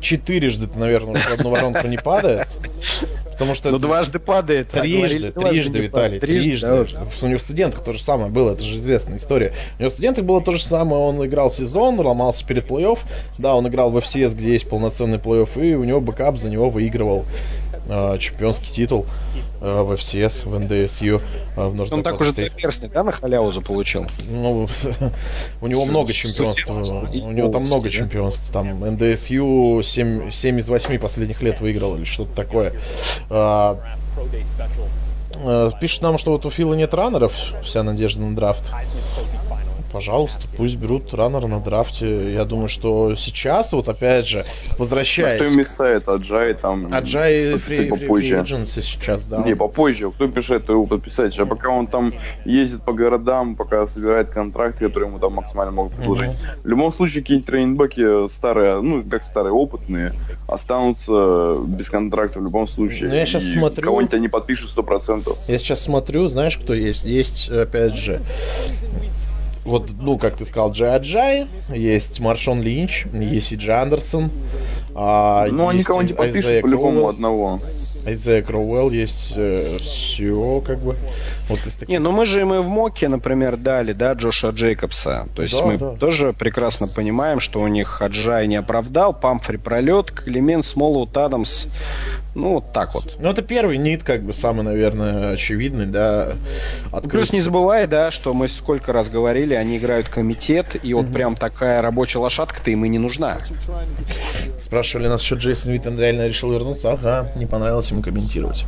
Speaker 2: четырежды, наверное, в одну воронку не падает. Потому что...
Speaker 3: Ну, дважды падает.
Speaker 2: Трижды, трижды, трижды, Виталий, трижды. трижды. Да, у него студентах то же самое было, это же известная история. У него студентах было то же самое, он играл сезон, ломался перед плей-офф. Да, он играл в FCS, где есть полноценный плей-офф, и у него backup за него выигрывал чемпионский титул э, в FCS, в NDSU. Э, в
Speaker 3: Он так уже перстни, да, на халяву заполучил?
Speaker 2: Ну, у него много чемпионств. У него там много чемпионств. Там НДСЮ 7, 7 из 8 последних лет выиграл или что-то такое. Э, э, пишет нам, что вот у Фила нет раннеров, вся надежда на драфт пожалуйста, пусть берут раннера на драфте. Я думаю, что сейчас, вот опять же, возвращаясь...
Speaker 4: А кто мешает? Аджай там...
Speaker 2: Аджай фри, попозже. сейчас, да.
Speaker 4: Не, попозже. Кто мешает его подписать? А пока он там ездит по городам, пока собирает контракты, которые ему там максимально могут предложить. Угу. В любом случае, какие-нибудь тренинбеки старые, ну, как старые, опытные, останутся без контракта в любом случае. Ну,
Speaker 2: я сейчас И смотрю...
Speaker 4: Кого-нибудь они подпишут сто процентов.
Speaker 2: Я сейчас смотрю, знаешь, кто есть? Есть, опять же, вот, ну, как ты сказал, Джей Аджай, есть Маршон Линч, есть Иджи Андерсон.
Speaker 4: А, ну, они кого не подпишут по-любому одного.
Speaker 2: Айзек Кроуэлл есть э, все, как бы.
Speaker 3: Вот таких... Не, ну мы же им и в Моке, например, дали, да, Джоша Джейкобса. То есть да, мы да. тоже прекрасно понимаем, что у них Хаджай не оправдал, Памфри пролет, Климент, Смолоут, Адамс. Ну, вот так вот.
Speaker 2: Ну, это первый нит, как бы, самый, наверное, очевидный, да.
Speaker 3: Открыть... Плюс не забывай, да, что мы сколько раз говорили, они играют комитет, и вот угу. прям такая рабочая лошадка-то им и не нужна.
Speaker 2: Спрашивали нас, что Джейсон Виттен реально решил вернуться. Ага, не понравилось ему комментировать.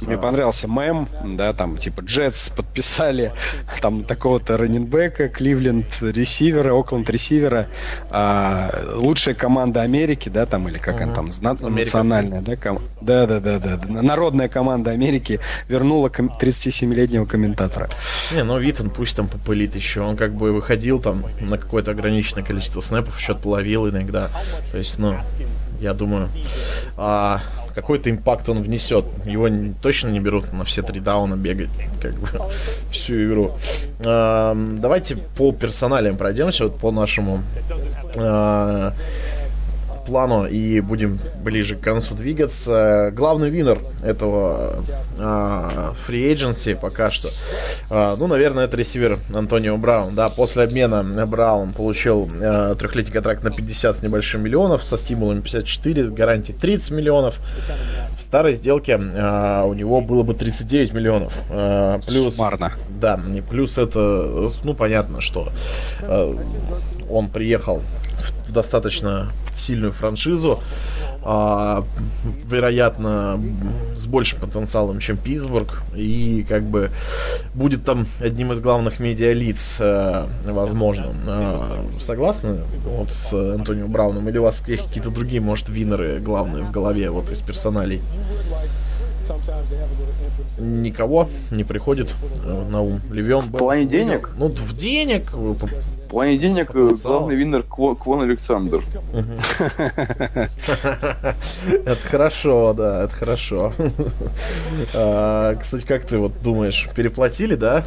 Speaker 3: Мне а. понравился мем, да, там, типа, Джетс подписали там такого-то раненбека, Кливленд ресивера, Окленд ресивера, а, лучшая команда Америки, да, там, или как uh-huh. она там, зна- национальная, да, ком- да, да, да, да, народная команда Америки вернула ком- 37-летнего комментатора.
Speaker 2: Не, ну Витон пусть там попылит еще, он как бы выходил там на какое-то ограниченное количество снэпов, счет ловил иногда, то есть, ну, я думаю, а, какой-то импакт он внесет. Его точно не берут на все три дауна бегать как бы, всю игру. А, давайте по персоналиям пройдемся, вот по нашему а, плану и будем ближе к концу двигаться. Главный винер этого фри uh, agency пока что, uh, ну, наверное, это ресивер Антонио Браун. Да, после обмена Браун получил uh, трехлетний контракт на 50 с небольшим миллионов, со стимулами 54, гарантией 30 миллионов. В старой сделке у него было бы 39 миллионов.
Speaker 3: плюс, Суммарно.
Speaker 2: Да, плюс это, ну, понятно, что он приехал в достаточно сильную франшизу, а, вероятно, с большим потенциалом, чем Питтсбург, и как бы будет там одним из главных медиалиц, а, возможно. А, согласны вот с Антонио Брауном? Или у вас есть какие-то другие, может, винеры главные в голове вот из персоналей? Никого не приходит э, на ум. Левион
Speaker 4: В плане денег?
Speaker 2: Ну, в денег.
Speaker 4: В плане денег э, главный виннер Квон Александр.
Speaker 2: Это хорошо, да, это хорошо. А, кстати, как ты вот думаешь, переплатили, да?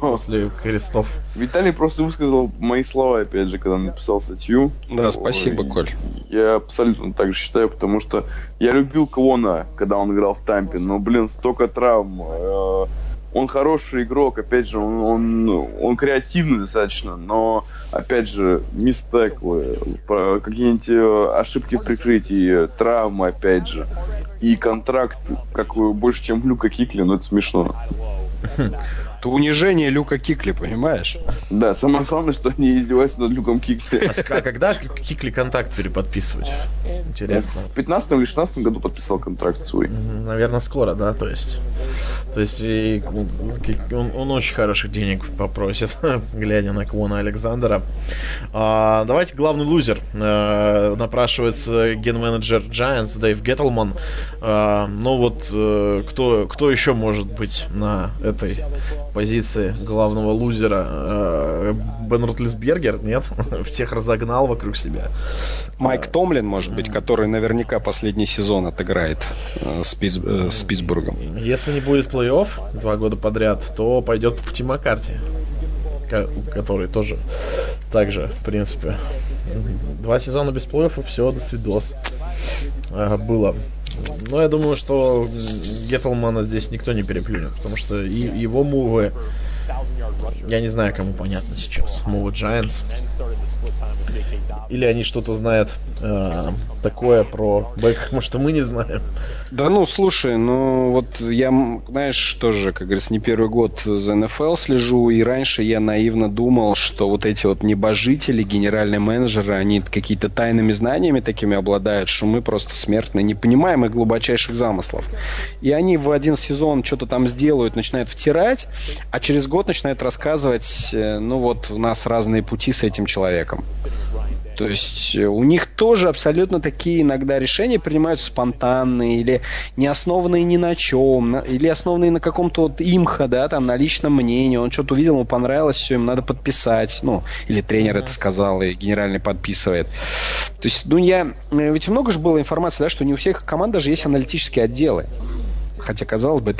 Speaker 2: После крестов.
Speaker 4: Виталий просто высказал мои слова, опять же, когда написал статью.
Speaker 3: Да, спасибо, Коль.
Speaker 4: Я абсолютно так же считаю, потому что я любил Квона, когда он играл в Тампе, но, блин, столько травм. Э, он хороший игрок, опять же, он, он, он креативный достаточно, но, опять же, мистеклы, какие-нибудь э, ошибки в прикрытии, травмы, опять же. И контракт, как больше, чем Люка Кикли, ну это смешно.
Speaker 3: Это унижение Люка Кикли, понимаешь?
Speaker 4: Да, самое главное, что они издеваются над Люком Кикли.
Speaker 2: А когда Кикли контракт переподписывать? Интересно.
Speaker 4: В 15 или 16 году подписал контракт свой.
Speaker 2: Наверное, скоро, да, то есть. То есть и, он, он очень хороших денег попросит, глядя на Квона Александра. А, давайте главный лузер. А, напрашивается ген-менеджер Giants Дэйв Геттлман. А, ну вот, а, кто, кто еще может быть на этой позиции главного лузера. Э, Бен Ротлисбергер, нет? Всех разогнал вокруг себя.
Speaker 3: Майк Томлин, может быть, который наверняка последний сезон отыграет э, э, с Питтсбургом.
Speaker 2: Если не будет плей-офф два года подряд, то пойдет по пути Маккарти который тоже так же, в принципе. Два сезона без плей-оффа, все, до свидос. Было. Но я думаю, что Геттлмана здесь никто не переплюнет, потому что и его мувы, я не знаю, кому понятно сейчас. Мувы Giants. Или они что-то знают э, такое про Бекхэма, что мы не знаем.
Speaker 3: Да ну, слушай, ну вот я, знаешь, тоже, как говорится, не первый год за НФЛ слежу, и раньше я наивно думал, что вот эти вот небожители, генеральные менеджеры, они какие-то тайными знаниями такими обладают, что мы просто смертные, не понимаем их глубочайших замыслов. И они в один сезон что-то там сделают, начинают втирать, а через год начинают рассказывать, э, ну вот у нас разные пути с этим человеком. То есть э, у них тоже абсолютно такие иногда решения принимаются спонтанные или не основанные ни на чем, или основанные на каком-то вот имха, да, там, на личном мнении. Он что-то увидел, ему понравилось, все, ему надо подписать. Ну, или тренер это сказал, и генеральный подписывает. То есть, ну, я... Э, ведь много же было информации, да, что не у всех команд даже есть аналитические отделы. Хотя, казалось бы,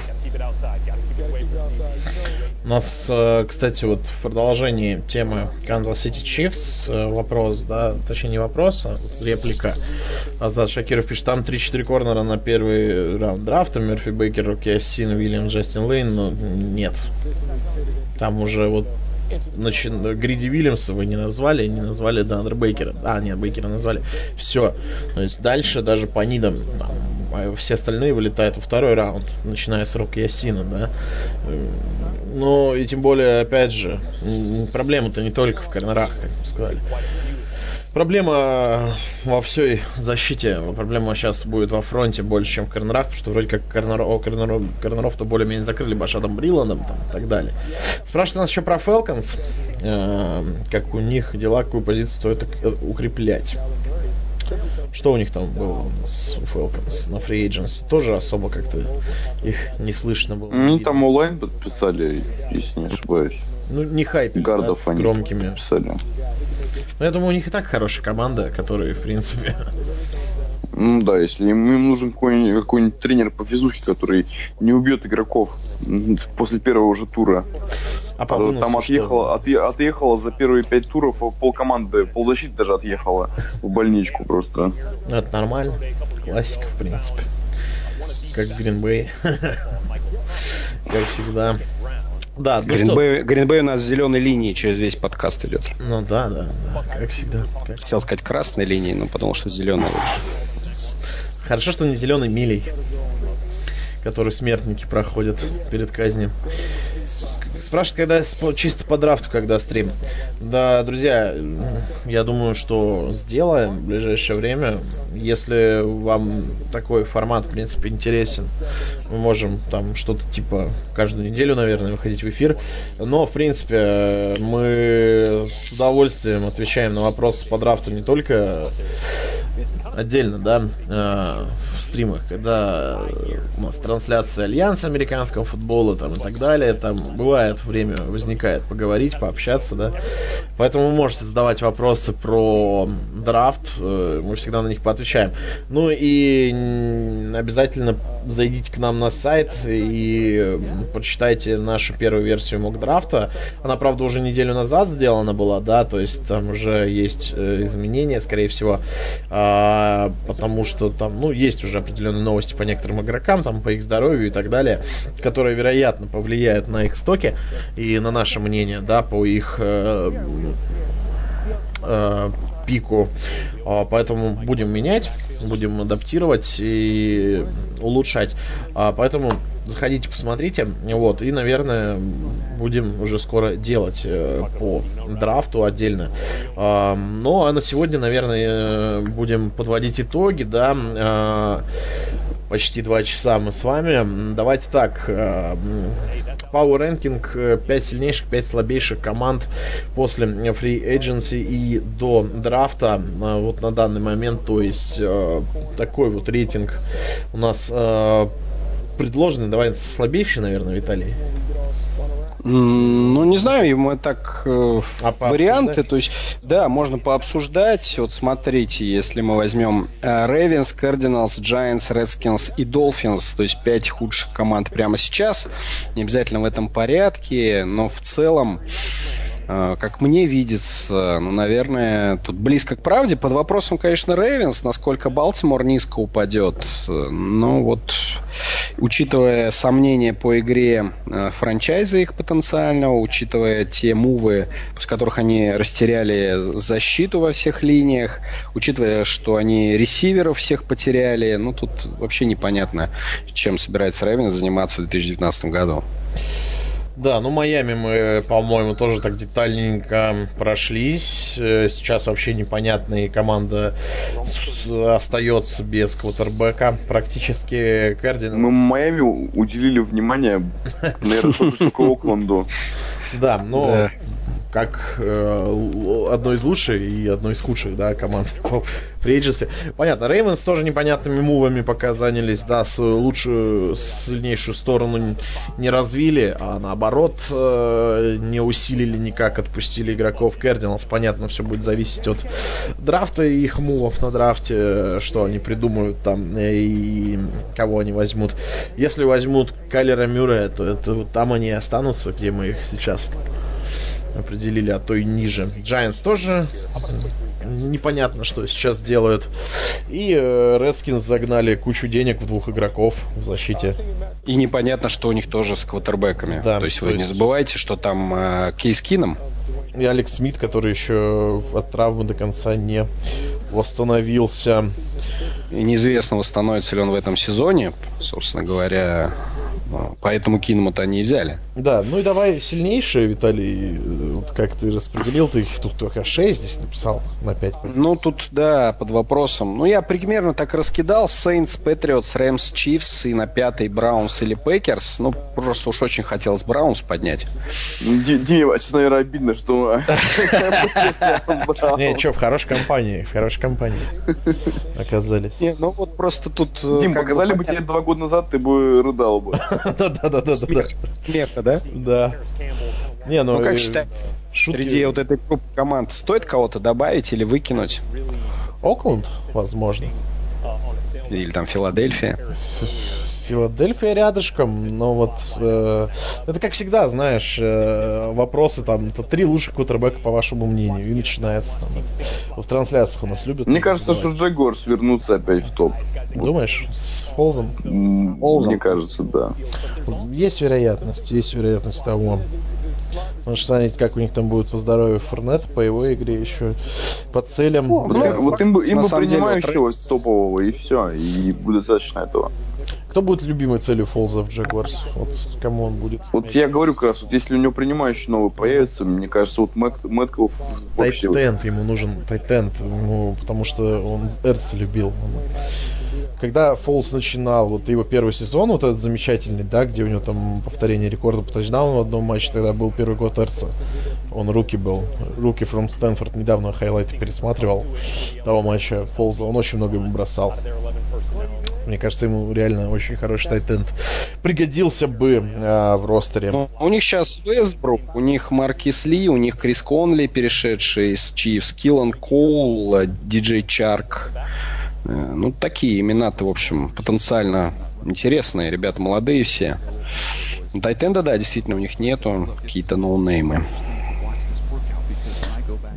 Speaker 2: нас, э, кстати, вот в продолжении темы Kansas City Chiefs э, вопрос, да, точнее не вопрос, а реплика. Азат Шакиров пишет, там 3-4 корнера на первый раунд драфта, Мерфи Бейкер, Руки Ассин, Уильям Джастин Лейн, но нет. Там уже вот Значит, Гриди Вильямса вы не назвали, не назвали Дандра Бейкера. А, нет, Бейкера назвали. Все. То есть дальше даже по нидам там, а все остальные вылетают во второй раунд, начиная с Рока Ясина, да. Ну, и тем более, опять же, проблема-то не только в корнерах, как вы сказали. Проблема во всей защите, проблема сейчас будет во фронте больше, чем в корнерах, потому что вроде как корнеров, корнеров, корнеров-то более-менее закрыли Башадом Бриландом там, и так далее. Спрашивают нас еще про Фелконс, э, как у них дела, какую позицию стоит укреплять. Что у них там было с Falcons на Free Agency? Тоже особо как-то их не слышно было.
Speaker 4: Ну, там онлайн подписали, если не ошибаюсь.
Speaker 2: Ну, не хайп,
Speaker 4: Гардов
Speaker 2: да,
Speaker 4: с
Speaker 2: громкими.
Speaker 4: Подписали.
Speaker 2: Но ну, я думаю, у них и так хорошая команда, которые, в принципе...
Speaker 4: Ну да, если им, им нужен какой-нибудь, какой тренер по физухе, который не убьет игроков после первого же тура.
Speaker 2: А по бонусу
Speaker 4: Там
Speaker 2: что?
Speaker 4: отъехало, отъе- отъехало за первые пять туров пол команды, ползащиты даже отъехало в больничку просто.
Speaker 2: Ну, это нормально. Классика, в принципе. Как Гринбей. Как всегда. Да, ну что?
Speaker 3: Гринбей, Гринбей у нас зеленой линии через весь подкаст идет.
Speaker 2: Ну да, да, да, как всегда. Как-
Speaker 3: Хотел сказать красной линии, но потому что зеленая лучше.
Speaker 2: Хорошо, что не зеленый милей, который смертники проходят перед казнью. Спрашивают, когда чисто по драфту, когда стрим. Да, друзья, я думаю, что сделаем в ближайшее время. Если вам такой формат, в принципе, интересен, мы можем там что-то типа каждую неделю, наверное, выходить в эфир. Но, в принципе, мы с удовольствием отвечаем на вопросы по драфту не только отдельно, да, э, в стримах, когда у нас трансляция Альянса американского футбола там и так далее, там бывает время возникает поговорить, пообщаться, да. Поэтому вы можете задавать вопросы про драфт, э, мы всегда на них поотвечаем. Ну и обязательно зайдите к нам на сайт и э, почитайте нашу первую версию мок драфта. Она, правда, уже неделю назад сделана была, да, то есть там уже есть э, изменения, скорее всего, потому что там, ну, есть уже определенные новости по некоторым игрокам, там, по их здоровью и так далее, которые, вероятно, повлияют на их стоки и на наше мнение, да, по их э, э, пику. А, Поэтому будем менять, будем адаптировать и улучшать. А, Поэтому заходите, посмотрите. Вот, и, наверное, будем уже скоро делать э, по драфту отдельно. А, Ну, а на сегодня, наверное, э, будем подводить итоги, да. Почти два часа мы с вами. Давайте так. э, Power Ranking 5 сильнейших, 5 слабейших команд после Free Agency и до драфта. э, Вот на данный момент, то есть э, такой вот рейтинг у нас э, предложенный. Давай слабейший, наверное, Виталий.
Speaker 3: Ну, не знаю, мы так э,
Speaker 2: А
Speaker 3: варианты, то есть, да, можно пообсуждать. Вот смотрите, если мы возьмем э, Ravens, Cardinals, Giants, Redskins и Dolphins, то есть пять худших команд прямо сейчас, не обязательно в этом порядке, но в целом как мне видится, ну, наверное, тут близко к правде. Под вопросом, конечно, Рейвенс, насколько Балтимор низко упадет. Э, Но вот, учитывая сомнения по игре э, франчайза их потенциального, учитывая те мувы, с которых они растеряли защиту во всех линиях, учитывая, что они ресиверов всех потеряли, ну, тут вообще непонятно, чем собирается Рейвенс заниматься в 2019 году.
Speaker 2: Да, ну Майами мы, по-моему, тоже так детальненько прошлись. Э, Сейчас вообще непонятная команда остается без квотербека. Практически Кардинал.
Speaker 4: Мы Майами у- уделили внимание, наверное, только Окленду.
Speaker 2: Да, но
Speaker 3: Да.
Speaker 2: Как э, л- одно из лучших и одно из худших, да, команд free agency. Понятно, Рейвенс тоже непонятными мувами пока занялись, да, свою лучшую, сильнейшую сторону не развили, а наоборот э, не усилили никак, отпустили игроков Кардиналс. Понятно, все будет зависеть от драфта и их мувов на драфте, что они придумают там э, и кого они возьмут. Если возьмут Кайлера Мюррея, то это там они и останутся, где мы их сейчас определили, а то и ниже. Giants тоже непонятно, что сейчас делают. И э, Redskins загнали кучу денег в двух игроков в защите.
Speaker 3: И непонятно, что у них тоже с квотербеками.
Speaker 2: Да,
Speaker 3: то есть
Speaker 2: то
Speaker 3: вы не
Speaker 2: есть-
Speaker 3: забывайте, что там э, Кейс Кином.
Speaker 2: И Алекс Смит, который еще от травмы до конца не восстановился.
Speaker 3: И неизвестно, восстановится ли он в этом сезоне, собственно говоря. Ну, Поэтому Кинума-то они и взяли.
Speaker 2: Да, ну и давай сильнейшие, Виталий. э, Вот как ты распределил, ты их тут только 6 здесь написал на 5.
Speaker 3: Ну, тут, да, под вопросом. Ну, я примерно так раскидал. Saints, Patriots, Rams, Chiefs и на пятый Browns или Packers. Ну, просто уж очень хотелось Browns поднять.
Speaker 4: Ди- Диме, честно, наверное, обидно, что...
Speaker 2: Не, что, в хорошей компании, в хорошей компании оказались.
Speaker 3: Не, ну вот просто тут... э,
Speaker 4: Дим, показали бы тебе два года назад, ты бы рыдал бы.
Speaker 2: Да-да-да-да-да.
Speaker 3: Смеха, да?
Speaker 2: Да. Не, ну...
Speaker 3: Ну, как
Speaker 2: э,
Speaker 3: считаешь,
Speaker 2: шутки-
Speaker 3: Среди вот этой группы команд стоит кого-то добавить или выкинуть?
Speaker 2: Окленд, возможно.
Speaker 3: Или там Филадельфия?
Speaker 2: Филадельфия рядышком, но вот э, это как всегда, знаешь, э, вопросы там, это три лучших кутербека по вашему мнению, и начинается там, в трансляциях у нас любят.
Speaker 1: Мне кажется, что Джагорс вернутся опять в топ.
Speaker 2: Думаешь, с Фолзом?
Speaker 1: Мне кажется, да.
Speaker 2: Есть вероятность, есть вероятность того. Потому что смотрите, как у них там будет по здоровью Форнет, по его игре еще, по целям.
Speaker 1: Ну, ну, вот им бы, им бы принимающего деле, топового, и все, и будет достаточно этого.
Speaker 2: Кто будет любимой целью Фолза в Джагуарс? Вот кому он будет?
Speaker 1: Вот я говорю как раз, вот если у него принимающий новый появится, мне кажется, вот Мэт, Мэтков
Speaker 2: вообще... Тайтенд, ему нужен Тайтенд, ему, потому что он Эрца любил когда Фолс начинал вот его первый сезон, вот этот замечательный, да, где у него там повторение рекорда по тачдауну в одном матче, тогда был первый год Эрца. Он руки был. Руки from Стэнфорд недавно хайлайты пересматривал того матча Фолза. Он очень много ему бросал. Мне кажется, ему реально очень хороший тайтенд пригодился бы э, в ростере. Ну,
Speaker 3: у них сейчас Вестбрук, у них Маркис Ли, у них Крис Конли, перешедший из Чивс, Киллан Коул, Диджей Чарк. Э, ну, такие имена-то, в общем, потенциально интересные. Ребята молодые все. Тайтенда, да, действительно, у них нету. Какие-то ноунеймы.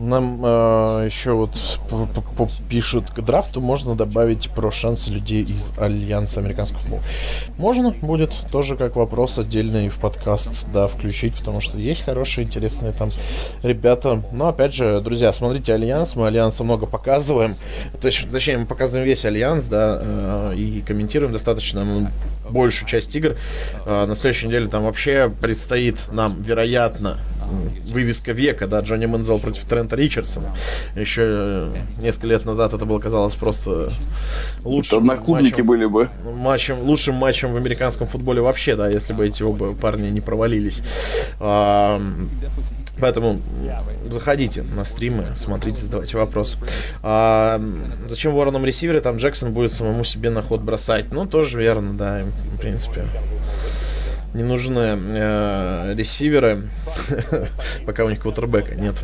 Speaker 2: Нам э, еще вот пишут к драфту можно добавить про шансы людей из Альянса Американского футбола. Можно будет тоже как вопрос отдельный в подкаст, да, включить, потому что есть хорошие, интересные там ребята. Но опять же, друзья, смотрите Альянс, мы Альянса много показываем. То есть, точнее, мы показываем весь Альянс, да, э, и комментируем достаточно большую часть игр. Э, на следующей неделе там вообще предстоит нам, вероятно, вывеска века, да, Джонни Мэнзел против Трента Ричардсона. Еще э, несколько лет назад это было казалось просто лучшим
Speaker 1: матчем, были бы.
Speaker 2: Матчем, лучшим матчем в американском футболе вообще, да, если бы эти оба парни не провалились. А, поэтому заходите на стримы, смотрите, задавайте вопросы. А, зачем вороном ресиверы? Там Джексон будет самому себе на ход бросать. Ну, тоже верно, да, в принципе не нужны э, ресиверы, пока у них квотербека нет.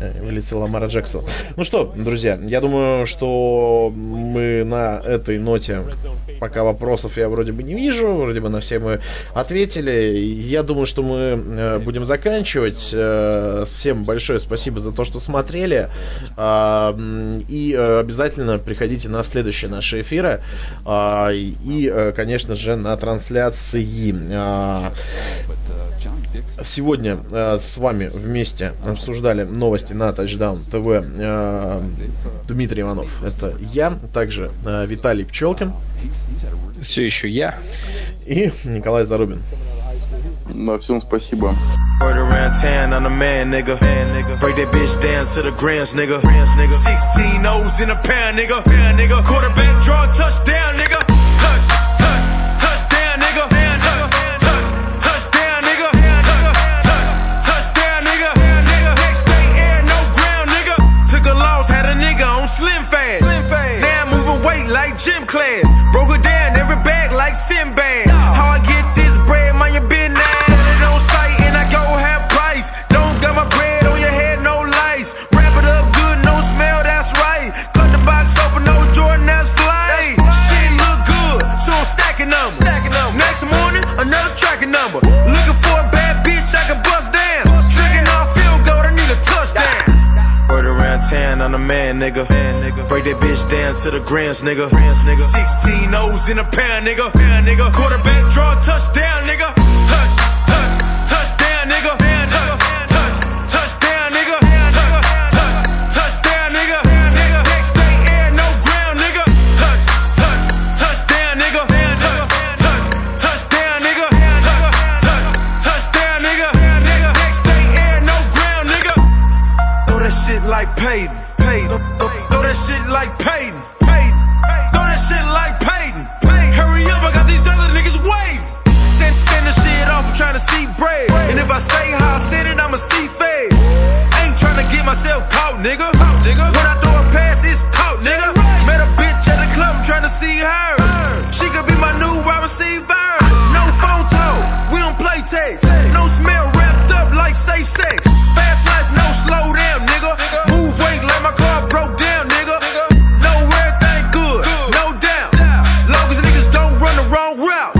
Speaker 2: Э, вылетел Ламара Джексон. Ну что, друзья, я думаю, что мы на этой ноте пока вопросов я вроде бы не вижу, вроде бы на все мы ответили. Я думаю, что мы э, будем заканчивать. Э, всем большое спасибо за то, что смотрели. А, и обязательно приходите на следующие наши эфиры. А, и, конечно же, на трансляции а, Сегодня э, с вами вместе обсуждали новости на Touchdown ТВ э, Дмитрий Иванов. Это я, также э, Виталий Пчелкин.
Speaker 3: Все еще я.
Speaker 2: И Николай Зарубин.
Speaker 1: На всем спасибо. Quarterback draw touchdown, nigga. Class. Broke her down, every bag like Sinbad. Man, nigga. Break that bitch down to the grams, nigga. 16 O's in a pound, nigga. Quarterback draw touchdown, nigga. Touch, touch, touchdown, nigga. Touch, touch, touchdown, nigga. Touch, touch, touchdown, nigga. Next day air, no ground, nigga. Touch, touch, touchdown, nigga. Touch, touch, touchdown, nigga. Touch, touch, touchdown, nigga. Next day air, no ground, nigga. Throw that shit like Peyton. Nigga. When I throw a pass, it's caught, nigga. Met a bitch at the club, I'm trying to see her. She could be my new wide receiver. No phone talk, we don't play text. No smell wrapped up like safe sex. Fast life, no slow down, nigga. Move weight like my car broke down, nigga. Know everything good, no doubt. Long as niggas don't run the wrong route.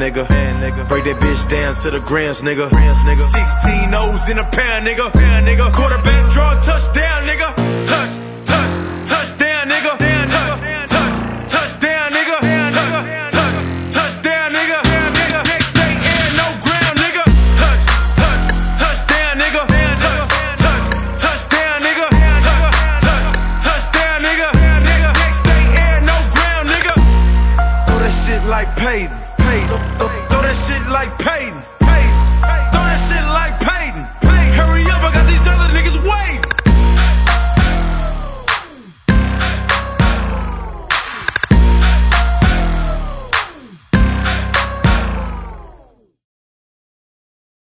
Speaker 1: nigga. Break that bitch down to the grams, nigga. 16 O's in a pound, nigga. Quarterback draw a touchdown, nigga.